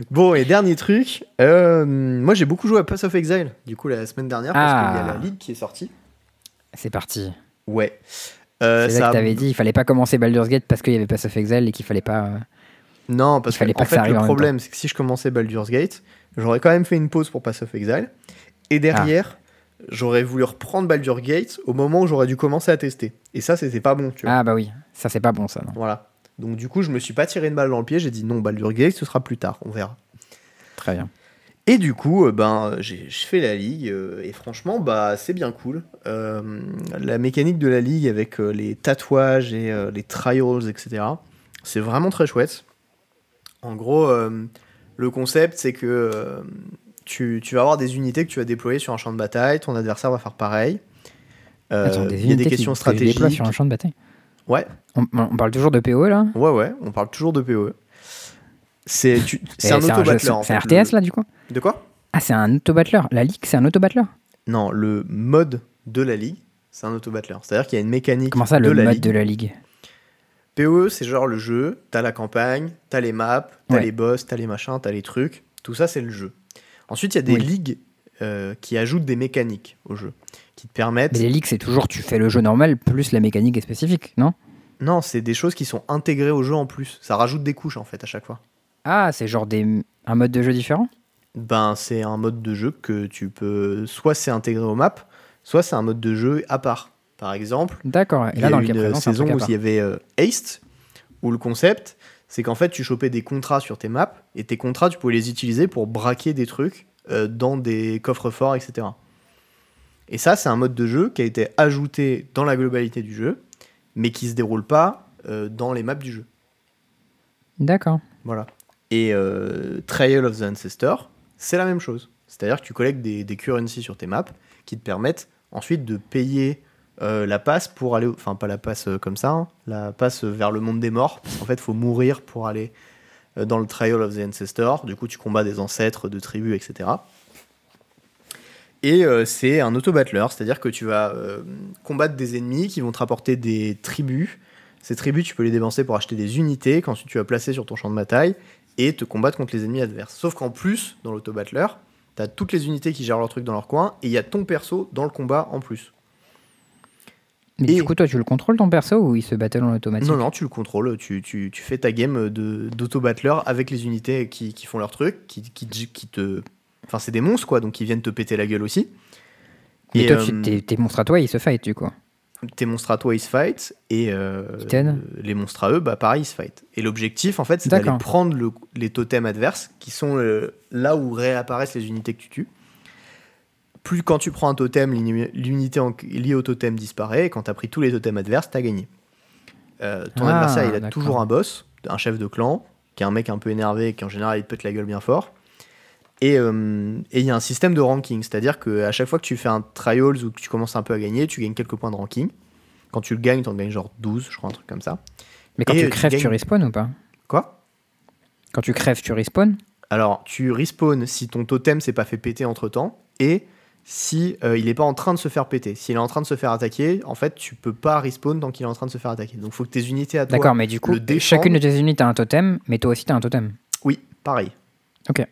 Bon, et dernier truc, euh, moi j'ai beaucoup joué à Pass of Exile, du coup, la semaine dernière, parce qu'il y a Ah. la Ligue qui est sortie. C'est parti. Ouais. Euh, c'est ça, que t'avais dit, il fallait pas commencer Baldur's Gate parce qu'il y avait Pass of Exile et qu'il fallait pas. euh, Non, parce fallait que pas en fait, le problème, c'est que si je commençais Baldur's Gate, j'aurais quand même fait une pause pour Pass of Exile. Et derrière, j'aurais voulu reprendre Baldur's Gate au moment où j'aurais dû commencer à tester. Et ça, c'était pas bon, tu vois. Ah bah oui, ça c'est pas bon ça. Non. Voilà. Donc du coup, je me suis pas tiré une balle dans le pied, j'ai dit non, Baldur's Gate, ce sera plus tard, on verra. Très bien. Et du coup, euh, ben, j'ai fait la ligue euh, et franchement, bah, c'est bien cool. Euh, la mécanique de la ligue avec les tatouages et les trials, etc. C'est vraiment très chouette. En gros, euh, le concept, c'est que euh, tu, tu vas avoir des unités que tu vas déployer sur un champ de bataille, ton adversaire va faire pareil. Euh, Attends, des il y a des questions qui, que stratégiques. sur un champ de bataille. Ouais, On, on parle toujours de PoE là? Ouais, ouais, on parle toujours de PoE. C'est un en C'est un RTS là du coup? De quoi? Ah, c'est un auto-battleur. La ligue, c'est un auto-battleur. Non, le mode de la ligue, c'est un auto-battleur. C'est-à-dire qu'il y a une mécanique Comment ça, de le la mode ligue. de la ligue? PoE, c'est genre le jeu, t'as la campagne, t'as les maps, t'as Ouais. les boss, t'as les machins, t'as les trucs. Tout ça, c'est le jeu. Ensuite, il y a des Oui. ligues euh, qui ajoutent des mécaniques au jeu, qui te permettent. Mais les ligues, c'est toujours tu fais le jeu normal plus la mécanique est spécifique, non? Non, c'est des choses qui sont intégrées au jeu en plus. Ça rajoute des couches en fait à chaque fois. Ah, c'est genre des... un mode de jeu différent? Ben, c'est un mode de jeu que tu peux. Soit c'est intégré aux maps, soit c'est un mode de jeu à part. Par exemple, D'accord. Et il y a dans eu le cas une présent, c'est un saison où il y avait euh, Haste, où le concept, c'est qu'en fait, tu chopais des contrats sur tes maps, et tes contrats, tu pouvais les utiliser pour braquer des trucs euh, dans des coffres forts, etc. Et ça, c'est un mode de jeu qui a été ajouté dans la globalité du jeu, mais qui se déroule pas euh, dans les maps du jeu. D'accord. Voilà. Et euh, Trial of the Ancestor, c'est la même chose. C'est-à-dire que tu collectes des, des currencies sur tes maps qui te permettent ensuite de payer euh, la passe pour aller. Enfin, pas la passe euh, comme ça, hein, la passe vers le monde des morts. Parce qu'en fait, il faut mourir pour aller euh, dans le Trial of the Ancestor. Du coup, tu combats des ancêtres de tribus, etc. Et c'est un auto-battleur, c'est-à-dire que tu vas combattre des ennemis qui vont te rapporter des tribus. Ces tribus, tu peux les dépenser pour acheter des unités qu'ensuite tu vas placer sur ton champ de bataille et te combattre contre les ennemis adverses. Sauf qu'en plus, dans l'auto-battleur, tu as toutes les unités qui gèrent leur truc dans leur coin et il y a ton perso dans le combat en plus. Mais Et- du coup, toi, tu le contrôles ton perso ou il se battle en automatique Non, non, tu le contrôles, tu, tu, tu fais ta game d'auto-battleur avec les unités qui, qui font leur truc, qui, qui, qui te. Enfin, c'est des monstres quoi, donc ils viennent te péter la gueule aussi. Mais Et, toi, euh, tu- tes, tes monstres à toi, ils se fight, du coup. tes monstres à toi ils se fight et euh, les monstres à eux bah pareil ils se fight et l'objectif en fait c'est d'aller prendre le- les totems adverses qui sont euh, là où réapparaissent les unités que tu tues plus quand tu prends un totem l'uni- l'unité liée au totem disparaît et quand tu as pris tous les totems adverses t'as gagné. Euh, ton Ah, adversaire il a toujours un boss un chef de clan qui est un mec un peu énervé et qui en général il te pète la gueule bien fort. Et euh, il y a un système de ranking, c'est-à-dire qu'à chaque fois que tu fais un trials ou que tu commences un peu à gagner, tu gagnes quelques points de ranking. Quand tu le gagnes, tu en gagnes genre 12, je crois, un truc comme ça. Mais quand Et, tu tu crèves, tu respawns ou pas? Quoi? Quand tu crèves, tu respawns Alors, tu respawn si ton totem s'est pas fait péter entre temps et si euh, il est pas en train de se faire péter. S'il est en train de se faire attaquer, en fait, tu peux pas respawn tant qu'il est en train de se faire attaquer. Donc, faut que tes unités à toi. D'accord, mais du coup, chacune de tes unités a un totem, mais toi aussi, tu as un totem. Oui, pareil. Ok.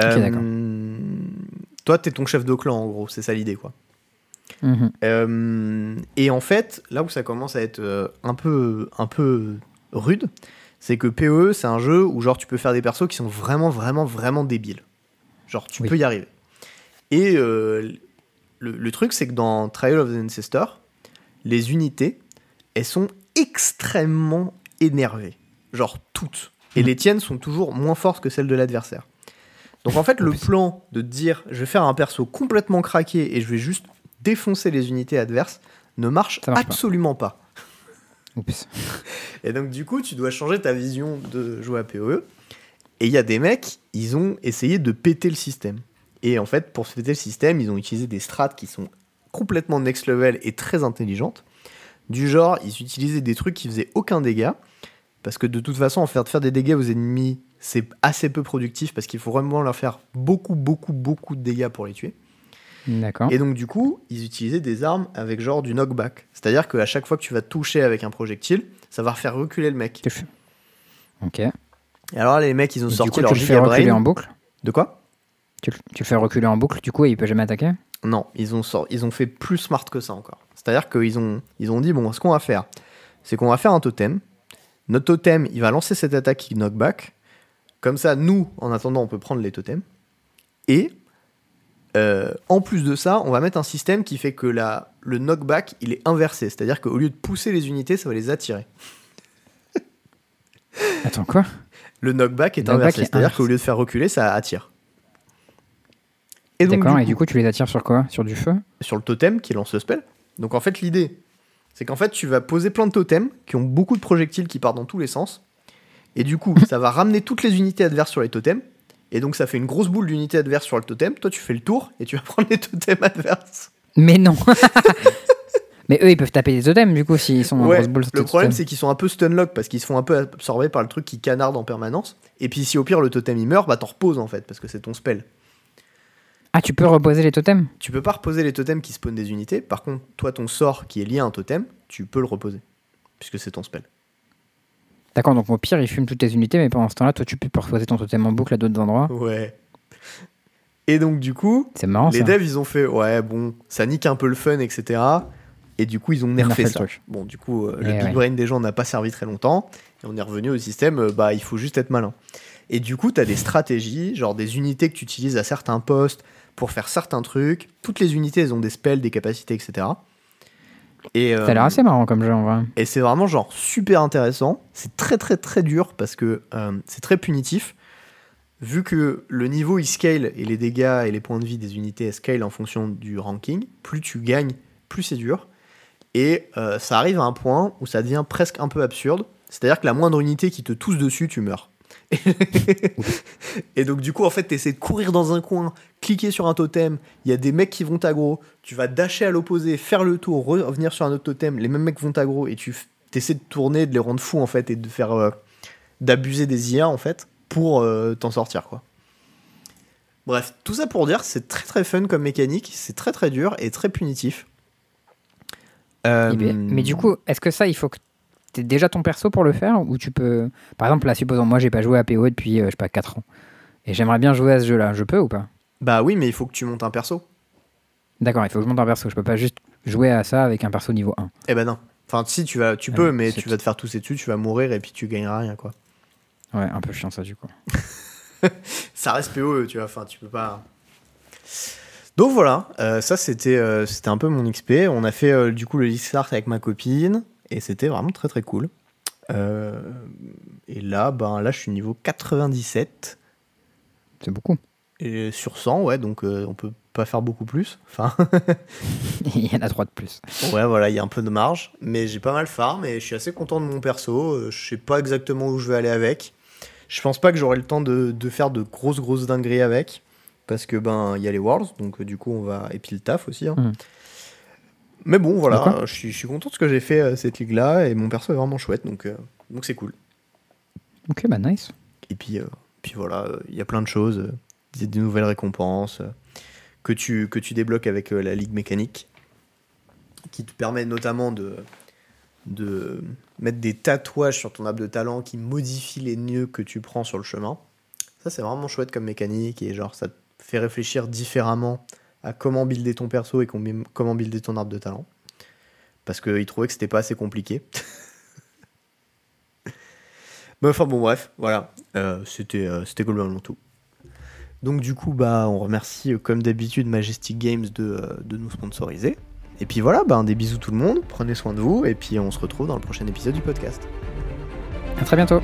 Euh, d'accord. toi, t'es ton chef de clan, en gros. C'est ça l'idée, quoi. Mhm. Euh, et en fait, là où ça commence à être euh, un, peu, un peu rude, c'est que PoE, c'est un jeu où genre tu peux faire des persos qui sont vraiment, vraiment, vraiment débiles. Genre, tu Oui. peux y arriver. Et euh, le, le truc, c'est que dans Trial of the Ancestor, les unités, elles sont extrêmement énervées. Genre toutes. Et Mhm. les tiennes sont toujours moins fortes que celles de l'adversaire. Donc en fait, le plan de dire je vais faire un perso complètement craqué et je vais juste défoncer les unités adverses ne marche, pas. absolument pas. Oups. Et donc du coup, tu dois changer ta vision de jouer à PoE. Et il y a des mecs, ils ont essayé de péter le système. Et en fait, pour se péter le système, ils ont utilisé des strats qui sont complètement next level et très intelligentes. Du genre, ils utilisaient des trucs qui faisaient aucun dégât. Parce que de toute façon, en faire, faire des dégâts aux ennemis, c'est assez peu productif parce qu'il faut vraiment leur faire beaucoup, beaucoup, beaucoup de dégâts pour les tuer. D'accord. Et donc, du coup, ils utilisaient des armes avec genre du knockback. C'est-à-dire qu'à chaque fois que tu vas toucher avec un projectile, ça va faire reculer le mec. Ok. Et alors, les mecs, ils ont Et du sorti coup, leur tu le fais reculer en boucle? De quoi? Tu le, tu le fais reculer en boucle, du coup, et il peut jamais attaquer Non, ils ont, sor- ils ont fait plus smart que ça encore. C'est-à-dire qu'ils ont, ils ont dit bon, ce qu'on va faire, c'est qu'on va faire un totem. Notre totem, il va lancer cette attaque qui knockback. Comme ça, nous, en attendant, on peut prendre les totems. Et euh, en plus de ça, on va mettre un système qui fait que la, le knockback, il est inversé. C'est-à-dire qu'au lieu de pousser les unités, ça va les attirer. Attends, quoi? Le knockback est Le inversé. est C'est-à-dire qu'au lieu de faire reculer, ça attire. Et donc, D'accord, du et coup, du coup, tu les attires sur quoi? Sur du feu? Sur le totem qui lance le spell. Donc en fait, l'idée, c'est qu'en fait, tu vas poser plein de totems qui ont beaucoup de projectiles qui partent dans tous les sens. Et du coup, ça va ramener toutes les unités adverses sur les totems. Et donc, ça fait une grosse boule d'unités adverses sur le totem. Toi, tu fais le tour et tu vas prendre les totems adverses. Mais non Mais eux, ils peuvent taper des totems, du coup, s'ils sont en Ouais, grosse boule. le problème, c'est qu'ils sont un peu stunlock parce qu'ils se font un peu absorber par le truc qui canarde en permanence. Et puis, si au pire le totem il meurt, bah t'en reposes en fait parce que c'est ton spell. Ah, tu peux reposer les totems Tu peux pas reposer les totems qui spawnent des unités. Par contre, toi, ton sort qui est lié à un totem, tu peux le reposer puisque c'est ton spell. D'accord, donc au pire, ils fument toutes tes unités, mais pendant ce temps-là, toi, tu peux reposer ton totem en boucle à d'autres endroits. Ouais. Et donc, du coup, C'est marrant, les ça. devs, ils ont fait, ouais, bon, ça nique un peu le fun, etc. Et du coup, ils ont nerfé ça. truc. Bon, du coup, euh, le Eh big brain des gens n'a pas servi très longtemps. Et on est revenu au système, euh, bah, il faut juste être malin. Et du coup, tu as des stratégies, genre des unités que tu utilises à certains postes pour faire certains trucs. Toutes les unités, elles ont des spells, des capacités, etc. Et, Ça a l'air euh, assez marrant comme jeu, en vrai. et c'est vraiment genre super intéressant. C'est très très très dur parce que euh, c'est très punitif. Vu que le niveau il scale et les dégâts et les points de vie des unités scale en fonction du ranking, plus tu gagnes, plus c'est dur. Et euh, ça arrive à un point où ça devient presque un peu absurde. C'est-à-dire que la moindre unité qui te touche dessus, tu meurs. et donc du coup en fait t'essaies de courir dans un coin, cliquer sur un totem, il y a des mecs qui vont t'aggro, tu vas dasher à l'opposé, faire le tour, revenir sur un autre totem, les mêmes mecs vont t'aggro et tu t'essaies de tourner, de les rendre fous en fait et de faire euh, d'abuser des IA en fait pour euh, t'en sortir quoi. Bref, tout ça pour dire c'est très très fun comme mécanique, c'est très très dur et très punitif. Euh, Eh ben, Mais du coup, est-ce que ça, il faut que tu déjà ton perso pour le faire Ou tu peux. Par exemple, là, supposons, moi, j'ai pas joué à PoE depuis, euh, je sais pas, 4 ans. Et j'aimerais bien jouer à ce jeu-là. Je peux ou pas? Bah oui, mais il faut que tu montes un perso. D'accord, il faut que je monte un perso. Je peux pas juste jouer à ça avec un perso niveau 1. Eh ben non. Enfin, si tu vas, tu Ah, peux, mais tu vas te faire tousser dessus, tu vas mourir et puis tu gagneras rien quoi. Ouais, un peu chiant ça, du coup. Ça reste PoE, tu vois. Enfin, tu peux pas. Donc voilà, euh, ça c'était euh, c'était un peu mon XP. On a fait euh, du coup le avec ma copine et c'était vraiment très très cool. Et là, ben là, je suis niveau 97 C'est beaucoup. Et sur 100, ouais. Donc euh, on peut pas faire beaucoup plus. Enfin, il y en a 3 de plus. ouais, voilà, il y a un peu de marge, mais j'ai pas mal farm et je suis assez content de mon perso. Euh, Je sais pas exactement où je vais aller avec. Je pense pas que j'aurai le temps de, de faire de grosses grosses dingueries avec parce que ben il y a les Worlds, donc euh, du coup on va et puis le taf aussi. hein. Mhm. Mais bon, voilà, je suis, je suis content de ce que j'ai fait euh, cette ligue là et mon perso est vraiment chouette, donc euh, donc c'est cool. Ok, bah nice. Et puis, puis voilà, il y a plein de choses, des, nouvelles récompenses euh, que, tu, que tu débloques avec euh, la ligue mécanique, qui te permet notamment de, de mettre des tatouages sur ton arbre de talent qui modifient les nœuds que tu prends sur le chemin. Ça, c'est vraiment chouette comme mécanique et genre, ça te fait réfléchir différemment à comment builder ton perso et comment builder ton arbre de talent. Parce qu'ils trouvaient que c'était pas assez compliqué. Mais enfin bon bref, voilà, c'était euh, c'était globalement tout. Donc du coup bah on remercie euh, comme d'habitude Majestic Games de, euh, de nous sponsoriser. Et puis voilà, bah, des bisous tout le monde, prenez soin de vous et puis on se retrouve dans le prochain épisode du podcast. À très bientôt.